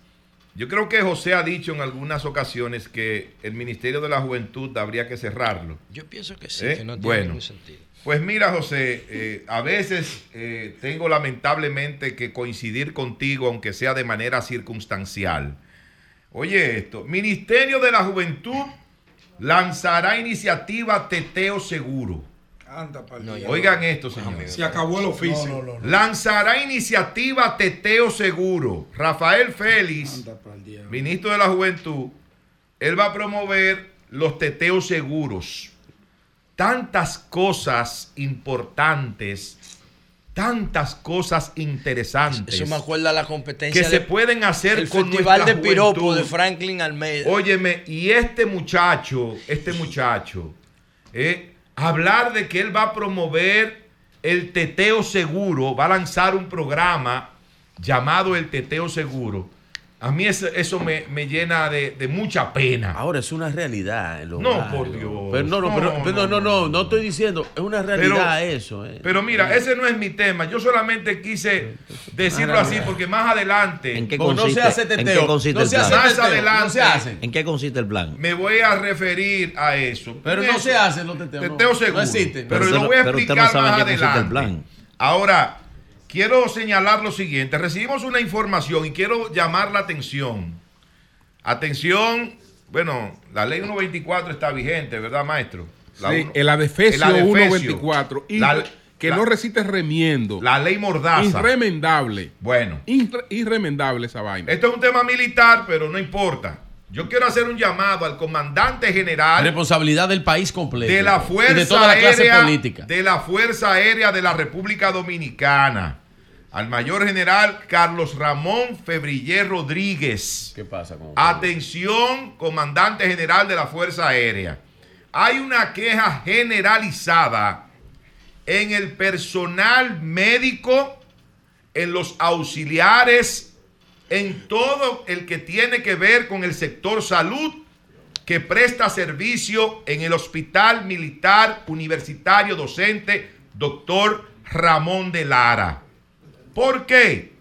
yo creo que José ha dicho en algunas ocasiones que el Ministerio de la Juventud habría que cerrarlo. Yo pienso que sí, ¿Eh? que no tiene Bueno. ningún sentido. Pues mira, José, eh, a veces eh, tengo lamentablemente que coincidir contigo, aunque sea de manera circunstancial. Oye esto, Ministerio de la Juventud lanzará iniciativa Teteo Seguro. Anda, pa'l No. Oigan esto, señores. Se acabó el oficio. No, no, no. Lanzará iniciativa Teteo Seguro. Rafael Félix, ministro de la Juventud, él va a promover los teteos seguros. Tantas cosas importantes, tantas cosas interesantes. Eso me acuerda la competencia que se de- pueden hacer el con Festival de Piropo juventud. de Franklin Almeida. Óyeme, y este muchacho, este muchacho, eh, hablar de que él va a promover el teteo seguro, va a lanzar un programa llamado el teteo seguro. A mí eso, eso me, me llena de, de mucha pena. Ahora es una realidad. en los No, barrios. por Dios. Pero no, no, No, pero- no, pero no, no, no, no estoy diciendo, es una realidad eso. eh. Pero mira, ese no es mi tema. Yo solamente quise decirlo así porque más adelante. ¿En qué consiste, ¿en qué consiste el plan? Más adelante. ¿En qué consiste el plan? Me voy a referir a eso. Pero no Eso. se hacen los teteos. no. Teteo No seguro. existen. Pero, Pero lo voy a no- pero usted explicar no sabe más en qué consiste el adelante. plan. Ahora, quiero señalar lo siguiente. Recibimos una información y quiero llamar la atención. Atención, bueno, la ley 124 está vigente, ¿verdad, maestro? La Sí, uno- el adefesio el adefesio. 124. y La- que la- no resiste remiendo. La ley mordaza. Irremendable. Bueno. Irre- irremendable esa vaina. Esto es un tema militar, pero no importa. Yo quiero hacer un llamado al comandante general Responsabilidad del país completo. de la Y Fuerza de toda la clase Aérea política. de la Fuerza Aérea de la República Dominicana, al mayor general Carlos Ramón Febrillé Rodríguez. ¿Qué pasa con Atención, comandante general de la Fuerza Aérea. Hay una queja generalizada en el personal médico en los auxiliares, en todo el que tiene que ver con el sector salud que presta servicio en el Hospital Militar Universitario Docente Doctor Ramón de Lara. ¿Por qué?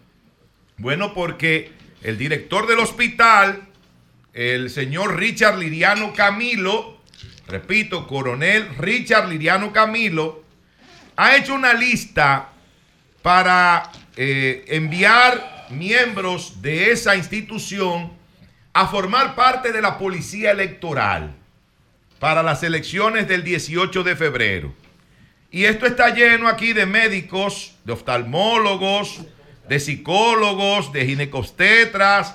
Bueno, porque el director del hospital, el señor Richard Liriano Camilo, repito, coronel Richard Liriano Camilo, ha hecho una lista para eh, enviar miembros de esa institución a formar parte de la policía electoral para las elecciones del 18 de febrero. Y esto está lleno aquí de médicos, de oftalmólogos, de psicólogos, de ginecostetras,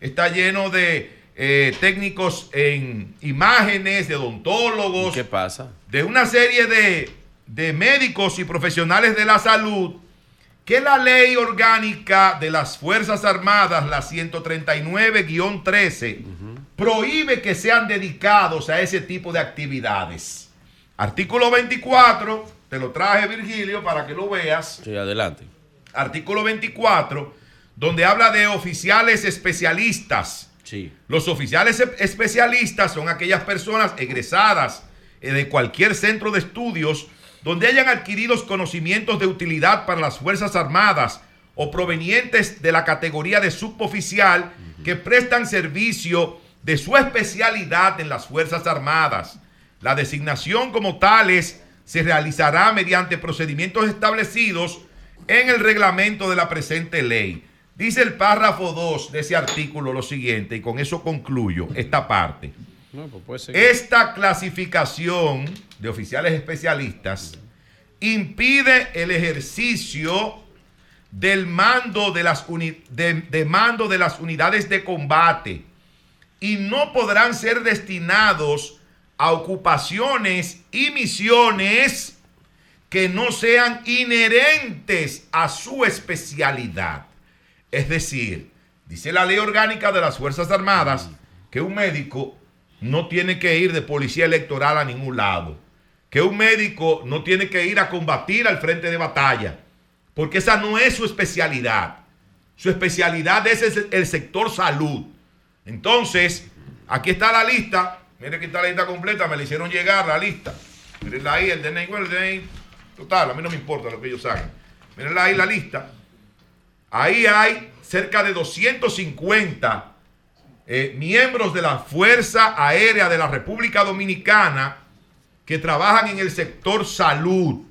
está lleno de eh, técnicos en imágenes, de odontólogos. ¿Qué pasa? De una serie de, de médicos y profesionales de la salud que la ley orgánica de las Fuerzas Armadas, la 139-13, prohíbe que sean dedicados a ese tipo de actividades. Artículo 24, te lo traje Virgilio para que lo veas. Sí, adelante. Artículo 24, donde habla de oficiales especialistas. Sí. Los oficiales e- especialistas son aquellas personas egresadas eh, de cualquier centro de estudios donde hayan adquirido conocimientos de utilidad para las Fuerzas Armadas o provenientes de la categoría de suboficial que prestan servicio de su especialidad en las Fuerzas Armadas. La designación como tales se realizará mediante procedimientos establecidos en el reglamento de la presente ley. Dice el párrafo 2 de ese artículo lo siguiente, y con eso concluyo esta parte. No, pues. Esta clasificación de oficiales especialistas impide el ejercicio del mando de las, de mando de las unidades de combate y no podrán ser destinados a ocupaciones y misiones que no sean inherentes a su especialidad. Es decir, dice la ley orgánica de las Fuerzas Armadas que un médico no tiene que ir de policía electoral a ningún lado, que un médico no tiene que ir a combatir al frente de batalla, porque esa no es su especialidad. Su especialidad es el, sector salud. Entonces, aquí está la lista. Mire que está la lista completa, me la hicieron llegar la lista. Mirenla ahí, el DNI, el DNI. Total, a mí no me importa lo que ellos hagan. Mirenla ahí la lista. Ahí hay cerca de 250 eh, miembros de la Fuerza Aérea de la República Dominicana que trabajan en el sector salud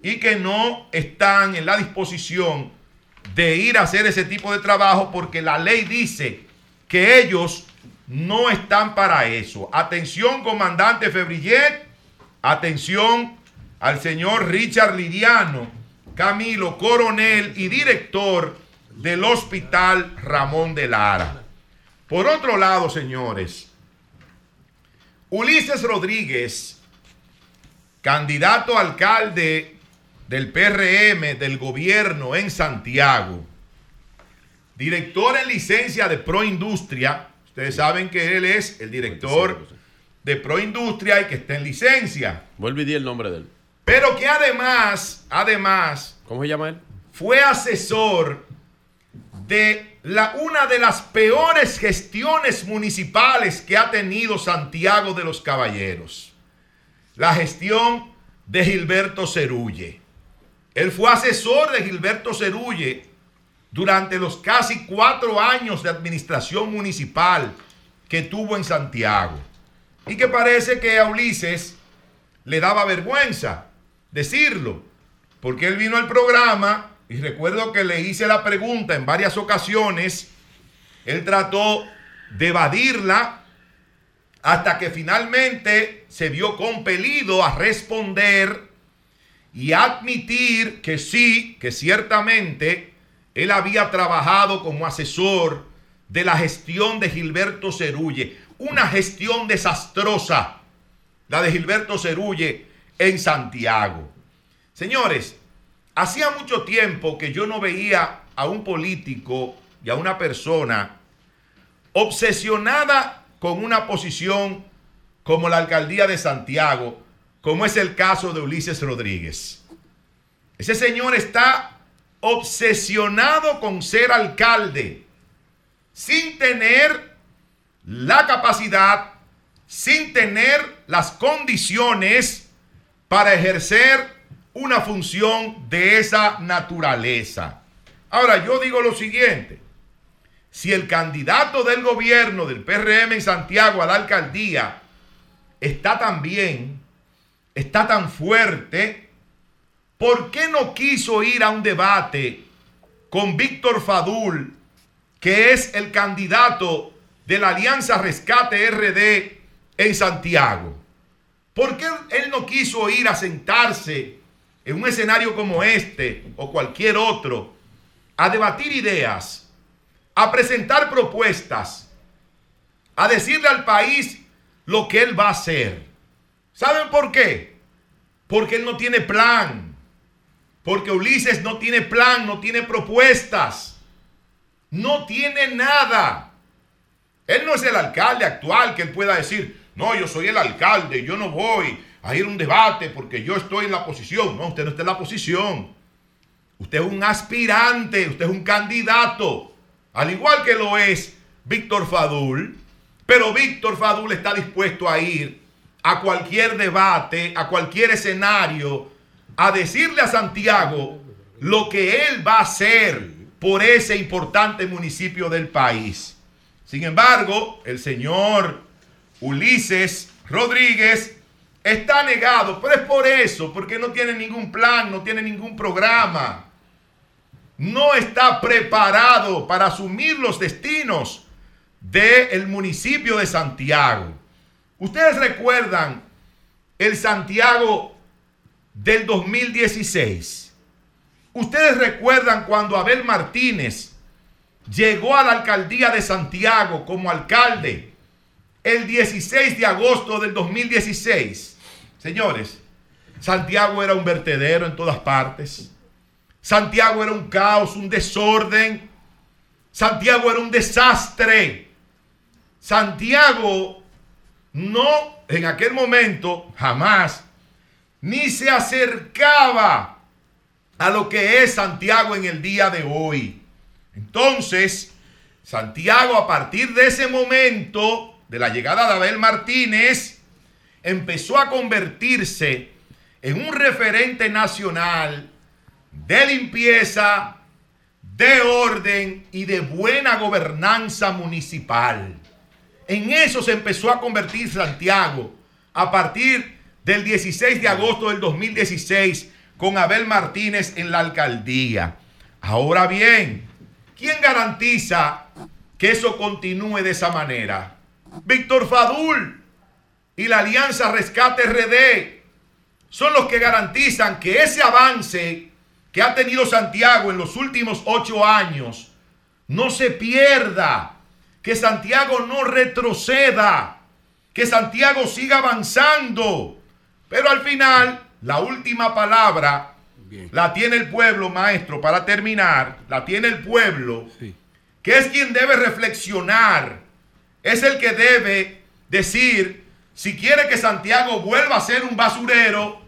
y que no están en la disposición de ir a hacer ese tipo de trabajo porque la ley dice que ellos no están para eso. Atención, comandante Febrillet. Atención al señor Richard Lidiano, Camilo, coronel y director del Hospital Ramón de Lara. Por otro lado, señores, Ulises Rodríguez, candidato a alcalde del PRM del gobierno en Santiago, director en licencia de Proindustria. Ustedes saben que él es el director de Proindustria y que está en licencia. Vuelve y di el nombre de él. Pero que además, además, ¿Cómo se llama él? fue asesor de la, una de las peores gestiones municipales que ha tenido Santiago de los Caballeros. La gestión de Gilberto Cerulle. Él fue asesor de Gilberto Cerulle durante los casi cuatro años de administración municipal que tuvo en Santiago. Y que parece que a Ulises le daba vergüenza decirlo, porque él vino al programa y recuerdo que le hice la pregunta en varias ocasiones, él trató de evadirla hasta que finalmente se vio compelido a responder y admitir que sí, que ciertamente él había trabajado como asesor de la gestión de Gilberto Cerulle, una gestión desastrosa, la de Gilberto Cerulle en Santiago. Señores, hacía mucho tiempo que yo no veía a un político y a una persona obsesionada con una posición como la alcaldía de Santiago, como es el caso de Ulises Rodríguez. Ese señor está obsesionado con ser alcalde, sin tener la capacidad, sin tener las condiciones para ejercer una función de esa naturaleza. Ahora, yo digo lo siguiente, si el candidato del gobierno del PRM en Santiago a la alcaldía está tan bien, está tan fuerte, ¿por qué no quiso ir a un debate con Víctor Fadul, que es el candidato de la Alianza Rescate RD en Santiago? ¿Por qué él no quiso ir a sentarse en un escenario como este o cualquier otro a debatir ideas, a presentar propuestas, a decirle al país lo que él va a hacer? ¿Saben por qué? Porque él no tiene plan. Porque Ulises no tiene plan, no tiene propuestas. No tiene nada. Él no es el alcalde actual que él pueda decir, no, yo soy el alcalde, yo no voy a ir a un debate porque yo estoy en la posición. No, usted no está en la posición. Usted es un aspirante, usted es un candidato, al igual que lo es Víctor Fadul. Pero Víctor Fadul está dispuesto a ir a cualquier debate, a cualquier escenario, a decirle a Santiago lo que él va a hacer por ese importante municipio del país. Sin embargo, el señor Ulises Rodríguez está negado, pero es por eso, porque no tiene ningún plan, no tiene ningún programa. No está preparado para asumir los destinos del municipio de Santiago. Ustedes recuerdan el Santiago del 2016. Ustedes recuerdan cuando Abel Martínez llegó a la alcaldía de Santiago como alcalde el 16 de agosto del 2016. Señores, Santiago era un vertedero en todas partes. Santiago era un caos, un desorden. Santiago era un desastre. Santiago no, en aquel momento, jamás, ni se acercaba a lo que es Santiago en el día de hoy. Entonces, Santiago a partir de ese momento, de la llegada de Abel Martínez, empezó a convertirse en un referente nacional de limpieza, de orden y de buena gobernanza municipal. En eso se empezó a convertir Santiago a partir del 16 de agosto del 2016 con Abel Martínez en la alcaldía. Ahora bien, ¿quién garantiza que eso continúe de esa manera? Víctor Fadul y la Alianza Rescate RD son los que garantizan que ese avance que ha tenido Santiago en los últimos ocho años no se pierda, que Santiago no retroceda, que Santiago siga avanzando. Pero al final, la última palabra la tiene el pueblo, maestro, para terminar, la tiene el pueblo, que es quien debe reflexionar, es el que debe decir si quiere que Santiago vuelva a ser un basurero,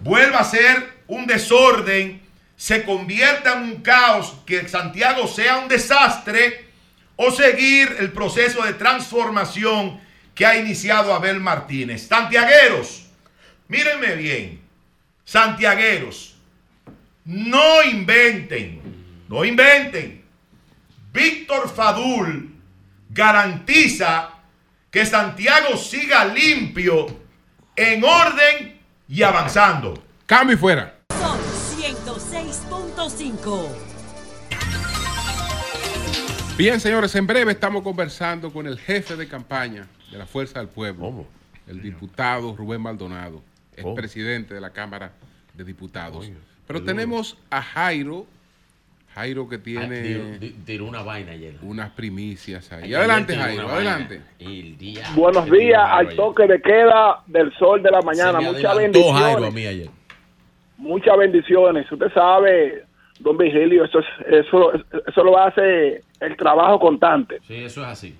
vuelva a ser un desorden, se convierta en un caos, que Santiago sea un desastre, o seguir el proceso de transformación que ha iniciado Abel Martínez. Santiagueros, Mírenme bien, santiagueros, no inventen, no inventen. Víctor Fadul garantiza que Santiago siga limpio, en orden y avanzando. Cambio y fuera. Son 106.5. Bien, señores, en breve estamos conversando con el jefe de campaña de la Fuerza del Pueblo, el diputado Rubén Maldonado Oh. presidente de la Cámara de Diputados. Pero tenemos a Jairo, Jairo que Ah, tiene tiró- una vaina ayer. unas primicias ahí. Ayer Adelante, Jairo, adelante. El día- Buenos días al ayer. toque de queda del sol de la mañana. Muchas adelantó Jairo a bendiciones. mí ayer. Muchas bendiciones. Usted sabe, don Vigilio, eso, es, eso, eso lo hace el trabajo constante. Sí, eso es así.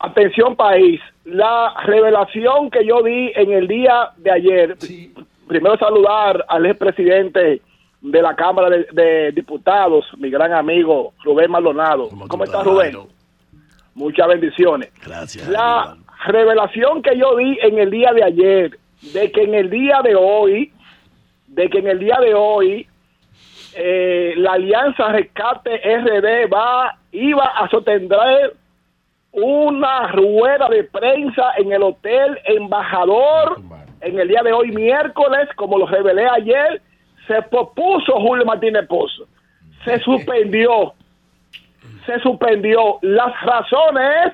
Atención país, la revelación que yo di en el día de ayer, primero saludar al expresidente de la Cámara de, de Diputados, mi gran amigo Rubén Maldonado. ¿Cómo, estás, Rubén? Muchas bendiciones. Gracias. La revelación que yo di en el día de ayer, de que en el día de hoy, de que en el día de hoy, eh, la Alianza Rescate RD va, iba a sostendrer una rueda de prensa en el Hotel Embajador en el día de hoy, miércoles, como lo revelé ayer, se propuso Julio Martínez Pozo. Se suspendió. Se suspendió. Las razones,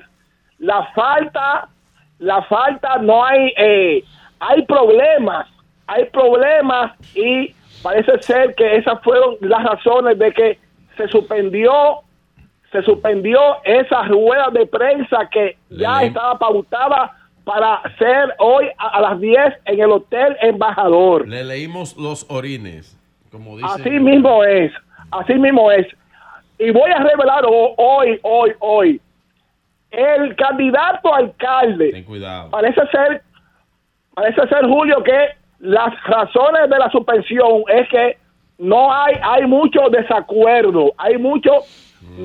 la falta, la falta, no hay, eh, hay problemas, hay problemas y parece ser que esas fueron las razones de que se suspendió se suspendió esa rueda de prensa que ya estaba pautada para ser hoy a, a las 10 en el Hotel Embajador. Le leímos los orines, como dice. Así mismo es, así mismo es. Y voy a revelar ho- hoy, hoy, hoy, el candidato alcalde. Ten cuidado. Parece ser, parece ser Julio que las razones de la suspensión es que no hay, hay mucho desacuerdo, hay mucho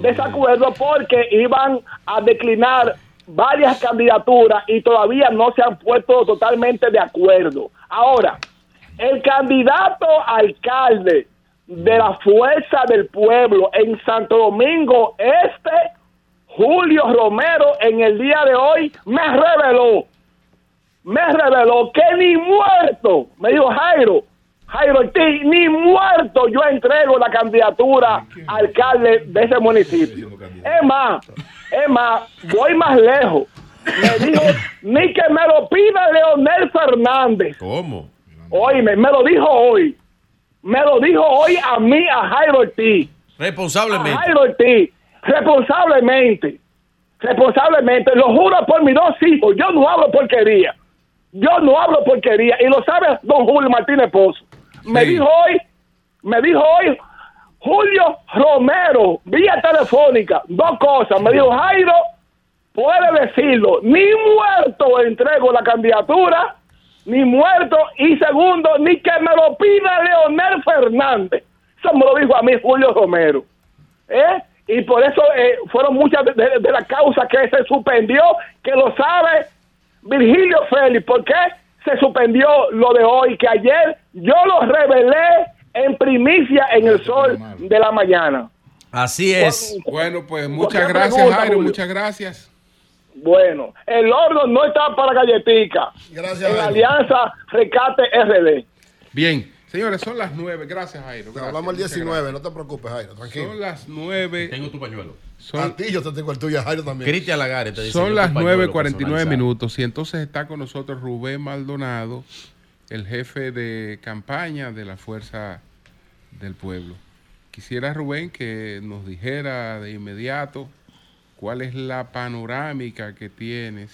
desacuerdo porque iban a declinar varias candidaturas y todavía no se han puesto totalmente de acuerdo. Ahora, el candidato alcalde de la Fuerza del Pueblo en Santo Domingo Este, Julio Romero, en el día de hoy me reveló, me reveló que ni muerto, me dijo Jairo, Jairo Ortiz, ni muerto yo entrego la candidatura a alcalde de ese municipio. Es más, es más, voy más lejos. Me dijo, ni que me lo pida Leonel Fernández. ¿Cómo? Oíme, me lo dijo hoy. Me lo dijo hoy a mí, a Jairo Ortiz. Responsablemente. A Jairo Ortiz. Responsablemente. Responsablemente. Lo juro por mis dos hijos. Yo no hablo porquería. Yo no hablo porquería. Y lo sabe don Julio Martínez Pozo. Me dijo hoy, me dijo hoy, Julio Romero, vía telefónica, dos cosas. Me dijo, Jairo, puede decirlo, ni muerto entrego la candidatura, ni muerto, y segundo, ni que me lo pida Leonel Fernández. Eso me lo dijo a mí Julio Romero. ¿Eh? Y por eso eh, fueron muchas de, de- de las causas que se suspendió, que lo sabe Virgilio Félix. ¿Por qué se suspendió lo de hoy? Que ayer yo lo revelé en primicia en el sol de la mañana. Así es. Bueno, pues muchas ¿Qué gracias, pregunta, Jairo. Julio? Muchas gracias. Bueno, el horno no está para galletica. Gracias, En la. Alianza Rescate RD. Bien, señores, son las nueve. Gracias, Jairo. Gracias, hablamos el muchas 19, gracias. no te preocupes, Jairo, tranquilo. Son las nueve. Tengo tu pañuelo. Son, A ti yo te tengo el tuyo, Jairo también. Cristian Lagares te dice. Son las tu pañuelo 9.49 personalizado. minutos y entonces está con nosotros Rubén Maldonado, el jefe de campaña de la Fuerza del Pueblo. Quisiera, Rubén, que nos dijera de inmediato cuál es la panorámica que tienes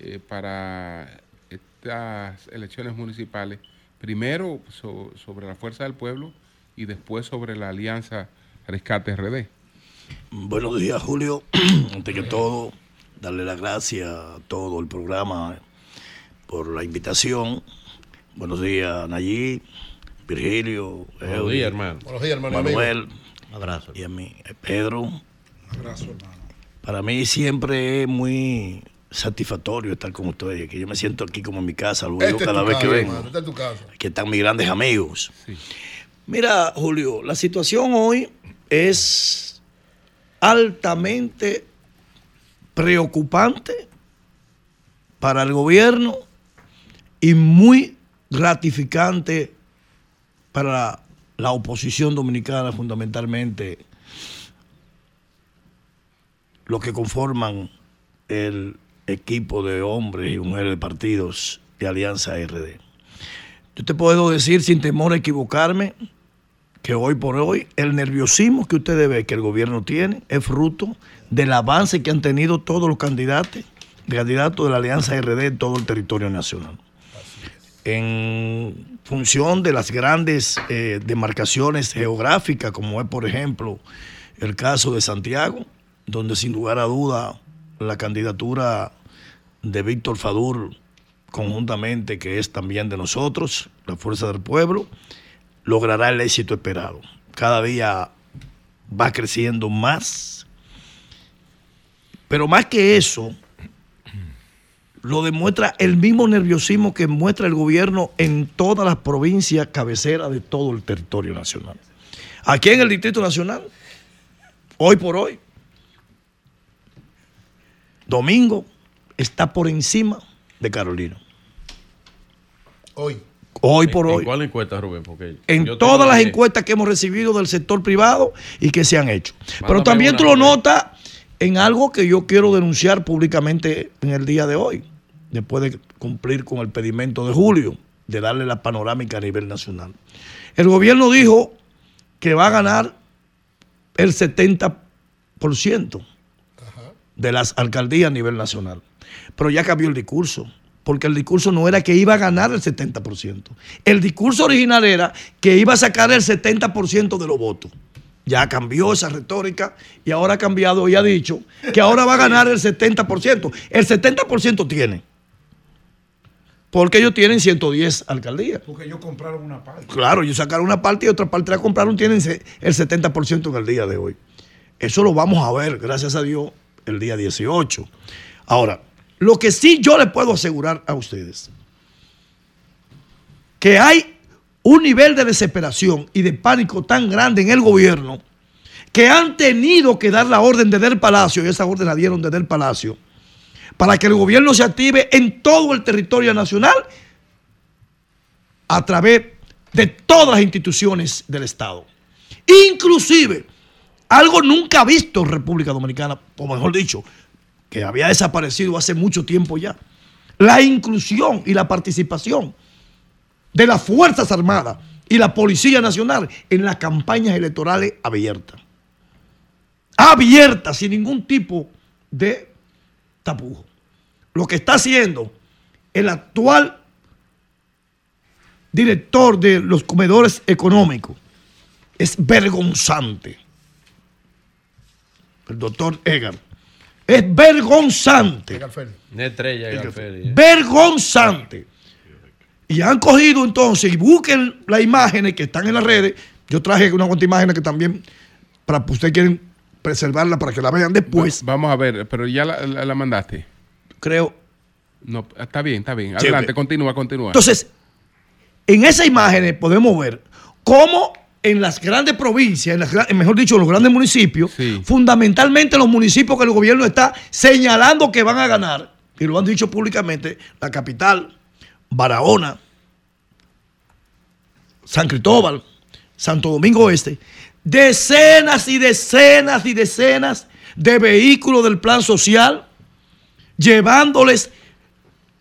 eh, para estas elecciones municipales. Primero so- sobre la Fuerza del Pueblo y después sobre la Alianza Rescate RD. Buenos días, Julio. Antes que todo, darle las gracias a todo el programa por la invitación. Buenos días, Nayib, Virgilio, Buenos Eury, días, hermano. Buenos días, hermano Manuel Abrazo. y a mí, eh, Pedro. Abrazo, hermano. Para mí siempre es muy satisfactorio estar con ustedes, que yo me siento aquí como en mi casa, luego Este es cada tu vez casa, que vengo. Esta es tu casa. que están mis grandes amigos. Mira, Julio, la situación hoy es altamente preocupante para el gobierno y muy gratificante para la oposición dominicana, fundamentalmente los que conforman el equipo de hombres y mujeres de partidos de Alianza RD. Yo te puedo decir sin temor a equivocarme que hoy por hoy el nerviosismo que ustedes ven que el gobierno tiene es fruto del avance que han tenido todos los candidatos, candidatos de la Alianza RD en todo el territorio nacional. En función de las grandes eh, demarcaciones geográficas, como es por ejemplo el caso de Santiago, donde sin lugar a duda la candidatura de Víctor Fadur conjuntamente, que es también de nosotros, la Fuerza del Pueblo, logrará el éxito esperado. Cada día va creciendo más. Pero más que eso, lo demuestra el mismo nerviosismo que muestra el gobierno en todas las provincias cabeceras de todo el territorio nacional. Aquí en el Distrito Nacional, hoy por hoy, Domingo está por encima de Carolina. Hoy. Hoy por hoy. ¿En cuál encuesta, Rubén? Porque En todas las que- encuestas que hemos recibido del sector privado y que se han hecho. Pero también tú lo notas en algo que yo quiero denunciar públicamente en el día de hoy, después de cumplir con el pedimento de Julio, de darle la panorámica a nivel nacional. El gobierno dijo que va a ganar el 70% de las alcaldías a nivel nacional. Pero ya cambió el discurso, porque el discurso no era que iba a ganar el 70%. El discurso original era que iba a sacar el 70% de los votos. Ya cambió esa retórica y ahora ha cambiado y ha dicho que ahora va a ganar el 70%. El 70% tiene. Porque ellos tienen 110 alcaldías. Porque ellos compraron una parte. Claro, ellos sacaron una parte y otra parte la compraron, tienen el 70% en el día de hoy. Eso lo vamos a ver, gracias a Dios, el día 18. Ahora, lo que sí yo le puedo asegurar a ustedes, que hay un nivel de desesperación y de pánico tan grande en el gobierno que han tenido que dar la orden desde el Palacio, y esa orden la dieron desde el Palacio, para que el gobierno se active en todo el territorio nacional a través de todas las instituciones del Estado. Inclusive, algo nunca visto en República Dominicana, o mejor dicho, que había desaparecido hace mucho tiempo ya, la inclusión y la participación de las Fuerzas Armadas y la Policía Nacional en las campañas electorales abiertas. Abiertas, sin ningún tipo de tapujo. Lo que está haciendo el actual director de los comedores económicos es vergonzante. El doctor Egar. Es vergonzante. Una estrella, ¿eh? Vergonzante. Y han cogido entonces y busquen las imágenes que están en las redes. Yo traje una cuanta imágenes que también, para que ustedes quieren preservarla para que la vean después. Vamos a ver, pero ya la, la- la mandaste. Creo. No, está bien, está bien. Adelante, continúa, continúa. Entonces, en esas imágenes podemos ver cómo en las grandes provincias, en las gra- mejor dicho, en los grandes municipios, fundamentalmente los municipios que el gobierno está señalando que van a ganar, y lo han dicho públicamente, la capital, Barahona, San Cristóbal, Santo Domingo Este, decenas y decenas y decenas de vehículos del plan social llevándoles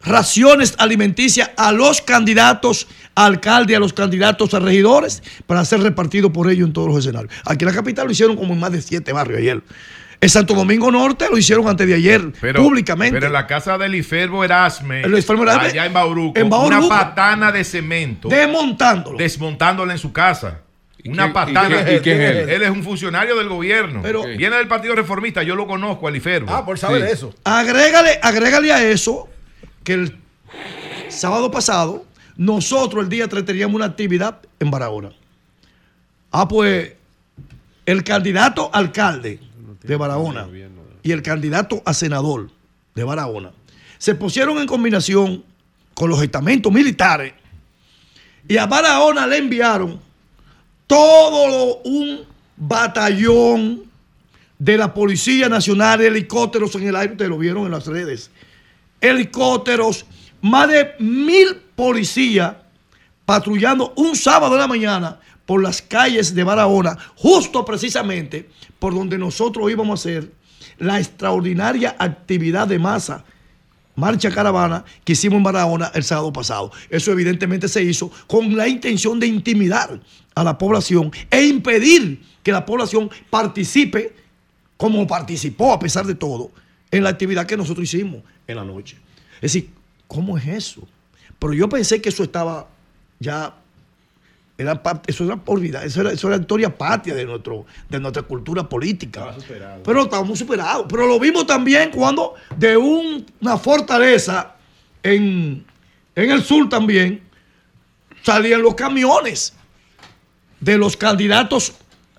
raciones alimenticias a los candidatos a alcalde, a los candidatos a regidores, para ser repartido por ellos en todos los escenarios. Aquí en la capital lo hicieron como en más de siete barrios ayer. En Santo Domingo Norte lo hicieron antes de ayer, públicamente. Pero en la casa del Iferbo Erasme, El Iferbo Erasme, allá en Bauruco, en Bauruco. una patana de cemento. Desmontándolo. Desmontándola en su casa. Una patana. y quién- y quién es él? Él es un funcionario del gobierno. Pero- Viene del Partido Reformista, yo lo conozco, al Iferbo. Ah, por saber eso. Agrégale, agrégale a eso que el sábado pasado nosotros el día 3 teníamos una actividad en Barahona. Ah, pues el candidato alcalde de Barahona y el candidato a senador de Barahona se pusieron en combinación con los estamentos militares y a Barahona le enviaron todo un batallón de la Policía Nacional, helicópteros en el aire, ustedes lo vieron en las redes, helicópteros, más de mil policías patrullando un sábado de la mañana por las calles de Barahona, justo precisamente por donde nosotros íbamos a hacer la extraordinaria actividad de masa, marcha caravana, que hicimos en Barahona el sábado pasado. Eso evidentemente se hizo con la intención de intimidar a la población e impedir que la población participe como participó a pesar de todo en la actividad que nosotros hicimos en la noche. Es decir, ¿cómo es eso? Pero yo pensé que eso estaba ya, era parte, eso era olvidar, eso era, eso era historia patria de, nuestro, de nuestra cultura política. Pero estábamos superados. Pero lo vimos también cuando de un- una fortaleza en, en el sur también salían los camiones de los candidatos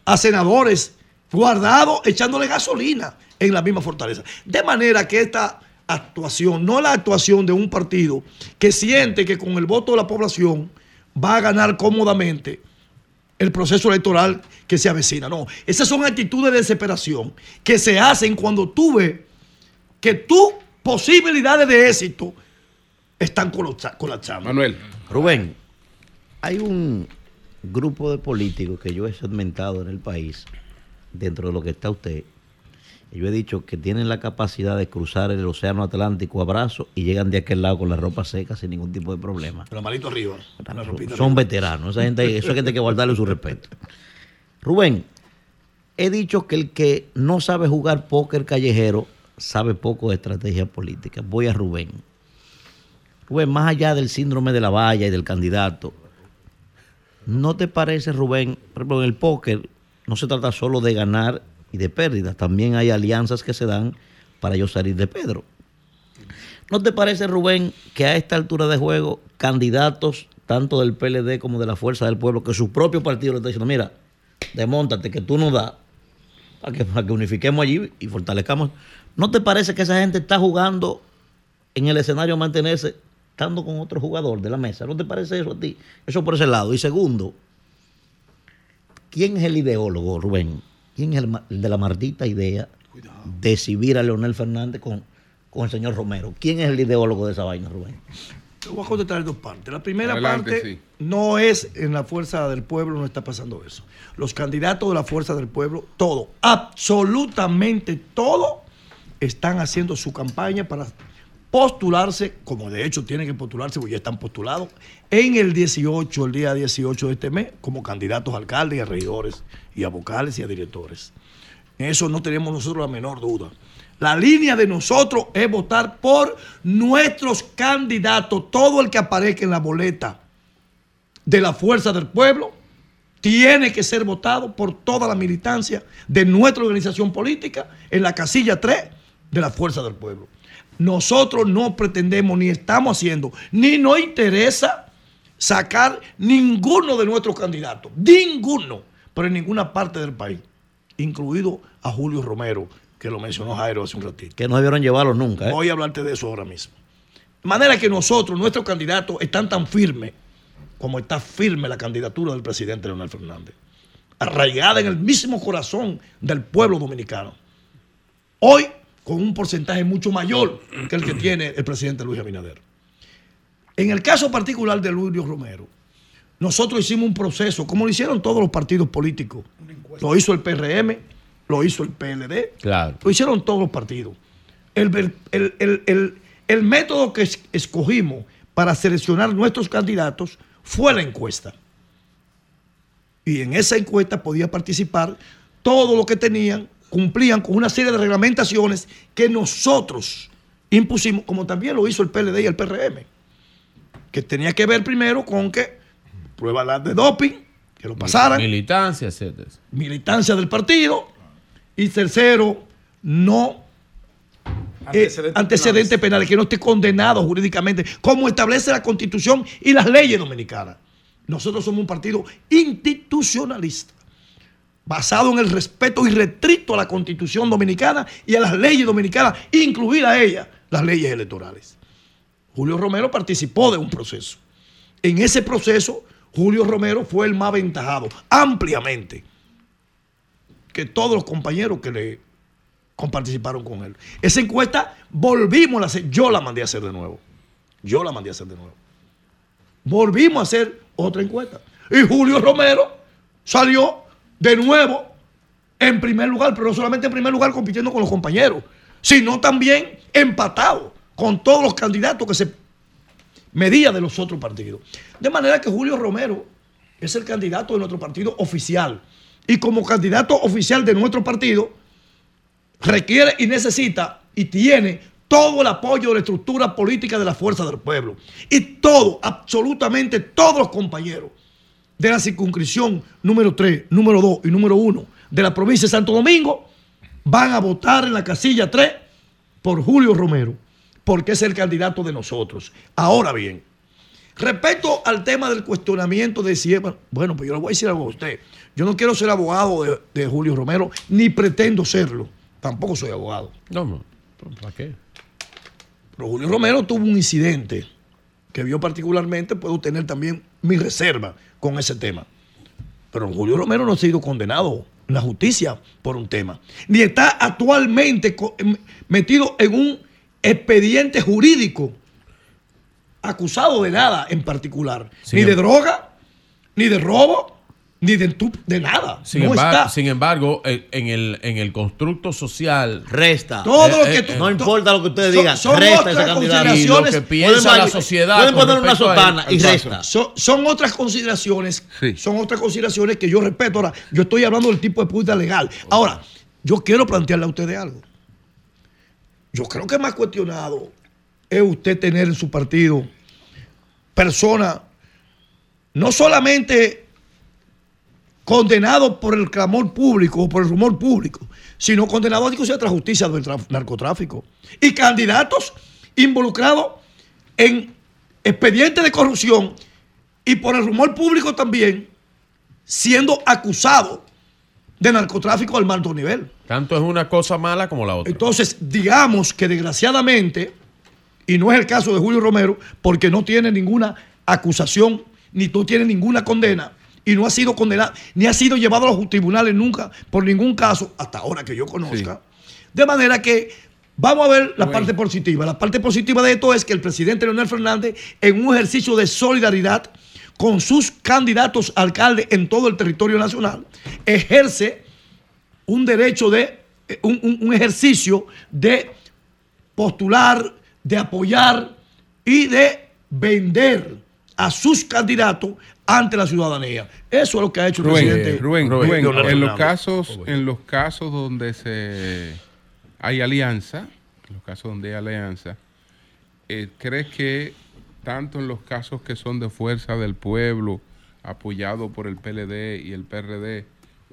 a senadores guardados echándole gasolina en la misma fortaleza. De manera que esta actuación, no la actuación de un partido que siente que con el voto de la población va a ganar cómodamente el proceso electoral que se avecina. No, esas son actitudes de desesperación que se hacen cuando tú ves que tus posibilidades de éxito están colapsa- colapsando. Manuel. Rubén, hay un grupo de políticos que yo he segmentado en el país, dentro de lo que está usted. Yo he dicho que tienen la capacidad de cruzar el océano Atlántico a brazos y llegan de aquel lado con la ropa seca sin ningún tipo de problema. La malito arriba. la ropita Son arriba. veteranos, esa gente, eso hay gente que guardarle su respeto. Rubén, he dicho que el que no sabe jugar póker callejero sabe poco de estrategia política. Voy a Rubén. Rubén, más allá del síndrome de la valla y del candidato, ¿no te parece, Rubén, por ejemplo, en el póker no se trata solo de ganar y de pérdidas, también hay alianzas que se dan para yo salir de Pedro? ¿No te parece, Rubén, que a esta altura de juego, candidatos, tanto del PLD como de la Fuerza del Pueblo, que su propio partido le está diciendo, mira, demóntate, que tú no das, para que, para que unifiquemos allí y fortalezcamos? ¿No te parece que esa gente está jugando en el escenario a mantenerse, estando con otro jugador de la mesa? ¿No te parece eso a ti? Eso por ese lado. Y segundo, ¿quién es el ideólogo, Rubén? ¿Quién es el, de la maldita idea de exhibir a Leonel Fernández con, con el señor Romero? ¿Quién es el ideólogo de esa vaina, Rubén? Te voy a contestar en dos partes. La primera Adelante, parte sí. no es en la fuerza del pueblo, no está pasando eso. Los candidatos de la fuerza del pueblo, todo, absolutamente todo, están haciendo su campaña para postularse, como de hecho tienen que postularse, porque ya están postulados, en el 18, el día 18 de este mes, como candidatos a alcaldes a regidores, y a vocales y a directores. Eso no tenemos nosotros la menor duda. La línea de nosotros es votar por nuestros candidatos. Todo el que aparezca en la boleta de la fuerza del pueblo tiene que ser votado por toda la militancia de nuestra organización política en la casilla 3 de la fuerza del pueblo. Nosotros no pretendemos ni estamos haciendo, ni nos interesa sacar ninguno de nuestros candidatos, ninguno, pero en ninguna parte del país, incluido a Julio Romero, que lo mencionó Jairo hace un ratito. Que no debieron llevarlos nunca. ¿eh? Voy a hablarte de eso ahora mismo. De manera que nosotros, nuestros candidatos, están tan firmes como está firme la candidatura del presidente Leonel Fernández, arraigada en el mismo corazón del pueblo dominicano. Hoy, con un porcentaje mucho mayor que el que tiene el presidente Luis Abinader. En el caso particular de Luis Romero, nosotros hicimos un proceso, como lo hicieron todos los partidos políticos. Lo hizo el PRM, lo hizo el PLD, Claro. lo hicieron todos los partidos. El, el- el- el- el método que es- escogimos para seleccionar nuestros candidatos fue la encuesta. Y en esa encuesta podía participar todo lo que tenían, cumplían con una serie de reglamentaciones que nosotros impusimos, como también lo hizo el PLD y el PRM. Que tenía que ver primero con que pruebas de doping, que lo pasaran Militancia, etcétera. militancia del partido y tercero, no antecedentes, antecedentes penales, que no esté condenado jurídicamente, como establece la constitución y las leyes dominicanas. Nosotros somos un partido institucionalista, basado en el respeto irrestricto a la constitución dominicana y a las leyes dominicanas, incluidas ellas las leyes electorales. Julio Romero participó de un proceso. En ese proceso, Julio Romero fue el más aventajado, ampliamente, que todos los compañeros que le participaron con él. Esa encuesta volvimos a hacer, yo la mandé a hacer de nuevo. Yo la mandé a hacer de nuevo. Volvimos a hacer otra encuesta. Y Julio Romero salió de nuevo en primer lugar, pero no solamente en primer lugar compitiendo con los compañeros, sino también empatado con todos los candidatos que se medía de los otros partidos. De manera que Julio Romero es el candidato de nuestro partido oficial. Y como candidato oficial de nuestro partido, requiere y necesita y tiene todo el apoyo de la estructura política de la fuerza del pueblo. Y todo, absolutamente todos los compañeros de la circunscripción número 3, número 2 y número 1 de la provincia de Santo Domingo van a votar en la casilla 3 por Julio Romero, porque es el candidato de nosotros. Ahora bien, Respecto al tema del cuestionamiento de si es- bueno, pues yo le voy a decir algo a usted. Yo no quiero ser abogado de, de Julio Romero, ni pretendo serlo. Tampoco soy abogado. No, no. ¿Para qué? Pero Julio Romero tuvo un incidente que yo particularmente puedo tener también mi reserva con ese tema. Pero Julio Romero no ha sido condenado en la justicia por un tema. Ni está actualmente em- metido en un expediente jurídico acusado de nada en particular. Ni de droga, ni de robo, ni de, tu- de nada. Sin, no embar- está. sin embargo, en, el, en el constructo social. Resta. Todo lo que tú- no importa lo que ustedes son- digan, son resta otras ese candidato. Y lo que piensa Pueden la sociedad. Pueden poner una sotana y resta. Son, son otras consideraciones, son otras consideraciones que yo respeto. Ahora, yo estoy hablando del tipo de puta legal. Ahora, yo quiero plantearle a ustedes algo. Yo creo que más cuestionado es usted tener en su partido personas no solamente condenados por el clamor público o por el rumor público, sino condenados a discusión de la justicia del narcotráfico. Y candidatos involucrados en expedientes de corrupción y por el rumor público también siendo acusados de narcotráfico al más alto nivel. Tanto es una cosa mala como la otra. Entonces, digamos que desgraciadamente, y no es el caso de Julio Romero, porque no tiene ninguna acusación, ni no tiene ninguna condena, y no ha sido condenado, ni ha sido llevado a los tribunales nunca por ningún caso, hasta ahora que yo conozca. De manera que vamos a ver la parte positiva. La parte positiva de esto es que el presidente Leonel Fernández, en un ejercicio de solidaridad con sus candidatos a alcalde en todo el territorio nacional, ejerce un derecho de, eh, un, un- un ejercicio de postular, de apoyar y de vender a sus candidatos ante la ciudadanía. Eso es lo que ha hecho el Rubén, presidente. Rubén, Rubén, en los casos, en los casos donde se hay alianza, en los casos donde hay alianza, eh, ¿crees que tanto en los casos que son de fuerza del pueblo, apoyado por el PLD y el PRD,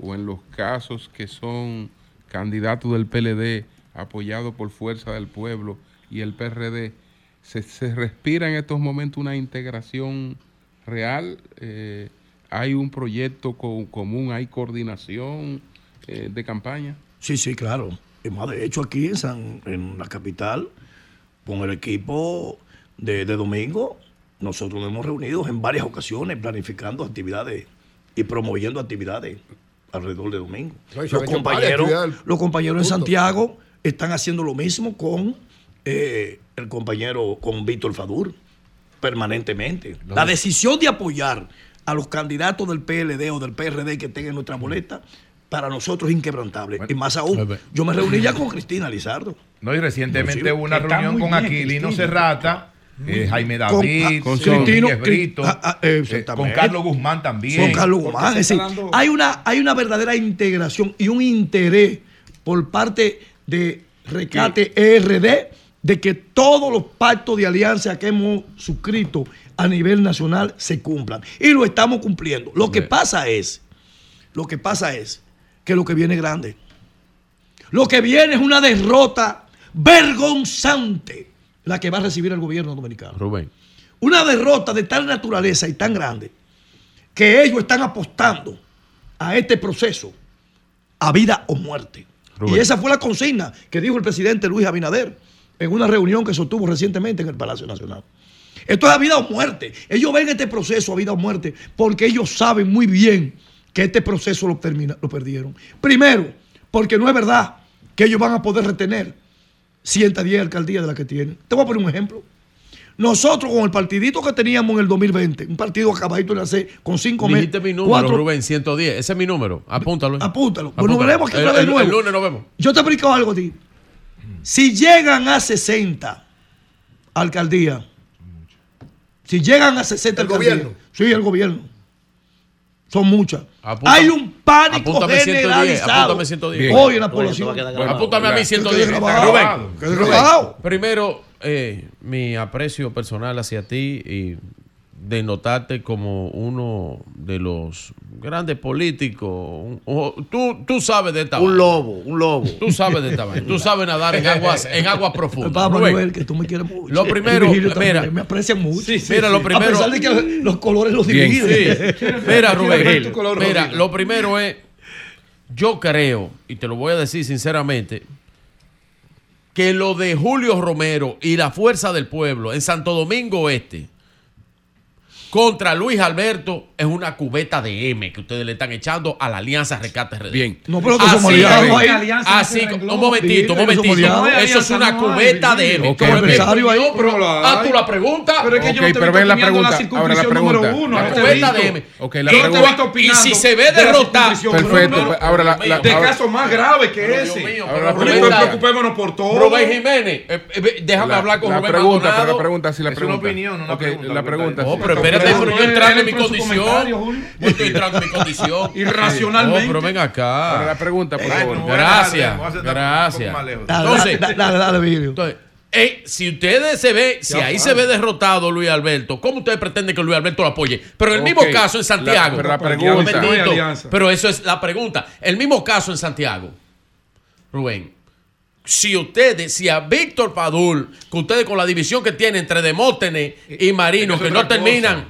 o en los casos que son candidatos del PLD, apoyado por fuerza del pueblo y el PRD, se, se respira en estos momentos una integración real? Eh, ¿Hay un proyecto co- común? ¿Hay coordinación eh, de campaña? Sí, sí, claro. Y más de hecho, aquí en, San- en la capital, con el equipo de, de domingo, nosotros nos hemos reunido en varias ocasiones planificando actividades y promoviendo actividades alrededor de domingo. No, Los compañeros, los compañeros en. Santiago están haciendo lo mismo con eh, el compañero, con Víctor Fadur, permanentemente. La decisión de apoyar a los candidatos del PLD o del PRD que tengan nuestra boleta, para nosotros es inquebrantable. y más aún, yo me reuní ya con Cristina Lizardo. No, y recientemente hubo una reunión con Aquilino. Serrata, eh, Jaime Con- David, con con Cristino, Brito, ah, ah, eh, eh, exactamente. con Carlos Guzmán también. Con Carlos Guzmán. Es decir, hay una, hay una verdadera integración y un interés por parte de Recate ERD de que todos los pactos de alianza que hemos suscrito a nivel nacional se cumplan. Y lo estamos cumpliendo. Lo que pasa es, lo que pasa es que lo que viene es grande. Lo que viene es una derrota vergonzante la que va a recibir el gobierno dominicano. Rubén. Una derrota de tal naturaleza y tan grande que ellos están apostando a este proceso a vida o muerte. Rubén. Y esa fue la consigna que dijo el presidente Luis Abinader en una reunión que sostuvo recientemente en el Palacio Nacional. Esto es a vida o muerte. Ellos ven este proceso a vida o muerte porque ellos saben muy bien que este proceso lo, termina, lo perdieron. Primero, porque no es verdad que ellos van a poder retener 110 alcaldías de las que tienen. Te voy a poner un ejemplo. Nosotros con el partidito que teníamos en el 2020, un partido acabadito de hacer con cinco meses. Dijiste mi número, Rubén, 110. Ese es mi número. Apúntalo. Apúntalo. Pues Apúntalo. nos veremos aquí El- otra vez el- de nuevo. El lunes nos vemos. Yo te explico algo a ti. Si llegan a 60 alcaldías, si llegan a 60 ¿El alcaldías, gobierno? sí, el gobierno, son muchas. Apunta- Hay un pánico apúntame 110, generalizado apúntame 110. hoy en la población. Bueno, apúntame a mí Que 110. quede grabado. Rubén, grabado. Primero, eh, mi aprecio personal hacia ti y de notarte como uno de los grande político. un- o- tú, tú sabes de esta Un lobo, un lobo. Tú sabes de esta vaina. Tú sabes nadar en aguas, en aguas profundas. Papá Rubén, Manuel, que tú me quieres mucho. Lo primero, mira. me aprecian mucho. Mira, lo primero- A pesar de que los colores los dividen. Sí. Mira, Rubén, mira, lo primero es, yo creo, y te lo voy a decir sinceramente, que lo de Julio Romero y la Fuerza del Pueblo en Santo Domingo Este contra Luis Alberto es una cubeta de M que ustedes le están echando a la Alianza Rescate RD. Bien. No, pero somos Así, aliados ahí. así, un momentito, un somos momentito. Eso es una cubeta de M. Ok, Como es mi adversario ahí. pero haz tú la pregunta. Pero es que yo Ok, no te pero estoy ven la opinando la pregunta, ahora la circunscripción número pregunta. uno. La no cubeta de M. Ok, Y la te pregunta. voy a- Y si se ve de la derrotada. Perfecto, pues, ahora la- la- de casos más graves que ese. Dios mío, Ahora la pregunta- preocupémonos por todo. Rubén Jiménez, eh, eh, déjame La- hablar con la Rubén pregunta, pero la pregunta, la Es pregunta. una opinión, una Ok, pregunta, La pregunta. No, pero espérate, pero yo entrando en mi condición. Yo estoy entrando en mi condición. Irracionalmente. No, pero ven acá. La pregunta, por Ay, favor. no Gracias, gracias. Entonces- dale, dale, dale, Virgilio. Entonces, eh, si ustedes se ve, si ahí se ve derrotado Luis Alberto, ¿cómo ustedes pretenden que Luis Alberto lo apoye? Pero en el mismo caso en Santiago. la- pero la Un pregunta- pero eso es la pregunta. El mismo caso en Santiago. Rubén. Si ustedes, si a Víctor Padul, que ustedes con la división que tienen entre Demóstenes y Marino, que no terminan,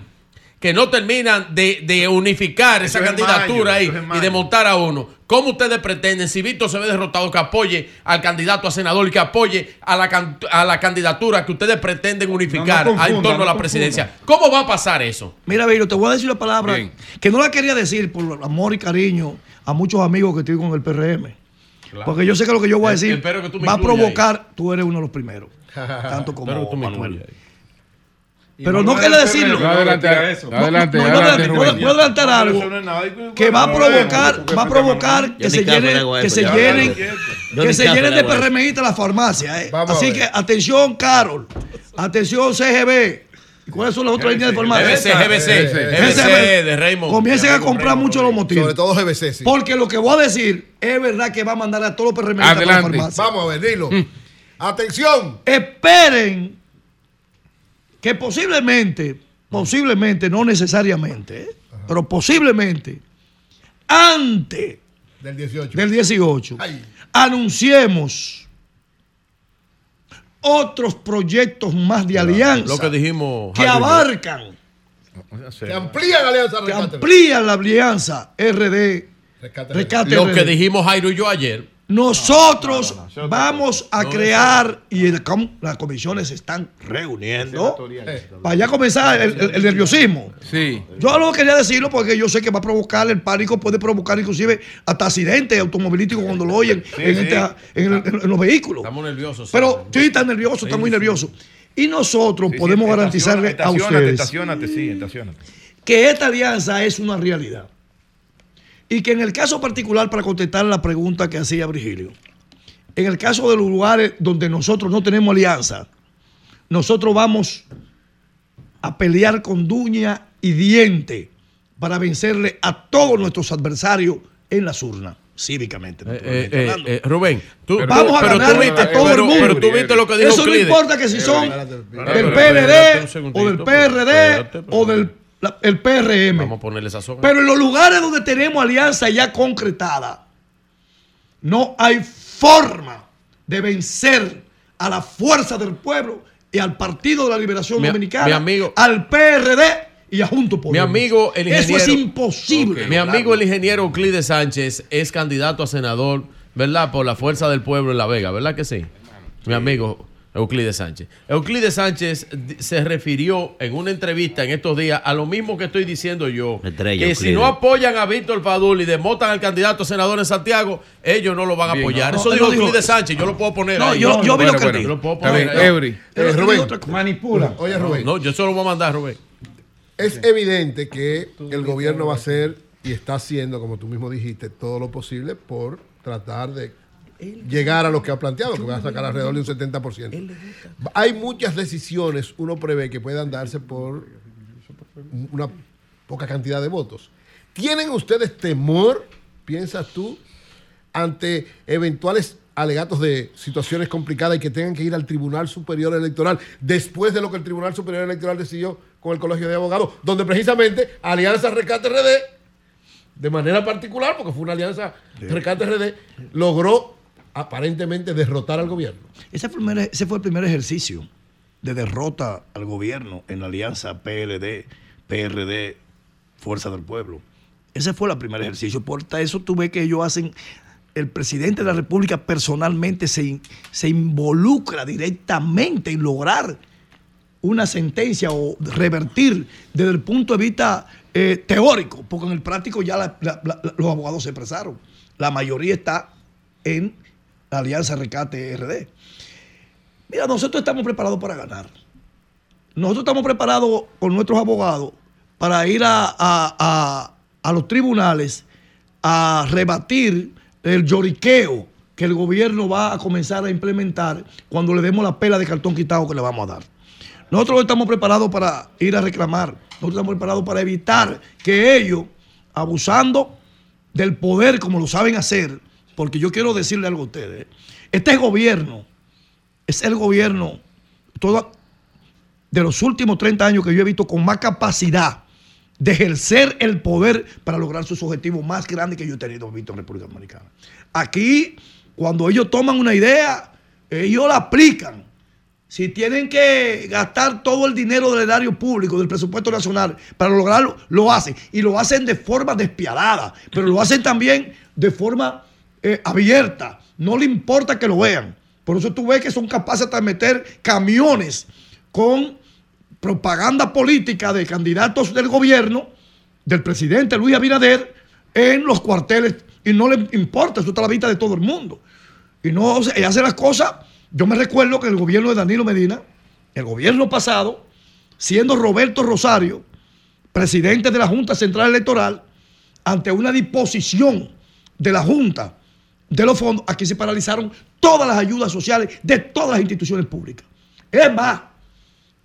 que no terminan de, de unificar Eso esa es en candidatura mayo, ahí es en y de montar a uno, ¿cómo ustedes pretenden, si Víctor se ve derrotado, que apoye al candidato a senador y que apoye a la, can- a la candidatura que ustedes pretenden unificar No, no en torno a la presidencia? ¿Cómo va a pasar eso? Mira, Virgilio, te voy a decir una palabra Bien. que no la quería decir por amor y cariño a muchos amigos que estoy con el PRM. Porque yo sé que lo que yo voy a decir espero que tú me va a provocar, tú eres uno de los primeros, tanto como tú me Manuel. Pero no quería decirlo. No, adelante, eso. adelante, No, no, adelante, no, Rubén. voy a adelantar algo que va a provocar, va a provocar que se llenen, que se llenen, que se llenen le de. PRMistas las farmacias. eh. Así que atención, Carol. Atención, CGB. ¿Y ¿Cuáles son las otras líneas de farmacia? GBC, GBC, GBC. De Raymond. Comiencen a comprar mucho los motivos. Sobre todo GBC, sí. Porque lo que voy a decir es verdad que va a mandar a todos los PRMistas para la farmacia. Vamos a ver, dilo. Atención. Esperen que posiblemente, posiblemente, no necesariamente, eh, pero posiblemente, antes Del 18. del 18, Ay. anunciemos otros proyectos más de alianza Lo que dijimos. abarcan, Que amplían Alianza que amplían la alianza RD, Rescate. Rescate Lo RD. que dijimos Jairo y yo ayer. Nosotros no, no, no, no, vamos a crear, y el las comisiones se están reuniendo para ya comenzar el, el- el nerviosismo. Sí. Yo no quería decirlo porque yo sé que va a provocar el pánico, puede provocar inclusive hasta accidentes automovilísticos cuando lo oyen en, sí. esta- en el- en- en los vehículos. Estamos nerviosos. Pero sí. sí, está nervioso, está muy nervioso. Y nosotros Sí, sí, podemos garantizarle a ustedes sí, que esta alianza es una realidad. Y que en el caso particular, para contestar la pregunta que hacía Virgilio, en el caso de los lugares donde nosotros no tenemos alianza, nosotros vamos a pelear con duña y diente para vencerle a todos nuestros adversarios en las urnas, cívicamente. Eh, eh, eh, Rubén, tú, Vamos a pero ganar tú viste, todo el mundo. pero tú viste lo que dijo Eso no importa que si son Pero, del PLD o del pero PRD o del la- el PRM. Vamos a ponerle esa zona. Pero en los lugares donde tenemos alianza ya concretada, no hay forma de vencer a la fuerza del pueblo y al Partido de la Liberación Mi- Dominicana, mi amigo- al PRD y a Junto Mi Podemos. amigo, el ingeniero. Eso es imposible. Mi amigo, el ingeniero Euclides Sánchez, es candidato a senador, ¿verdad? Por la fuerza del pueblo en La Vega, ¿verdad que sí? Mi amigo Euclides Sánchez. Euclides Sánchez se refirió en una entrevista en estos días a lo mismo que estoy diciendo yo. Estrella, que si no apoyan a Víctor Fadul y demotan al candidato a senador en Santiago, ellos no lo van a Bien. apoyar. No, Eso no dijo Euclides. Sánchez, yo lo puedo poner No, ahí. yo- yo vi lo que él Yo dijo. lo puedo poner bien, ahí. Eury. Eh, Pero Rubén. Manipula. oye Rubén, No, yo solo voy a mandar, Rubén. es evidente que el gobierno va a hacer y está haciendo, como tú mismo dijiste, todo lo posible por tratar de llegar a lo que ha planteado, que va a sacar alrededor de un 70%. Hay muchas decisiones, uno prevé que puedan darse por una poca cantidad de votos. ¿Tienen ustedes temor, piensas tú, ante eventuales alegatos de situaciones complicadas y que tengan que ir al Tribunal Superior Electoral después de lo que el Tribunal Superior Electoral decidió con el Colegio de Abogados, donde precisamente Alianza Rescate RD de manera particular, porque fue una alianza Rescate RD, logró aparentemente derrotar al gobierno. Ese fue, el primer, ejercicio de derrota al gobierno en la alianza PLD, PRD, Fuerza del Pueblo. Ese fue el primer ejercicio. Por eso tú ves que ellos hacen, el presidente de la República personalmente se, se involucra directamente en lograr una sentencia o revertir desde el punto de vista eh, teórico, porque en el práctico ya los abogados se expresaron. La mayoría está en la Alianza Rescate RD. Mira, nosotros estamos preparados para ganar. Nosotros estamos preparados con nuestros abogados para ir a, a- a- a los tribunales a rebatir el lloriqueo que el gobierno va a comenzar a implementar cuando le demos la pela de cartón quitado que le vamos a dar. Nosotros estamos preparados para ir a reclamar. Nosotros estamos preparados para evitar que ellos, abusando del poder como lo saben hacer, porque yo quiero decirle algo a ustedes, este gobierno es el gobierno todo, de los últimos 30 años que yo he visto con más capacidad de ejercer el poder para lograr sus objetivos más grandes que yo he tenido visto en República Dominicana. Aquí, cuando ellos toman una idea, ellos la aplican. Si tienen que gastar todo el dinero del erario público, del presupuesto nacional, para lograrlo, lo hacen. Y lo hacen de forma despiadada, pero lo hacen también de forma eh, abierta. No le importa que lo vean. Por eso tú ves que son capaces de meter camiones con propaganda política de candidatos del gobierno, del presidente Luis Abinader, en los cuarteles. Y no le importa, eso está a la vista de todo el mundo. Y no y hace las cosas. Yo me recuerdo que el gobierno de Danilo Medina, el gobierno pasado, siendo Roberto Rosario, presidente de la Junta Central Electoral, ante una disposición de la Junta de los fondos, aquí se paralizaron todas las ayudas sociales de todas las instituciones públicas. Es más,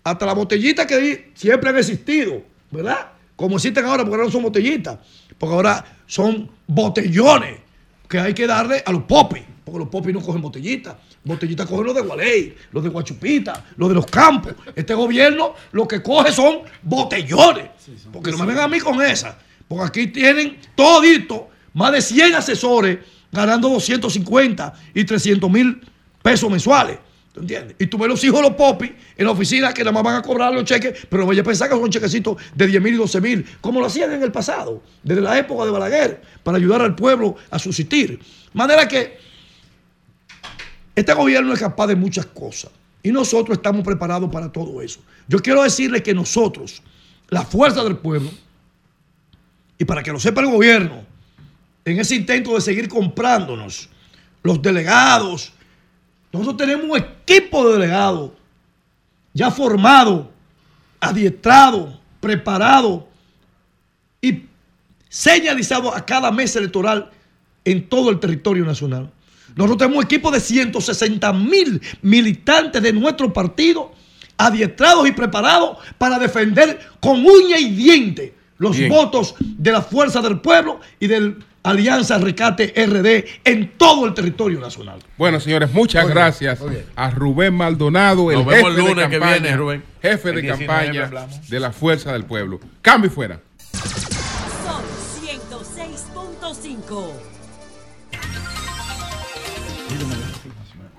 hasta las botellitas que di- siempre han existido, ¿verdad? Como existen ahora, porque ahora no son botellitas, porque ahora son botellones que hay que darle a los popis, porque los popis no cogen botellitas. Botellitas cogen los de Gualey, los de Guachupita, los de los campos. Este gobierno lo que coge son botellones. Porque no me vengan a mí con esa. Porque aquí tienen todito más de 100 asesores ganando 250 y 300 mil pesos mensuales. ¿Tú entiendes? Y tú ves los hijos de los popis en la oficina que nada más van a cobrar los cheques, pero vaya a pensar que son chequecitos de 10 mil y 12 mil, como lo hacían en el pasado, desde la época de Balaguer, para ayudar al pueblo a subsistir. Manera que este gobierno es capaz de muchas cosas y nosotros estamos preparados para todo eso. Yo quiero decirle que nosotros, la fuerza del pueblo, y para que lo sepa el gobierno, en ese intento de seguir comprándonos, los delegados, nosotros tenemos un equipo de delegados ya formado, adiestrado, preparado y señalizado a cada mes electoral en todo el territorio nacional. Nosotros tenemos un equipo de 160 mil militantes de nuestro partido adiestrados y preparados para defender con uña y diente los Bien. votos de la Fuerza del Pueblo y de Alianza Rescate RD en todo el territorio nacional. Bueno, señores, muchas gracias a Rubén Maldonado, el Nos vemos jefe el lunes de que campaña, viene, Rubén. jefe de 19 campaña de la Fuerza del Pueblo. Cambio y fuera. Son 106.5.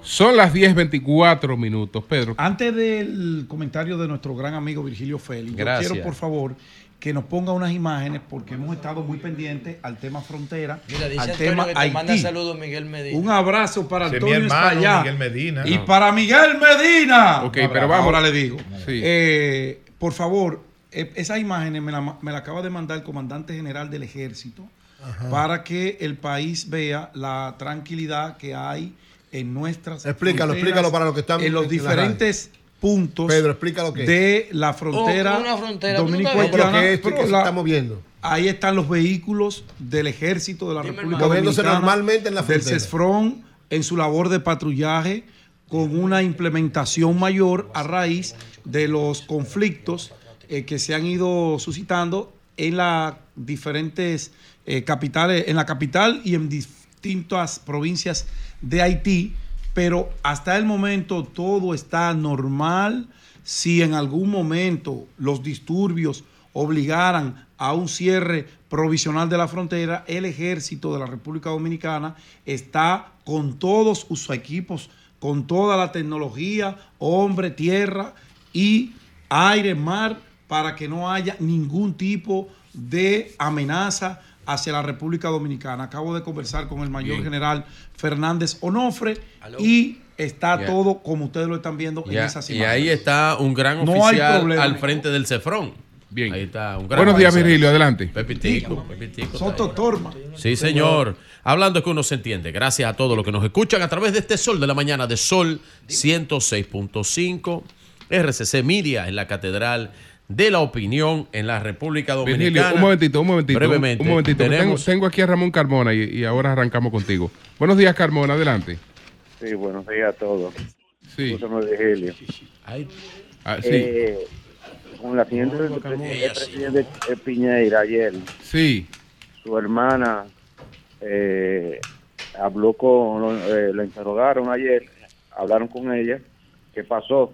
Son las 10.24 minutos, Pedro. Antes del comentario de nuestro gran amigo Virgilio Félix, Gracias. yo quiero por favor que nos ponga unas imágenes porque hemos estado muy pendientes al tema frontera, Mira, dice al Antonio tema que te manda Haití. saludos Miguel Medina. Un abrazo para Antonio mi hermano, Espaillá. Miguel Medina. Y No. para Miguel Medina. Ok, Un pero vamos. Ahora le digo. Sí. Eh, por favor, eh, esas imágenes me la, me la acaba de mandar el comandante general del ejército Ajá. para que el país vea la tranquilidad que hay en nuestras Explícalo, fronteras, explícalo para los que están en los en la diferentes puntos Pedro, explica lo que es. de la frontera Oh, una frontera, dominico ¿tú no sabes? No, pero ¿qué es? ¿Qué se está moviendo? Ahí están los vehículos del ejército de la Dime, República Dominicana, normalmente en la del. CESFRON en su labor de patrullaje con una implementación mayor a raíz de los conflictos eh, que se han ido suscitando en las diferentes eh, capitales, en la capital y en distintas provincias de Haití, pero hasta el momento todo está normal. Si en algún momento los disturbios obligaran a un cierre provisional de la frontera, el ejército de la República Dominicana está con todos sus equipos, con toda la tecnología, hombre, tierra y aire, mar, para que no haya ningún tipo de amenaza hacia la República Dominicana. Acabo de conversar con el mayor Bien. general Fernández Onofre y está todo como ustedes lo están viendo en esas y imágenes. ahí está un gran No hay oficial problema. al frente del Cefrón. Bien. Ahí está un gran Buenos días, oficial. Virgilio, adelante. Pepitico, Pepitico. Soto Torma. Sí, señor. Hablando es que uno se entiende. Gracias a todos los que nos escuchan a través de este Sol de la Mañana de Sol 106.5. RCC Media en la Catedral de la Opinión en la República Dominicana. Virgilio, un momentito, un momentito. Brevemente. Un momentito. Tengo, aquí a Ramón Carmona y, y ahora arrancamos contigo. Buenos días, Carmona, adelante. Sí, buenos días a todos. Sí. Virgilio. Ah, sí. Eh, con la siguiente del pre- el presidente Piñeira ayer, Sí. su hermana eh, habló con, eh, la interrogaron ayer, hablaron con ella, ¿qué pasó?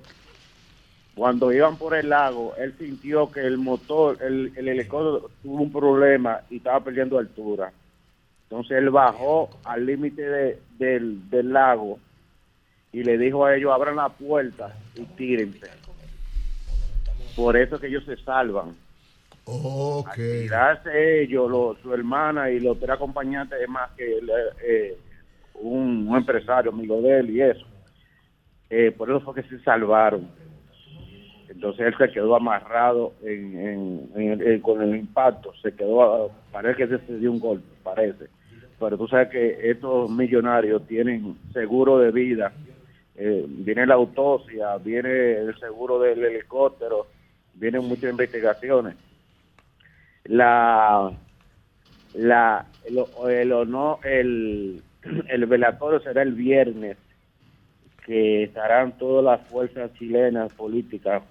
Cuando iban por el lago, él sintió que el motor, el, el helicóptero tuvo un problema y estaba perdiendo altura. Entonces él bajó al límite de- del, del lago y le dijo a ellos, abran la puerta y tírense. Por eso que ellos se salvan. Ok. Tirarse ellos, lo- su hermana y los tres acompañantes, es más que eh, un, un empresario, amigo de él y eso. Eh, por eso fue que se salvaron. Entonces él se quedó amarrado en, en- con el impacto, se quedó, parece que se dio un golpe, parece. Pero tú sabes que estos millonarios tienen seguro de vida, eh, viene la autopsia, viene el seguro del helicóptero, vienen muchas investigaciones. La, la, el, el, honor- el, el velatorio será el viernes, que estarán todas las fuerzas chilenas políticas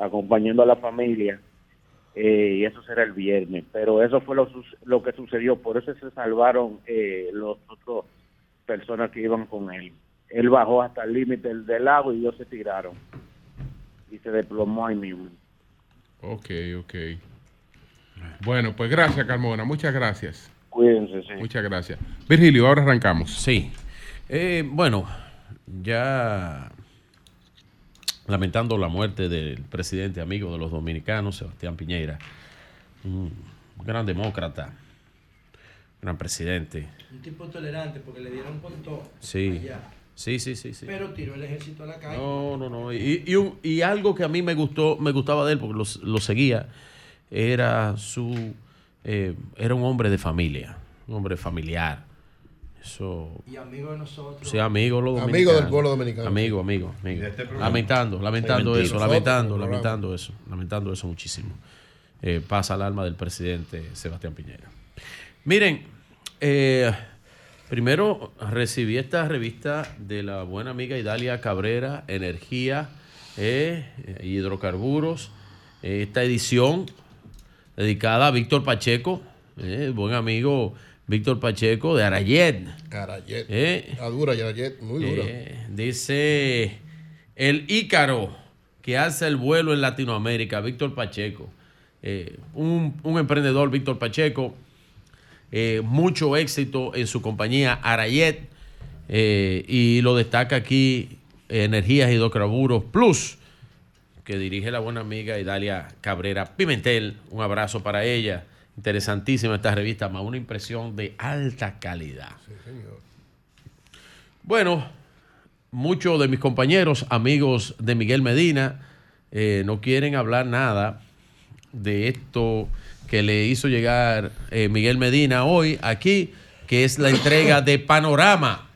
acompañando a la familia, eh, y eso será el viernes. Pero eso fue lo, lo que sucedió, por eso se salvaron eh, los otros personas que iban con él. Él bajó hasta el límite del, del lago y ellos se tiraron. Y se desplomó ahí mismo. Ok, ok. Bueno, pues gracias, Carmona. Muchas gracias. Cuídense, sí. Muchas gracias. Virgilio, ahora arrancamos. Sí. Eh, bueno, ya lamentando la muerte del presidente amigo de los dominicanos, Sebastián Piñera, un gran demócrata, gran presidente. Un tipo tolerante porque le dieron con todo. Sí, allá. sí, sí, sí, sí. Pero tiró el ejército a la calle. No, no, no. Y, y un- y algo que a mí me gustó, me gustaba de él, porque lo, lo seguía, era su eh, era un hombre de familia, un hombre familiar. Eso. Y amigo de nosotros. Sí, amigo los Amigo dominicanos. del pueblo dominicano. Amigo, amigo, amigo. este. Lamentando, lamentando eso, nosotros, lamentando, el lamentando eso, lamentando eso muchísimo. Eh, pasa al alma del presidente Sebastián Piñera. Miren, eh, primero recibí esta revista de la buena amiga Idalia Cabrera, Energía, eh, Hidrocarburos. Eh, esta edición dedicada a Víctor Pacheco, eh, buen amigo Víctor Pacheco de Arayet. Arayet. Eh, Ah, dura, Arayet, muy dura. eh, dice el Ícaro que hace el vuelo en Latinoamérica, Víctor Pacheco. Eh, un, un emprendedor, Víctor Pacheco, eh, mucho éxito en su compañía Arayet eh, y lo destaca aquí Energías Hidrocarburos Plus, que dirige la buena amiga Idalia Cabrera Pimentel. Un abrazo para ella. Interesantísima esta revista, más una impresión de alta calidad. Bueno, muchos de mis compañeros, amigos de Miguel Medina, eh, no quieren hablar nada de esto que le hizo llegar eh, Miguel Medina hoy aquí, que es la entrega de Panorama.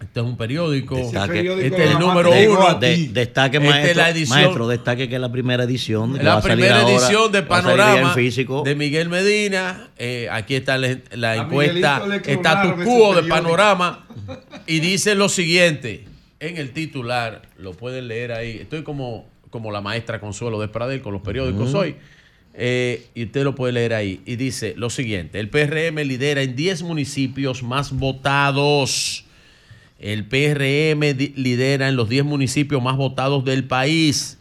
Este es un periódico. Destaque- este es el número de- uno. de- destaque, Esta es maestro, la edición- maestro, destaque que es la primera edición. que va la salir primera ahora, edición de Panorama físico. de Miguel Medina. Eh, aquí está la, la encuesta, ese cubo de. Panorama. Y dice lo siguiente, en el titular, lo pueden leer ahí. Estoy como, como la maestra Consuelo de Pradel con los periódicos hoy. Eh, y usted lo puede leer ahí. Y dice lo siguiente, el PRM lidera en 10 municipios más votados. El PRM lidera en los 10 municipios más votados del país.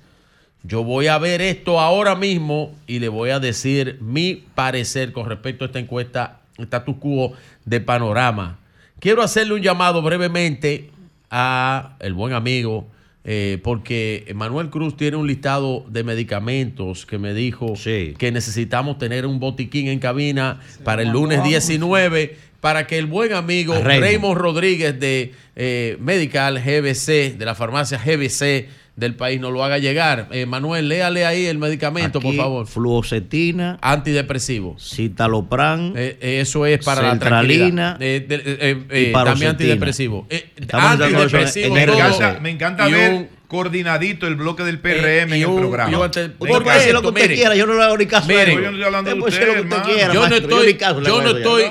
Yo voy a ver esto ahora mismo y le voy a decir mi parecer con respecto a esta encuesta status quo de panorama. Quiero hacerle un llamado brevemente a el buen amigo, eh, porque Manuel Cruz tiene un listado de medicamentos que me dijo que necesitamos tener un botiquín en cabina para el lunes 19 para que el buen amigo Raymond. Raymond Rodríguez de eh, Medical GBC, de la farmacia GBC del país, nos lo haga llegar. Eh, Manuel, léale ahí el medicamento, por favor. Fluoxetina, Antidepresivo. citalopram, Eh, eh, eso es para la tranquilidad. Eh, de- eh, eh, y también antidepresivo. Eh, antidepresivo. en Me encanta, me encanta Y ver un- coordinadito el bloque del PRM y en un- el programa. y un ante- Me Usted puede encanta. decir lo que usted quiera, yo no le hago ni caso. a mire, eso. yo no estoy hablando de Usted puede decir lo que usted, usted hermano. quiera, yo no estoy, yo no estoy,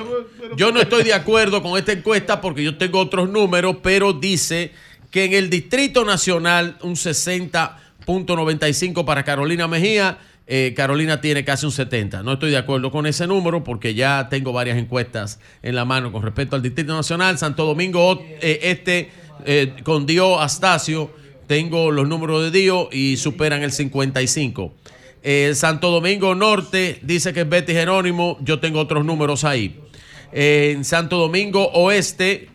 yo no estoy de acuerdo con esta encuesta porque yo tengo otros números, pero dice que en el Distrito Nacional un 60.95 para Carolina Mejía, eh, Carolina tiene casi un 70. No estoy de acuerdo con ese número porque ya tengo varias encuestas en la mano con respecto al Distrito Nacional. Santo Domingo eh, Este eh, con Dio Astacio, tengo los números de Dio y superan el 55. Eh, Santo Domingo Norte dice que es Betty Jerónimo, yo tengo otros números ahí. Eh, en Santo Domingo Oeste,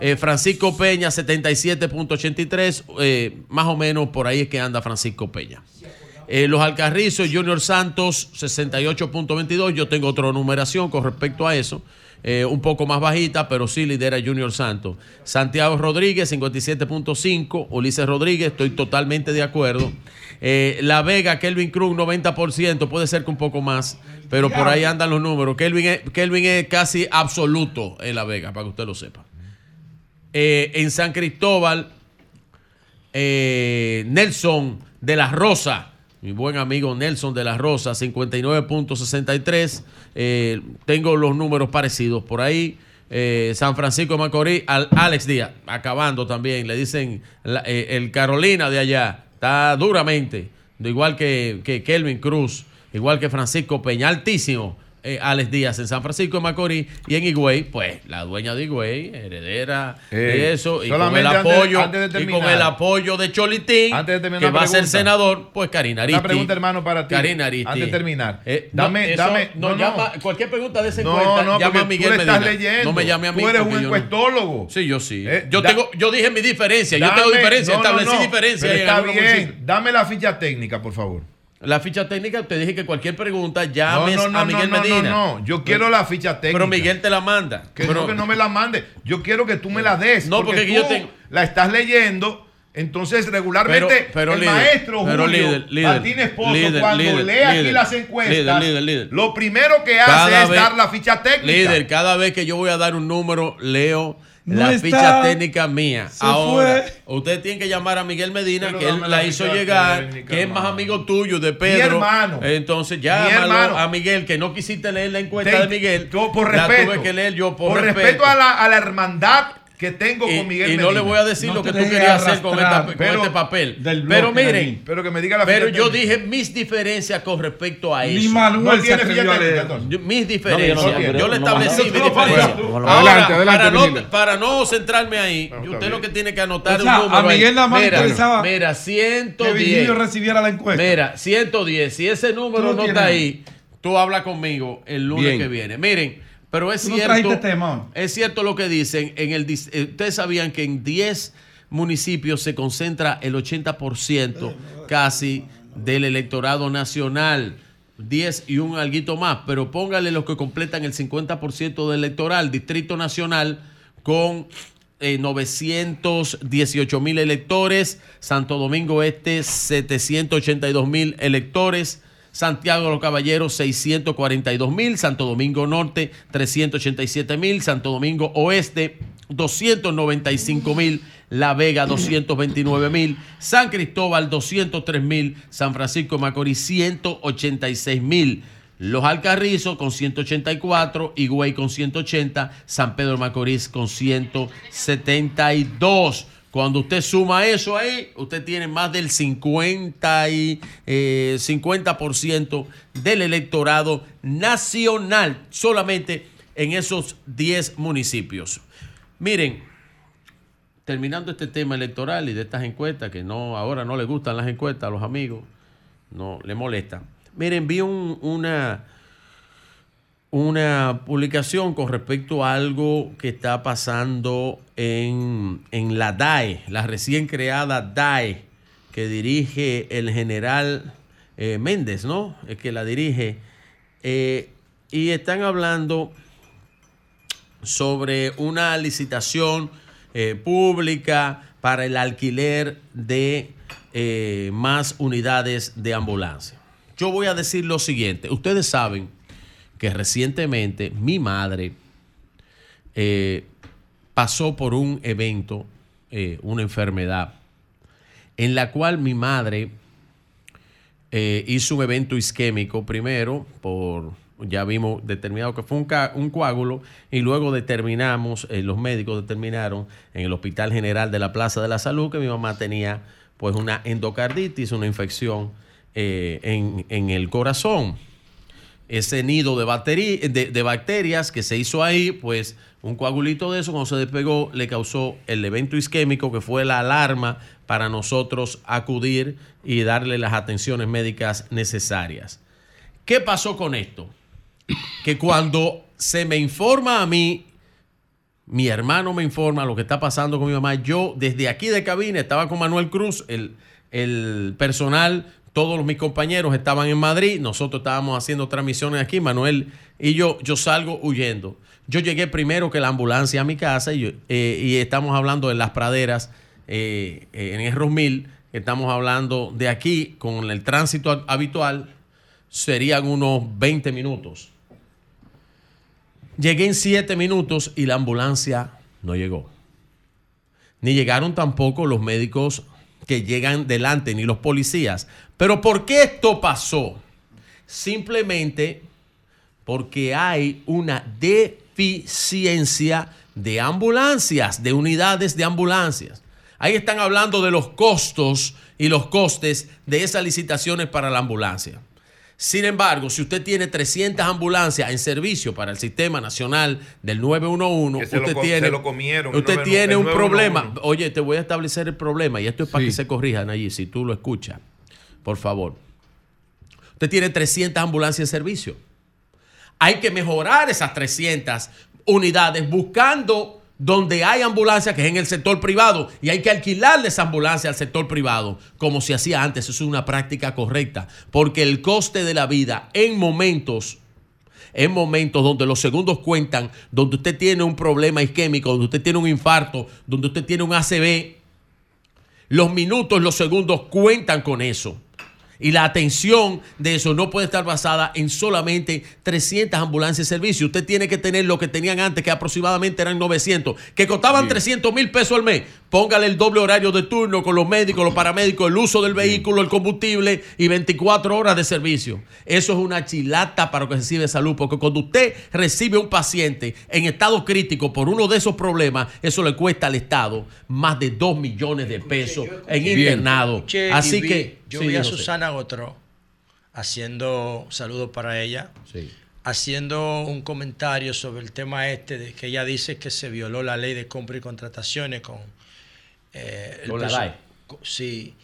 eh, Francisco Peña 77.83, eh, más o menos por ahí es que anda Francisco Peña. Los Alcarrizos, Junior Santos 68.22, yo tengo otra numeración con respecto a eso. Eh, un poco más bajita, pero sí lidera Junior Santos. Santiago Rodríguez, 57.5. Ulises Rodríguez, estoy totalmente de acuerdo. Eh, la Vega, Kelvin Cruz, 90%, puede ser que un poco más, pero por ahí andan los números. Kelvin es, Kelvin es casi absoluto en La Vega, para que usted lo sepa. Eh, en San Cristóbal, Nelson de la Rosa, mi buen amigo Nelson de la Rosa, 59.63. Eh, tengo los números parecidos por ahí. Eh, San Francisco de Macorís, al Alex Díaz, acabando también. Le dicen eh, el Carolina de allá, está duramente, igual que, que Kelvin Cruz, igual que Francisco Peña, altísimo. Eh, Alex Díaz en San Francisco de Macorís y en Higüey, pues la dueña de Higüey, heredera Eh, de eso, y con el antes de- apoyo, antes de y con el apoyo de Cholitín, Antes de terminar que va a ser senador, pues Karina Aristi. Una pregunta, hermano, para ti. Karina Aristi. Antes de terminar. Eh, dame, no, eso dame. no llama- cualquier pregunta de esa No, encuesta, no, llama a Miguel tú le estás Medina. leyendo. No me llame a mí. Tú eres un encuestólogo. Sí, yo sí. Eh, yo, da- tengo, yo dije mi diferencia. yo tengo diferencia. establecí diferencia. está bien. Dame la ficha técnica, por favor. La ficha técnica, te dije que cualquier pregunta llames no, no, a no, Miguel no, Medina. no, no. Yo quiero la ficha técnica. Pero Miguel te la manda. Que Pero- no, que no me la mande. Yo quiero que tú me la des. No, porque tú yo tengo- la estás leyendo. Entonces, regularmente, Pero- pero el líder, maestro pero Julio líder, líder, Martínez Pozo, líder, cuando lee aquí las encuestas, líder, líder, líder. lo primero que hace Cada es vez- dar la ficha técnica. Líder, cada vez que yo voy a dar un número, leo No la está. ficha técnica mía. Se Ahora, usted tiene que llamar a Miguel Medina, Pero que él la la hizo llegar, técnica, que es más amigo tuyo, de Pedro. hermano. Entonces, Mi llámalo hermano. a Miguel, que no quisiste leer la encuesta Te- de Miguel. yo, por la respeto. tuve que leer yo por, por respeto, respeto. a, la, a la hermandad que tengo y, con Miguel y no Medina. le voy a decir lo que tú querías hacer con, esta- con este papel. Pero miren, pero que me diga la pero yo dije mis diferencias con respecto a Ni eso. Manuel No tiene Yo- Mis No, diferencias. yo no- yo no le establecí mis diferencias. adelante, adelante, para, no, Virgilio. para no centrarme ahí, usted lo que tiene que anotar O sea, un número. a Miguel nada más interesaba mira, que 110. Virgilio recibiera la encuesta. Mira, 110. Si ese número no está ahí. tú hablas conmigo el lunes que viene. Miren, pero es no cierto. tema. Es cierto lo que dicen. En el, eh, ustedes sabían que en 10 municipios se concentra el 80% casi del electorado nacional. 10 y un alguito más, pero póngale los que completan el 50% del electoral. Distrito Nacional con eh, 918 mil electores, Santo Domingo Este 782 mil electores, Santiago de los Caballeros 642 mil, Santo Domingo Norte 387 mil, Santo Domingo Oeste 295 mil, La Vega 229 mil, San Cristóbal 203 mil, San Francisco Macorís 186 mil. Los Alcarrizos con 184, Higüey con 180, San Pedro Macorís con 172. Cuando usted suma eso ahí, usted tiene más del 50 y, eh, 50% del electorado nacional solamente en esos 10 municipios. Miren, terminando este tema electoral y de estas encuestas, que no ahora no les gustan las encuestas a los amigos, no le molesta. Miren, vi un- una, una publicación con respecto a algo que está pasando en, en la DAE, la recién creada DAE, que dirige el general eh, Méndez, ¿no? El que la dirige. Eh, y están hablando sobre una licitación eh, pública para el alquiler de más unidades de ambulancia. Yo voy a decir lo siguiente. Ustedes saben que recientemente mi madre eh, pasó por un evento, eh, una enfermedad, en la cual mi madre eh, hizo un evento isquémico primero por, ya vimos determinado que fue un, coágulo y luego determinamos, los médicos determinaron en el Hospital General de la Plaza de la Salud que mi mamá tenía pues una endocarditis, una infección en, en el corazón ese nido de, bacteri- de, de bacterias que se hizo ahí, pues un coagulito de eso cuando se despegó le causó el evento isquémico que fue la alarma para nosotros acudir y darle las atenciones médicas necesarias. ¿Qué pasó con esto? Que cuando se me informa a mí, mi hermano me informa lo que está pasando con mi mamá, yo desde aquí de cabina estaba con Manuel Cruz, el, el personal, todos mis compañeros estaban en Madrid, nosotros estábamos haciendo transmisiones aquí, Manuel y yo, yo salgo huyendo. Yo llegué primero que la ambulancia a mi casa y, eh, estamos hablando de las praderas eh, eh, en Erros Mil, estamos hablando de aquí con el tránsito ha- habitual, serían unos 20 minutos. Llegué en 7 minutos y la ambulancia no llegó. Ni llegaron tampoco los médicos que llegan delante, ni los policías. Pero ¿por qué esto pasó? Simplemente porque hay una deficiencia de ambulancias, de unidades de ambulancias. Ahí están hablando de los costos y los costes de esas licitaciones para la ambulancia. Sin embargo, si usted tiene 300 ambulancias en servicio para el Sistema Nacional del 911, Que se lo usted tiene, lo comieron, el usted 911, tiene un 911. problema. Oye, te voy a establecer el problema y esto es para que se corrijan allí, si tú lo escuchas, por favor. Usted tiene 300 ambulancias en servicio. Hay que mejorar esas 300 unidades buscando donde hay ambulancias, que es en el sector privado, y hay que alquilarle esa ambulancia al sector privado, como se hacía antes. Eso es una práctica correcta, porque el coste de la vida en momentos en momentos donde los segundos cuentan, donde usted tiene un problema isquémico, donde usted tiene un infarto, donde usted tiene un ACV, los minutos, los segundos cuentan con eso. Y la atención de eso no puede estar basada en solamente 300 ambulancias de servicio. Usted tiene que tener lo que tenían antes, que aproximadamente eran 900, que costaban 300 mil pesos al mes. Póngale el doble horario de turno con los médicos, los paramédicos, el uso del vehículo, el combustible y 24 horas de servicio. Eso es una chilata para lo que recibe salud, porque cuando usted recibe un paciente en estado crítico por uno de esos problemas, eso le cuesta al Estado más de 2 millones de pesos en Bien. internado. Escuché Así vi- que yo sí, vi a. Susana Gotro haciendo saludos para ella, haciendo un comentario sobre el tema este de que ella dice que se violó la ley de compra y contrataciones con eh, Con la DAE. Sí.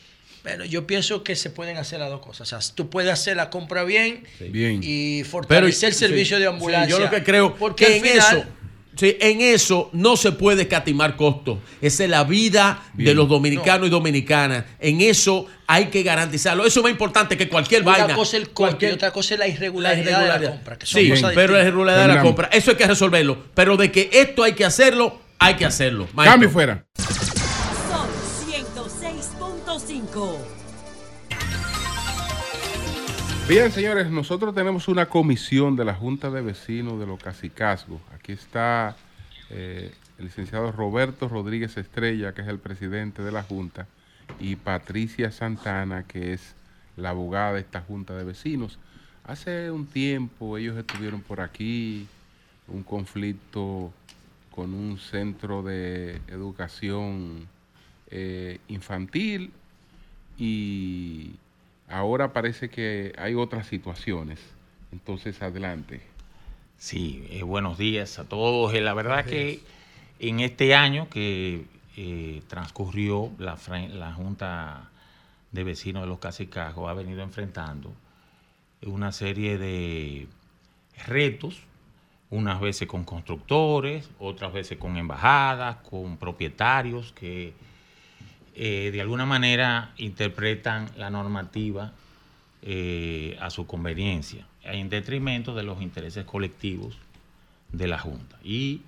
Bueno, yo pienso que se pueden hacer las dos cosas. O sea, tú puedes hacer la compra bien, Bien. y fortalecer el sí, servicio de sí, ambulancia. yo lo que creo porque que en final, eso, sí, en eso no se puede escatimar costos. Esa es la vida de los dominicanos y dominicanas. En eso hay que garantizarlo. Eso es más importante que cualquier una vaina. cosa es el costo y otra cosa es la irregularidad, de la compra. Que son Sí, cosas pero la irregularidad de la compra, eso hay que resolverlo. Pero de que esto hay que hacerlo, hay que hacerlo. Cambio fuera. Bien, señores, nosotros tenemos una comisión de la Junta de Vecinos de los Cacicazgos. Aquí está eh, el licenciado Roberto Rodríguez Estrella, que es el presidente de la Junta, y Patricia Santana, que es la abogada de esta Junta de Vecinos. Hace un tiempo ellos estuvieron por aquí, un conflicto con un centro de educación eh, infantil y ahora parece que hay otras situaciones. Entonces, adelante. Sí, eh, buenos días a todos. Eh, la verdad que en este año que eh, transcurrió la, Junta de Vecinos de los Casicajos ha venido enfrentando una serie de retos, unas veces con constructores, otras veces con embajadas, con propietarios que eh, de alguna manera interpretan la normativa eh, a su conveniencia, en detrimento de los intereses colectivos de la Junta. Y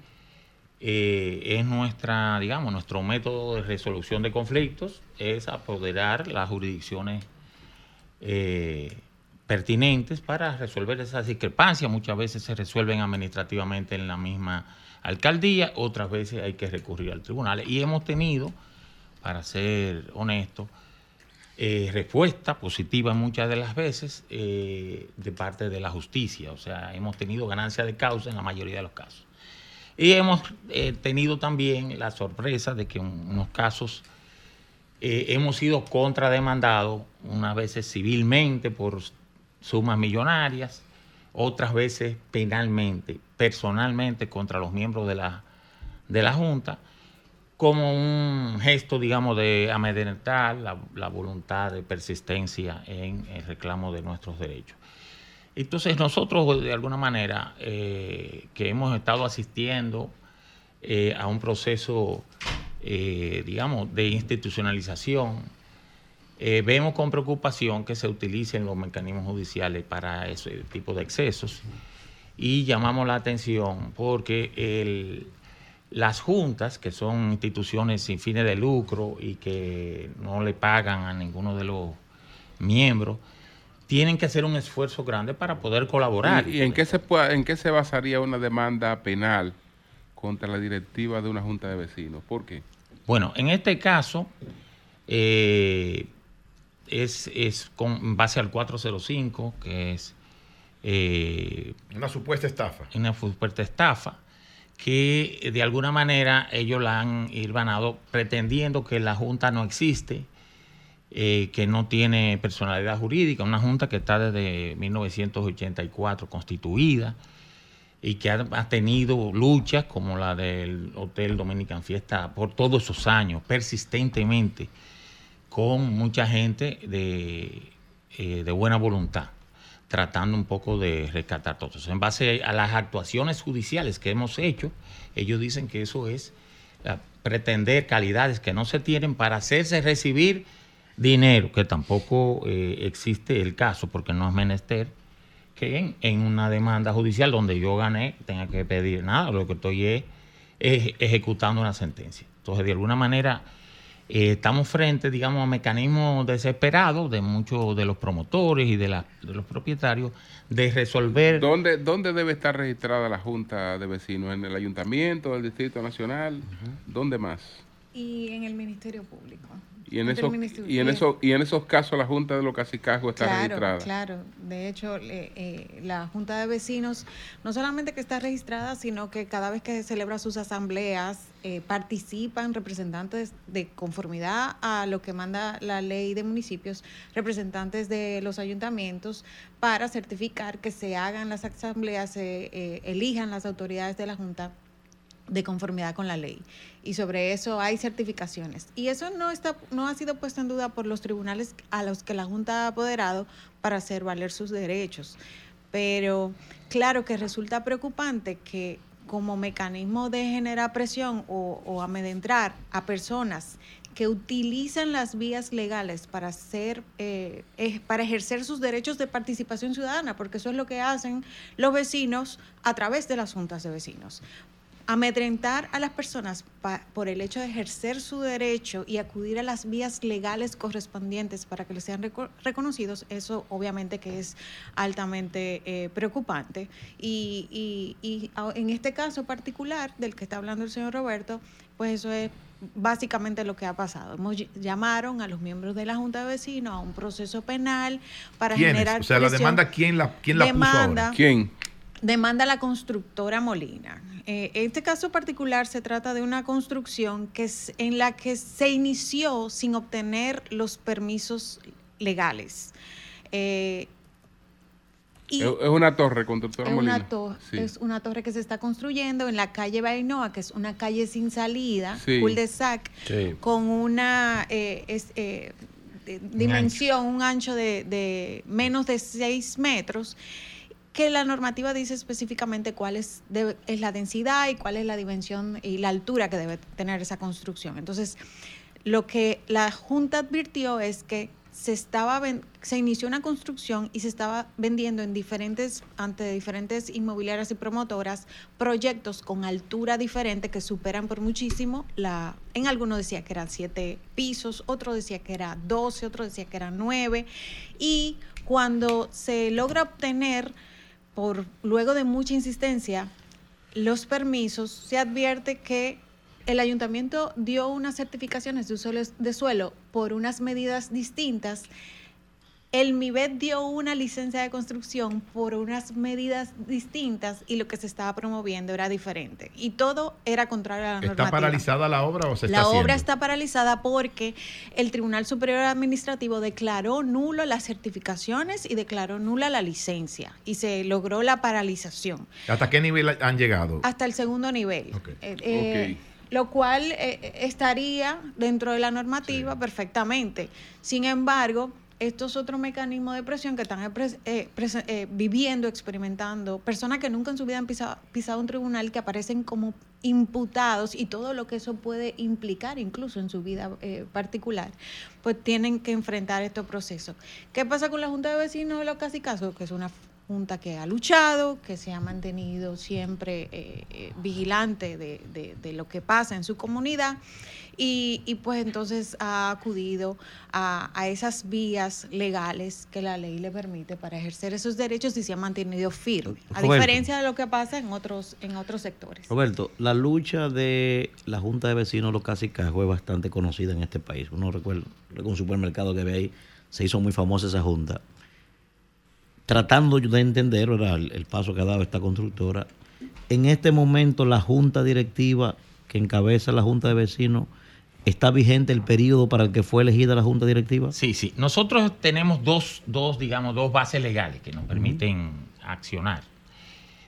eh, es nuestra, digamos, nuestro método de resolución de conflictos, es apoderar las jurisdicciones pertinentes para resolver esas discrepancias. Muchas veces se resuelven administrativamente en la misma alcaldía, otras veces hay que recurrir al tribunal. Y hemos tenido, para ser honesto, eh, respuesta positiva muchas de las veces eh, de parte de la justicia. O sea, hemos tenido ganancia de causa en la mayoría de los casos. Y hemos eh, tenido también la sorpresa de que en unos casos eh, hemos sido contrademandados, unas veces civilmente por sumas millonarias, otras veces penalmente, personalmente contra los miembros de la, de la Junta, como un gesto, digamos, de amedrentar la, voluntad de persistencia en el reclamo de nuestros derechos. Entonces nosotros de alguna manera eh, que hemos estado asistiendo eh, a un proceso, eh, digamos, de institucionalización, vemos con preocupación que se utilicen los mecanismos judiciales para ese tipo de excesos y llamamos la atención porque el, las juntas, que son instituciones sin fines de lucro y que no le pagan a ninguno de los miembros, tienen que hacer un esfuerzo grande para poder colaborar. ¿Y, y en, qué se puede- en qué se basaría una demanda penal contra la directiva de una junta de vecinos? ¿Por qué? Bueno, en este caso eh, es, es con en base al 405, que es eh, Una supuesta estafa. una supuesta estafa, que eh, de alguna manera ellos la han irvanado pretendiendo que la Junta no existe, eh, que no tiene personalidad jurídica, una Junta que está desde 1984 constituida y que ha, tenido luchas como la del Hotel Dominican Fiesta por todos esos años, persistentemente, con mucha gente de, eh, de buena voluntad, tratando un poco de rescatar todo. En base a las actuaciones judiciales que hemos hecho, ellos dicen que eso es eh, pretender calidades que no se tienen para hacerse recibir dinero, que tampoco eh, existe el caso, porque no es menester que en, una demanda judicial donde yo gané tenga que pedir nada, lo que estoy es, es ejecutando una sentencia. Entonces, de alguna manera, eh, estamos frente, digamos, a mecanismos desesperados de muchos de los promotores y de, la- de los propietarios de resolver. ¿Dónde, ¿Dónde debe estar registrada la junta de vecinos? ¿En el ayuntamiento, el distrito nacional? ¿Dónde más? Y en el Ministerio Público. Y en, esos, y, en esos, y en esos casos la junta de los casicajos está Claro, registrada. claro. De hecho, le- eh, la Junta de Vecinos no solamente que está registrada, sino que cada vez que celebra sus asambleas eh, participan representantes de conformidad a lo que manda la ley de municipios, representantes de los ayuntamientos para certificar que se hagan las asambleas, se eh, elijan las autoridades de la Junta de conformidad con la ley. Y sobre eso hay certificaciones. Y eso no, está, no ha sido puesto en duda por los tribunales a los que la Junta ha apoderado para hacer valer sus derechos. Pero claro que resulta preocupante que como mecanismo de generar presión o, o amedrentar a personas que utilizan las vías legales para hacer, eh, eh, para ejercer sus derechos de participación ciudadana, porque eso es lo que hacen los vecinos a través de las juntas de vecinos amedrentar a las personas pa- por el hecho de ejercer su derecho y acudir a las vías legales correspondientes para que les sean reco- reconocidos, eso obviamente que es altamente eh, preocupante. Y, y- y en este caso particular del que está hablando el señor Roberto, pues eso es básicamente lo que ha pasado. Hemos ll- llamaron a los miembros de la Junta de Vecinos a un proceso penal para ¿Quiénes? generar O sea, la demanda, ¿quién la, quién la puso Demanda. ahora? ¿Quién? Demanda la constructora Molina. Eh, este caso particular se trata de una construcción que es, en la que se inició sin obtener los permisos legales. Eh, y Es, una torre, constructora es una, Molina. to- Sí. es una torre que se está construyendo en la calle Bainoa, que es una calle sin salida, Sí. cul-de-sac, Sí. con una, eh, es, eh, de dimensión, un ancho de, de menos de 6 metros, que la normativa dice específicamente cuál es, es la densidad y cuál es la dimensión y la altura que debe tener esa construcción. Entonces, lo que la Junta advirtió es que se estaba se inició una construcción y se estaba vendiendo en diferentes ante diferentes inmobiliarias y promotoras proyectos con altura diferente que superan por muchísimo la en algunos decía que eran siete pisos otro decía que era 12 otro decía que eran nueve y cuando se logra obtener por luego de mucha insistencia los permisos se advierte que el ayuntamiento dio unas certificaciones de uso de suelo por unas medidas distintas. El MIBET dio una licencia de construcción por unas medidas distintas y lo que se estaba promoviendo era diferente. Y todo era contrario a la ¿Está normativa. paralizada la obra o se está La haciendo? obra está paralizada porque el Tribunal Superior Administrativo declaró nulo las certificaciones y declaró nula la licencia y se logró la paralización ¿Hasta qué nivel han llegado? hasta el segundo nivel. Eh, eh, Lo cual eh, estaría dentro de la normativa perfectamente. Sin embargo, estos otros mecanismos de presión que están eh, eh, viviendo, experimentando, personas que nunca en su vida han pisado, un tribunal, que aparecen como imputados y todo lo que eso puede implicar incluso en su vida eh, particular, pues tienen que enfrentar estos procesos. ¿Qué pasa con la Junta de Vecinos de los Casi Casos? Que es una junta que ha luchado, que se ha mantenido siempre eh, eh, vigilante de, de- de lo que pasa en su comunidad y, y pues entonces ha acudido a, a esas vías legales que la ley le permite para ejercer esos derechos y se ha mantenido firme, a Roberto. diferencia de lo que pasa en otros, en otros sectores. Roberto, la lucha de la Junta de Vecinos los Casicajos es bastante conocida en este país. Uno recuerda recuerda un supermercado que ve ahí, se hizo muy famosa esa junta. Tratando de entender el, el paso que ha dado esta constructora, en este momento la Junta Directiva que encabeza la Junta de Vecinos, ¿está vigente el periodo para el que fue elegida la Junta Directiva? Sí, sí. Nosotros tenemos dos, dos, digamos, dos bases legales que nos permiten accionar.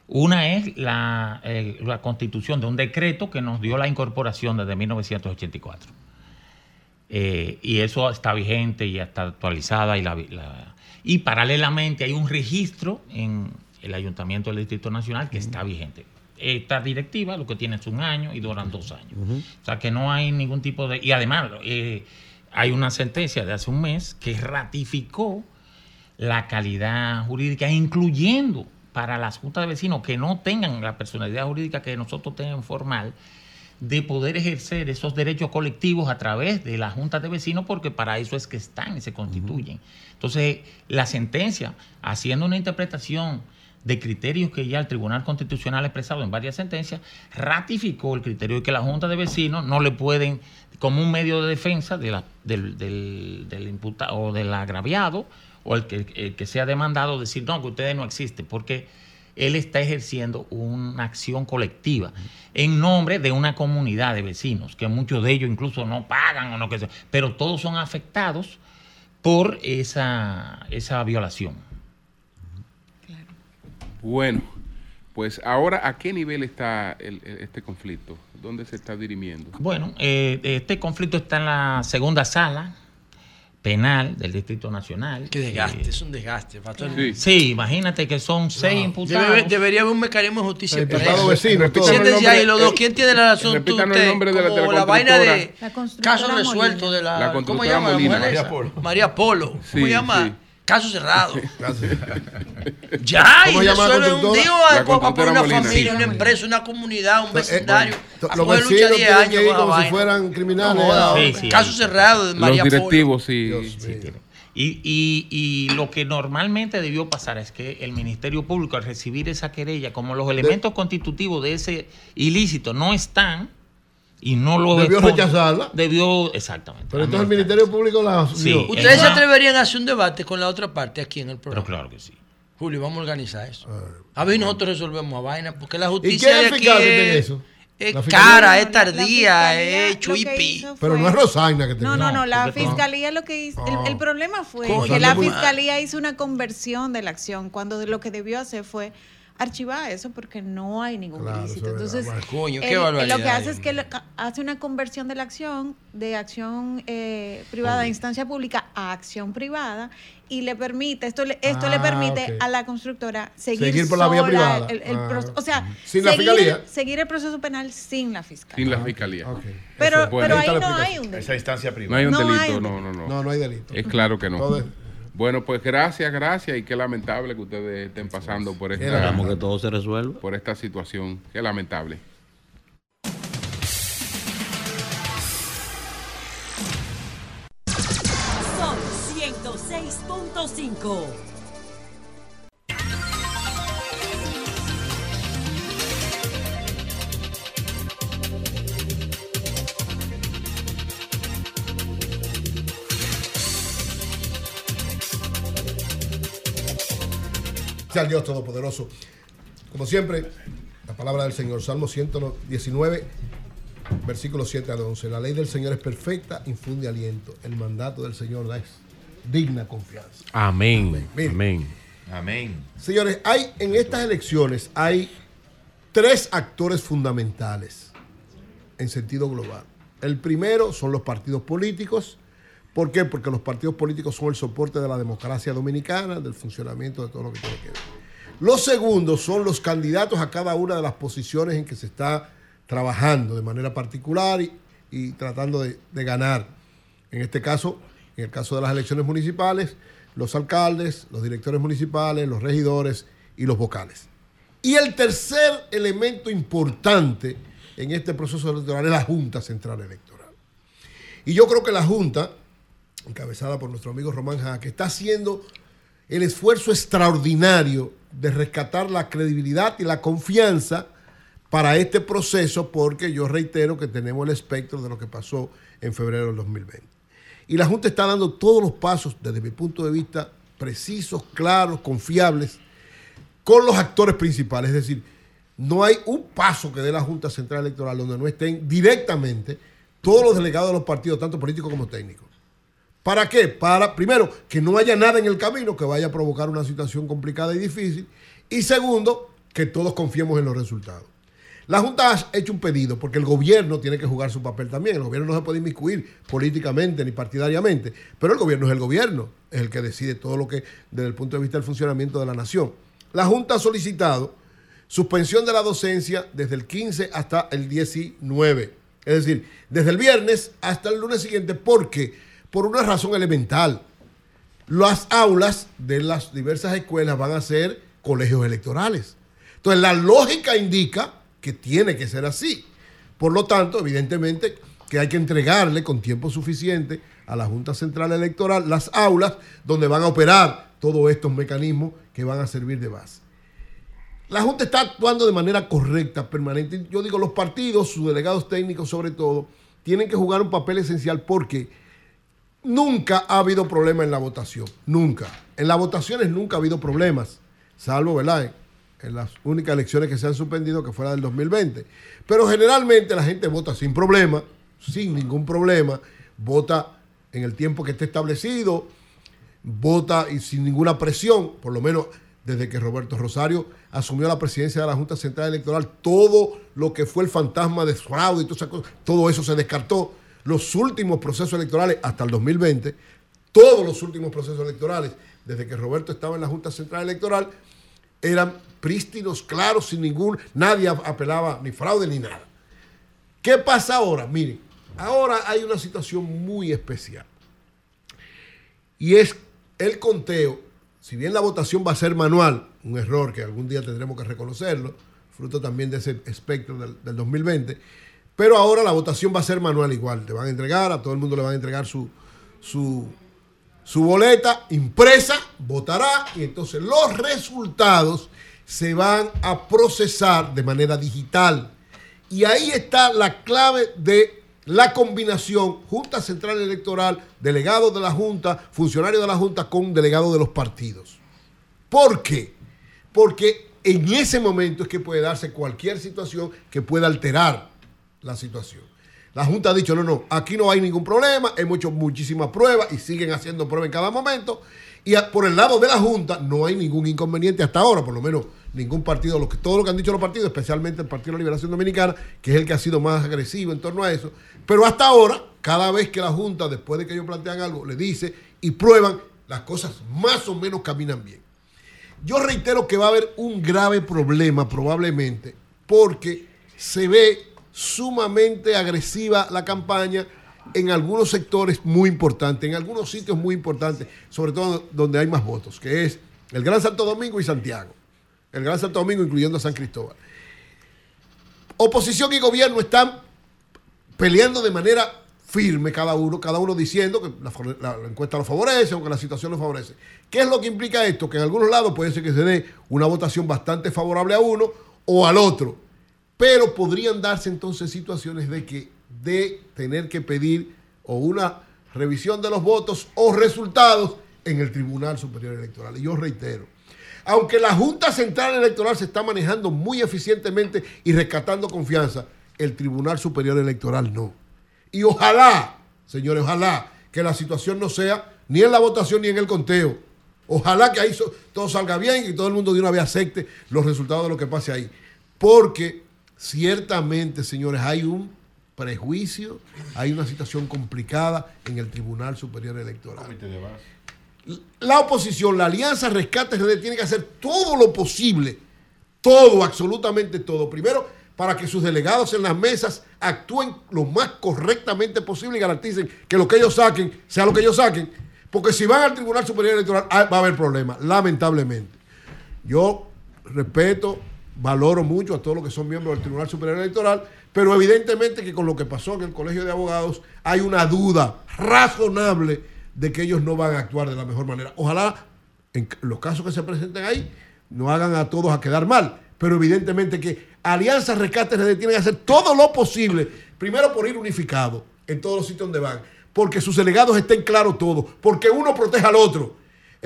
Una es la, la constitución de un decreto que nos dio la incorporación desde 1984. Eh, y eso está vigente y está actualizada. Y, la, la- y paralelamente hay un registro en el Ayuntamiento del Distrito Nacional que está vigente. Esta directiva lo que tiene es un año y duran dos años. O sea que no hay ningún tipo de... Y además eh, hay una sentencia de hace un mes que ratificó la calidad jurídica, incluyendo para las juntas de vecinos que no tengan la personalidad jurídica que nosotros tenemos formal, de poder ejercer esos derechos colectivos a través de las juntas de vecinos, porque para eso es que están y se constituyen. Entonces, la sentencia, haciendo una interpretación de criterios que ya el Tribunal Constitucional ha expresado en varias sentencias, ratificó el criterio de que la Junta de Vecinos no le pueden, como un medio de defensa de la- del, del, del imputado o del agraviado o el que, el que sea demandado, decir, no, que ustedes no existen, porque él está ejerciendo una acción colectiva en nombre de una comunidad de vecinos, que muchos de ellos incluso no pagan o no que sea, pero todos son afectados por esa, esa violación. Bueno, pues ahora, ¿a qué nivel está el- este conflicto? ¿Dónde se está dirimiendo? Bueno, eh, este conflicto está en la segunda sala penal del Distrito Nacional. Qué desgaste, Eh, es un desgaste. pastor. Sí. imagínate que son seis imputados. Debe- debería haber un mecanismo de justicia. El eso. vecino. Siéntense los dos. eh, ¿Quién tiene la razón? Tú, repítanos el usted, nombre de la- de la como la vaina de. La caso resuelto de la, La ¿cómo llama la Molina. María? Polo. María Polo. ¿Cómo Sí, llama? sí. Caso cerrado. ya, ¿Cómo y resuelve un día a- a poner constructora una Molina. familia, una empresa, una comunidad, un Eh, vecindario. to- a Los coger lucha vecinos 10 tienen años que ir como si fueran criminales. No. Sí, sí, Caso cerrado de María Los directivos, sí. Y, y- y lo que normalmente debió pasar es que el Ministerio Público, al recibir esa querella, como los elementos constitutivos de ese ilícito no están y no lo Debió rechazarla. Debió, exactamente. Pero entonces el Ministerio Público la Sí. dio. ¿Ustedes se atreverían a hacer un debate con la otra parte aquí en el programa? Pero claro que sí. Julio, vamos a organizar eso. A ver, nosotros resolvemos a vaina, porque la ¿Y justicia es de aquí eso? es cara, No, es tardía, es chuipi. Pero no es Rosaina que te No, no, no, la fiscalía lo que hizo, el, el problema fue que la fiscalía hizo una conversión de la acción cuando lo que debió hacer fue archivar eso porque no hay ningún Claro, ilícito. Entonces. Coño, qué él- él lo que hace es que le- ca- hace una conversión de la acción de acción eh, privada a instancia pública a acción privada y le permite, esto le, esto le Ah, permite a la constructora seguir, Seguir por la vía privada. el- el Ah. o sea, Sin la fiscalía. seguir el proceso penal sin la fiscalía. Sin la fiscalía. Pero- es bueno. pero ahí no hay un delito. Esa instancia No hay un No delito, hay un no, no, no. No, no hay delito. Es claro que no. Todo es- Bueno, pues gracias, gracias y qué lamentable que ustedes estén pasando por esta, Esperamos que todo se resuelva. por esta situación. Qué lamentable. Son 106.5. Sea el Dios Todopoderoso. Como siempre, la palabra del Señor, Salmo 119, versículos 7 al 11. La ley del Señor es perfecta, infunde aliento. El mandato del Señor es digna confianza. Amén. Mire. Amén. Amén. Señores, hay en estas elecciones hay tres actores fundamentales en sentido global. El primero son los partidos políticos. ¿Por qué? Porque los partidos políticos son el soporte de la democracia dominicana, del funcionamiento de todo lo que tiene que ver. Los segundos son los candidatos a cada una de las posiciones en que se está trabajando de manera particular y, tratando de ganar. En este caso, en el caso de las elecciones municipales, los alcaldes, los directores municipales, los regidores y los vocales. Y el tercer elemento importante en este proceso electoral es la Junta Central Electoral. Y yo creo que la Junta, encabezada por nuestro amigo Román Jaque, está haciendo el esfuerzo extraordinario de rescatar la credibilidad y la confianza para este proceso, porque yo reitero que tenemos el espectro de lo que pasó en febrero del 2020. Y la Junta está dando todos los pasos, desde mi punto de vista, precisos, claros, confiables, con los actores principales. Es decir, no hay un paso que dé la Junta Central Electoral donde no estén directamente todos los delegados de los partidos, tanto políticos como técnicos. ¿Para qué? Para, primero, que no haya nada en el camino que vaya a provocar una situación complicada y difícil. Y segundo, que todos confiemos en los resultados. La Junta ha hecho un pedido porque el gobierno tiene que jugar su papel también. El gobierno no se puede inmiscuir políticamente ni partidariamente, pero el gobierno es el gobierno, es el que decide todo lo que desde el punto de vista del funcionamiento de la nación. La Junta ha solicitado suspensión de la docencia desde el 15 hasta el 19. Es decir, desde el viernes hasta el lunes siguiente, porque por una razón elemental, las aulas de las diversas escuelas van a ser colegios electorales. Entonces, la lógica indica que tiene que ser así. Por lo tanto, evidentemente, que hay que entregarle con tiempo suficiente a la Junta Central Electoral las aulas donde van a operar todos estos mecanismos que van a servir de base. La Junta está actuando de manera correcta, permanente. Yo digo, los partidos, sus delegados técnicos sobre todo, tienen que jugar un papel esencial porque nunca ha habido problema en la votación. Nunca. En las votaciones nunca ha habido problemas, salvo. En las únicas elecciones que se han suspendido, que fuera del 2020. Pero generalmente la gente vota sin problema, sin ningún problema, vota en el tiempo que esté establecido, vota y sin ninguna presión, por lo menos desde que Roberto Rosario asumió la presidencia de la Junta Central Electoral, todo lo que fue el fantasma de fraude y todas esas cosas, todo eso se descartó. Los últimos procesos electorales hasta el 2020, todos los últimos procesos electorales, desde que Roberto estaba en la Junta Central Electoral, eran prístinos, claros, sin ningún, nadie apelaba ni fraude ni nada. ¿Qué pasa ahora? Miren, ahora hay una situación muy especial. Y es el conteo, si bien la votación va a ser manual, un error que algún día tendremos que reconocerlo, fruto también de ese espectro del, del 2020, pero ahora la votación va a ser manual igual. Te van a entregar, a todo el mundo le van a entregar su, su, su boleta impresa, votará y entonces los resultados se van a procesar de manera digital. Y ahí está la clave de la combinación Junta Central Electoral, delegados de la Junta, funcionarios de la Junta con delegados de los partidos. ¿Por qué? Porque en ese momento es que puede darse cualquier situación que pueda alterar la situación. La Junta ha dicho, no, no, aquí no hay ningún problema, hemos hecho muchísimas pruebas y siguen haciendo pruebas en cada momento. Y por el lado de la Junta no hay ningún inconveniente hasta ahora, por lo menos ningún partido, lo que, todo lo que han dicho los partidos, especialmente el Partido de la Liberación Dominicana, que es el que ha sido más agresivo en torno a eso. Pero hasta ahora, cada vez que la Junta, después de que ellos plantean algo, le dice y prueban, las cosas más o menos caminan bien. Yo reitero que va a haber un grave problema probablemente porque se ve sumamente agresiva la campaña en algunos sectores muy importantes, en algunos sitios muy importantes, sobre todo donde hay más votos, que es el Gran Santo Domingo y Santiago. El Gran Santo Domingo incluyendo a San Cristóbal. Oposición y gobierno están peleando de manera firme cada uno, cada uno diciendo que la, la encuesta lo favorece o que la situación lo favorece. ¿Qué es lo que implica esto? Que en algunos lados puede ser que se dé una votación bastante favorable a uno o al otro, pero podrían darse entonces situaciones de que de tener que pedir o una revisión de los votos o resultados en el Tribunal Superior Electoral. Y yo reitero, aunque la Junta Central Electoral se está manejando muy eficientemente y rescatando confianza, el Tribunal Superior Electoral no. Y ojalá, señores, ojalá que la situación no sea ni en la votación ni en el conteo. Ojalá que ahí todo salga bien y todo el mundo de una vez acepte los resultados de lo que pase ahí. Porque ciertamente, señores, hay un prejuicio, hay una situación complicada en el Tribunal Superior Electoral. La oposición, la Alianza Rescate RD tiene que hacer todo lo posible, todo, absolutamente todo. Primero, para que sus delegados en las mesas actúen lo más correctamente posible y garanticen que lo que ellos saquen sea lo que ellos saquen. Porque si van al Tribunal Superior Electoral ah, va a haber problemas, lamentablemente. Yo respeto, valoro mucho a todos los que son miembros del Tribunal Superior Electoral, pero evidentemente que con lo que pasó en el Colegio de Abogados hay una duda razonable de que ellos no van a actuar de la mejor manera. Ojalá en los casos que se presenten ahí no hagan a todos a quedar mal, pero evidentemente que Alianza Rescate RD tiene que hacer todo lo posible, primero por ir unificado en todos los sitios donde van, porque sus delegados estén claros todos, porque uno proteja al otro.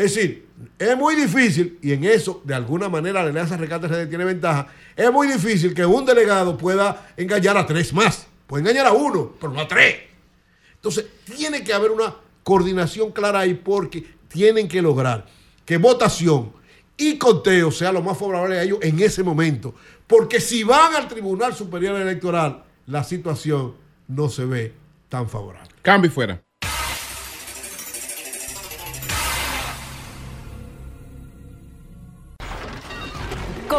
Es decir, es muy difícil, y en eso, de alguna manera, la Alianza Rescate RD tiene ventaja, es muy difícil que un delegado pueda engañar a tres más. Puede engañar a uno, pero no a tres. Entonces, tiene que haber una coordinación clara ahí porque tienen que lograr que votación y conteo sea lo más favorable a ellos en ese momento. Porque si van al Tribunal Superior Electoral, la situación no se ve tan favorable. Cambio y fuera.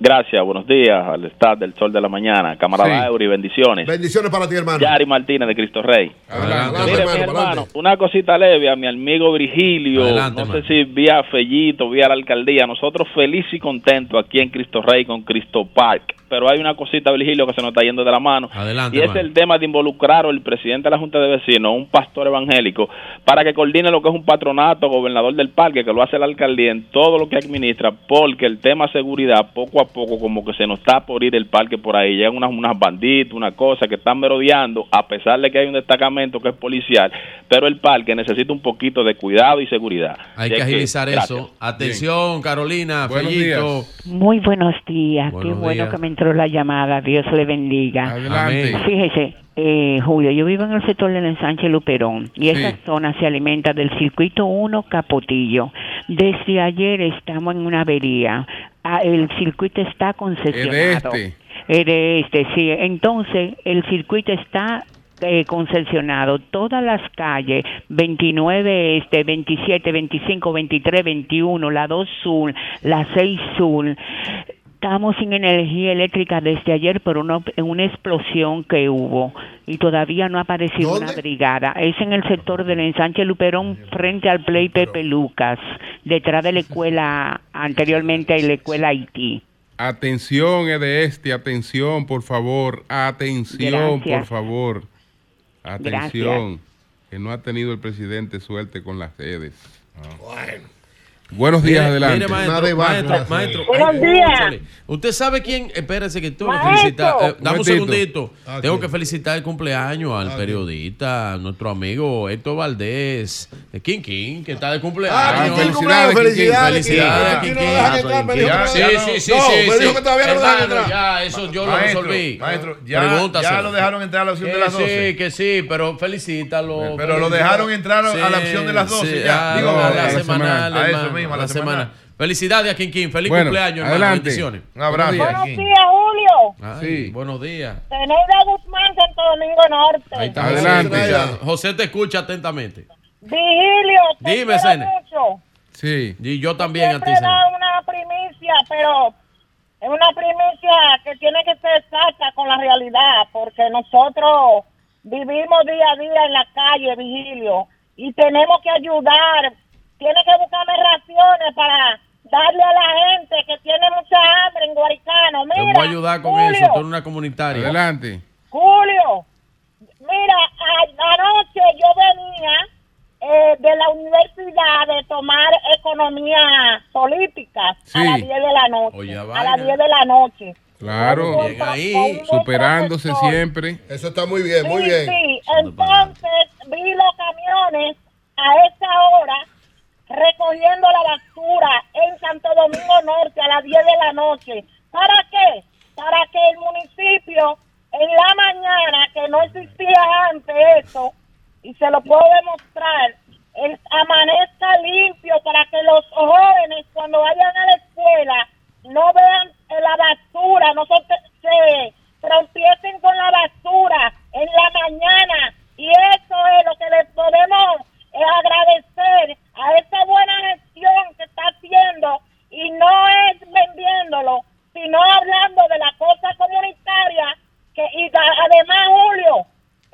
Gracias, buenos días al staff del Sol de la Mañana. Camarada Sí. Eury, bendiciones. Bendiciones para ti, hermano. Yari Martínez de Cristo Rey. Adelante, Mire, hermano, mi adelante. hermano, una cosita leve a mi amigo Virgilio. Adelante, no sé si vía Fellito, vía la alcaldía. Nosotros felices y contentos aquí en Cristo Rey con Cristo Park. Pero hay una cosita, Virgilio, que se nos está yendo de la mano. Adelante, y es el tema de involucrar al presidente de la Junta de Vecinos, un pastor evangélico, para que coordine lo que es un patronato, gobernador del parque, que lo hace la alcaldía en todo lo que administra, porque el tema seguridad, poco a poco, como que se nos está por ir el parque por ahí. Llegan unas, unas banditas, una cosa que están merodeando, a pesar de que hay un destacamento que es policial, pero el parque necesita un poquito de cuidado y seguridad. Hay que agilizar gracias. eso. Atención, Carolina, Buenos Fellito. Muy buenos días, qué Buenos bueno días. que me entró la llamada, Dios le bendiga. Adelante. Amén. Fíjese, eh, Julio, yo vivo en el sector del ensanche Luperón y esa zona se alimenta del circuito 1 Capotillo. Desde ayer estamos en una avería. Ah, el circuito está concesionado. este. Eh, de este, sí. Entonces, el circuito está eh, concesionado. Todas las calles, 29 este, 27, 25, 23, 21, la 2 sur, la 6 sur, estamos sin energía eléctrica desde ayer por una, una explosión que hubo y todavía no ha aparecido una brigada. Es en el sector del ensanche Luperón frente al Play Pepe Lucas, detrás de la escuela, anteriormente a la escuela Haití. Atención, este, atención, por favor. Atención, Gracias. por favor. Atención. Gracias. Que no ha tenido el presidente suerte con las sedes. Bueno. Buenos días, Mire, adelante. mire, maestro, maestro, maestro. Buenos Ay, días. Usted sabe quién. Espérese que tengo que Maestro. felicitar. eh, dame un segundito. Ah, Tengo que felicitar el cumpleaños al periodista, nuestro amigo Héctor Valdés, de King King, que está de cumpleaños. Ah, King cumpleaños, felicidades, Felicidades, King King King. Lo Sí, sí, sí, no, sí. me sí. dijo que todavía no lo dejan entrar. Ya, eso yo lo resolví. maestro, ya- lo dejaron entrar a la opción de las 12. Sí, que sí, pero felicítalo. Pero lo dejaron entrar a la opción de las 12 ya. ah, Digo, a la semanal, semanal. A eso hermano, mismo, a la semanal. Felicidades a King King. Feliz Bueno, cumpleaños, hermano. Bendiciones. Un abrazo. Buenos días, Julio. Ay, Sí. Buenos días. Teneida Guzmán, Santo Domingo Norte. Ahí está. Adelante. José, te escucha. José te escucha atentamente. Vigilio, te Dime, Sene. mucho. Sí. Y yo también a ti, da una primicia, pero es una primicia que tiene que ser exacta con la realidad, porque nosotros vivimos día a día en la calle, Vigilio, y tenemos que ayudar. Tiene que buscarme raciones para darle a la gente que tiene mucha hambre en Guaricano. Te Mira, voy a ayudar con Julio, eso. Tú eres una comunitaria. Adelante. Julio, mira, a- anoche yo venía eh, de la universidad de tomar economía política a las 10 de la noche. Oye, a las 10 de la noche. Claro. Bien ahí. Superándose siempre. Eso está muy bien, muy sí, bien. sí. Entonces vi los camiones a esa hora recogiendo la basura en Santo Domingo Norte a las 10 de la noche. ¿Para qué? Para que el municipio en la mañana, que no existía antes eso, y se lo puedo demostrar, amanezca limpio para que los jóvenes cuando vayan a la escuela no vean eh, la basura, no se, se trompiecen con la basura en la mañana. Y eso es lo que les podemos eh, agradecer a esa buena gestión que está haciendo y no es vendiéndolo, sino hablando de la cosa comunitaria que y da- además Julio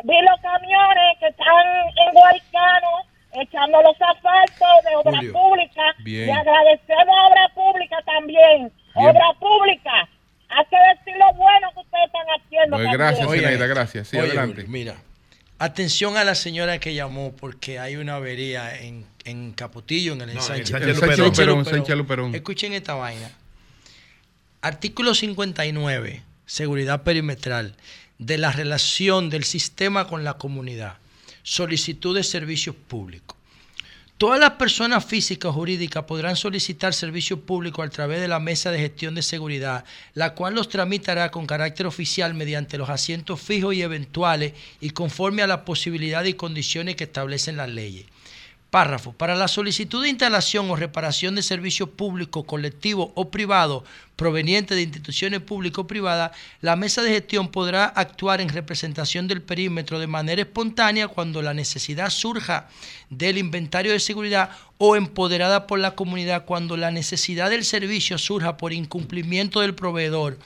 vi los camiones que están en Guaycano echando los asfaltos de obra Julio. pública Bien. y agradecemos a obra pública también Bien. obra pública hay que decir lo bueno que ustedes están haciendo Pues gracias, Zenaida, gracias. Sí, oye, adelante. Julio, mira, atención a la señora que llamó porque hay una avería en, en Capotillo, en el ensanche. Escuchen esta vaina. Artículo 59, seguridad perimetral, de la relación del sistema con la comunidad. Solicitud de servicios públicos. Todas las personas físicas o jurídicas podrán solicitar servicios públicos a través de la Mesa de Gestión de Seguridad, la cual los tramitará con carácter oficial mediante los asientos fijos y eventuales y conforme a las posibilidades y condiciones que establecen las leyes. Párrafo. Para la solicitud de instalación o reparación de servicios públicos, colectivos o privados provenientes de instituciones públicas o privadas, la mesa de gestión podrá actuar en representación del perímetro de manera espontánea cuando la necesidad surja del inventario de seguridad o empoderada por la comunidad cuando la necesidad del servicio surja por incumplimiento del proveedor,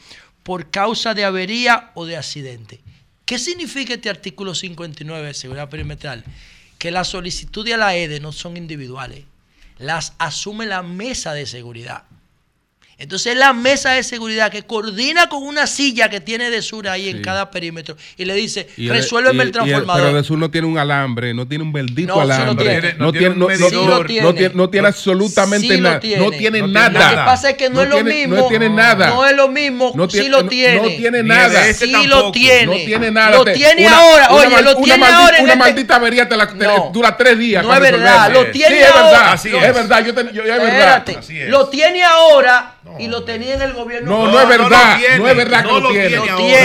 por causa de avería o de accidente. ¿Qué significa este artículo 59 de seguridad perimetral? Que las solicitudes a la EDE no son individuales, las asume la mesa de seguridad. Entonces es la mesa de seguridad que coordina con una silla que tiene de sur ahí en Sí. cada perímetro y le dice, Y resuélveme y- el y transformador. pero de sur no tiene un alambre, no tiene un bendito No, sí lo alambre. No tiene, no, Sí lo tiene. no absolutamente Sí lo nada. tiene. No tiene nada. nada. Lo que pasa es que no es lo tiene- mismo. No tiene nada. No es lo mismo. No Sí tiene- lo no- tiene. No tiene Ni nada. ese Sí lo tiene. No tiene nada. Lo tiene una- ahora. una Oye, mal- lo una tiene ahora en Una este- maldita avería te, la, te No. dura tres días. No es verdad, lo tiene Sí, es verdad. ahora. Es. verdad. Yo, te- yo- es verdad. Lo tiene ahora y lo tenía en el gobierno. No, no, es verdad. No, es verdad que No lo tiene. No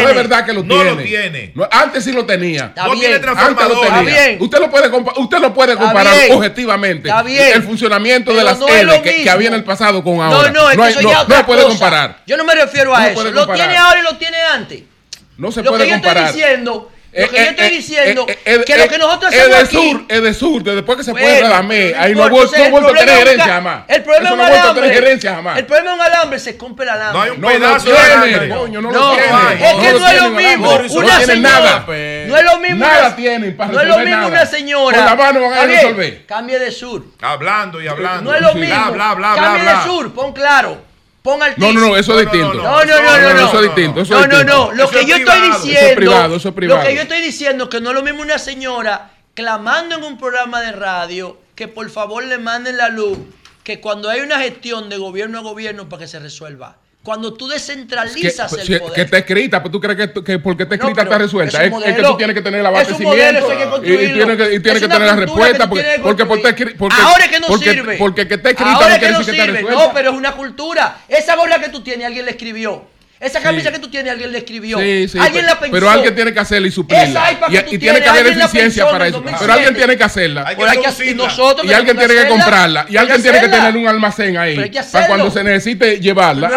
es verdad que lo No tiene. lo tiene. No, antes sí lo tenía. Está No bien. tiene Antes lo tenía. Está bien. Usted, lo puede compa- usted no puede Está comparar bien. objetivamente Está bien. el funcionamiento de las no lo que, había en el pasado con No, ahora. no, es que hay- eso no, ya no otra puede cosa. comparar. Yo no me refiero No a eso. Lo comparar. tiene ahora y lo tiene antes. No se lo puede que yo comparar. estoy diciendo, lo Eh, que yo eh, estoy eh, diciendo, eh, eh, que eh, lo que nosotros es hacemos de aquí. sur, es de sur, de después que se puede Bueno, redamé. Ahí no vuelto a tener problema es un gerencia jamás. El problema es un ha vuelto a tener alambre. gerencia jamás. El problema es un alambre, se compra el alambre. No hay un No, no pedazo de alambre. Coño, no lo No, tiene. es No que lo no es lo mismo. Una No tiene señora. nada. No es lo mismo. Nada una- tienen para No es lo mismo una señora. Con la mano van a resolver. Cambie de sur. Hablando y hablando. No es lo mismo. Bla, bla, bla, bla, Cambie bla. de sur, pon claro. Pon No, altísimo. no, no, eso es distinto. No, no, no, no, no. Eso es distinto. No, es no, no. Lo que yo estoy diciendo. Eso es privado, eso es privado. Lo que yo estoy diciendo que no es lo mismo una señora clamando en un programa de radio que por favor le manden la luz que cuando hay una gestión de gobierno a gobierno para que se resuelva, cuando tú Que, descentralizas si- el que poder. está escrita, pues tú crees que, que porque está No, escrita pero está resuelta. es un Es, que modelo. tú tienes que tener el abastecimiento modelo, que y, y tienes que, y tienes que tener la respuesta que porque, que porque, porque, porque, Ahora es que no porque, sirve. porque que está escrita Ahora no es que quiere no decir que está sirve. resuelta. No, pero es una cultura. Esa gorra que tú tienes, alguien la escribió. Esa camisa que tú tienes, alguien la escribió. Sí, sí, alguien pero, la pensó. pero alguien tiene que hacerla y suplirla. Y, que tú y tiene que haber eficiencia para eso. Pero 2007. alguien tiene que hacerla. Hay que hay que- y nosotros y alguien tiene que comprarla. Y alguien tiene que tener un almacén ahí. Pero hay que Para cuando se necesite llevarla.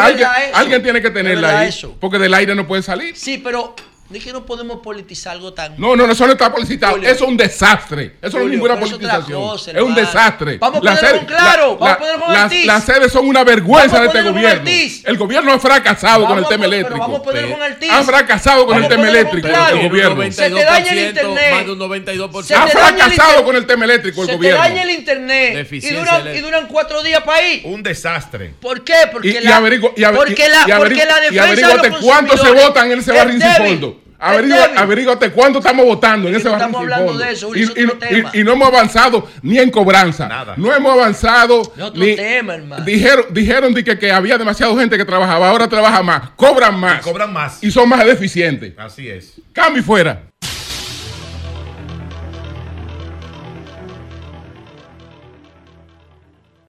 Alguien, tiene que tenerla ahí. eso. Porque del aire no puede salir. Sí, pero es que no podemos politizar algo tan. No, no, no, eso no está publicitado. Julio. Eso es un desastre. Eso no es Julio, ninguna pero es otra politización. cosa, es un desastre. Vamos a ponerlo sedes- claro, la- vamos a con las-. Las sedes son una vergüenza Vamos de este con gobierno. El gobierno ha fracasado con el Vamos tema eléctrico. vamos a ponerlo con Ortiz. Han fracasado con el Vamos a tema eléctrico claro. el gobierno. Se te daña el internet. Más de un 92%. Se Ha te daña el fracasado con el tema eléctrico el Se te gobierno. daña el internet y duran, eléctrica. y duran cuatro días para ir. Un desastre. ¿Por qué? Porque Y, la, y porque la, porque la y defensa de averíguate los cuánto se votan en ese es barril sin fondo. Averíguate cuánto estamos votando en Y ese no estamos hablando fondo. de eso, y, eso es y- otro y- tema. y no hemos avanzado ni en cobranza. No hemos avanzado. Es otro ni- tema, hermano. Dijeron, dijeron de que, que había demasiada gente que trabajaba. Ahora trabaja más. Cobran más. cobran más. Y son más deficientes. Así es. Cambio y fuera.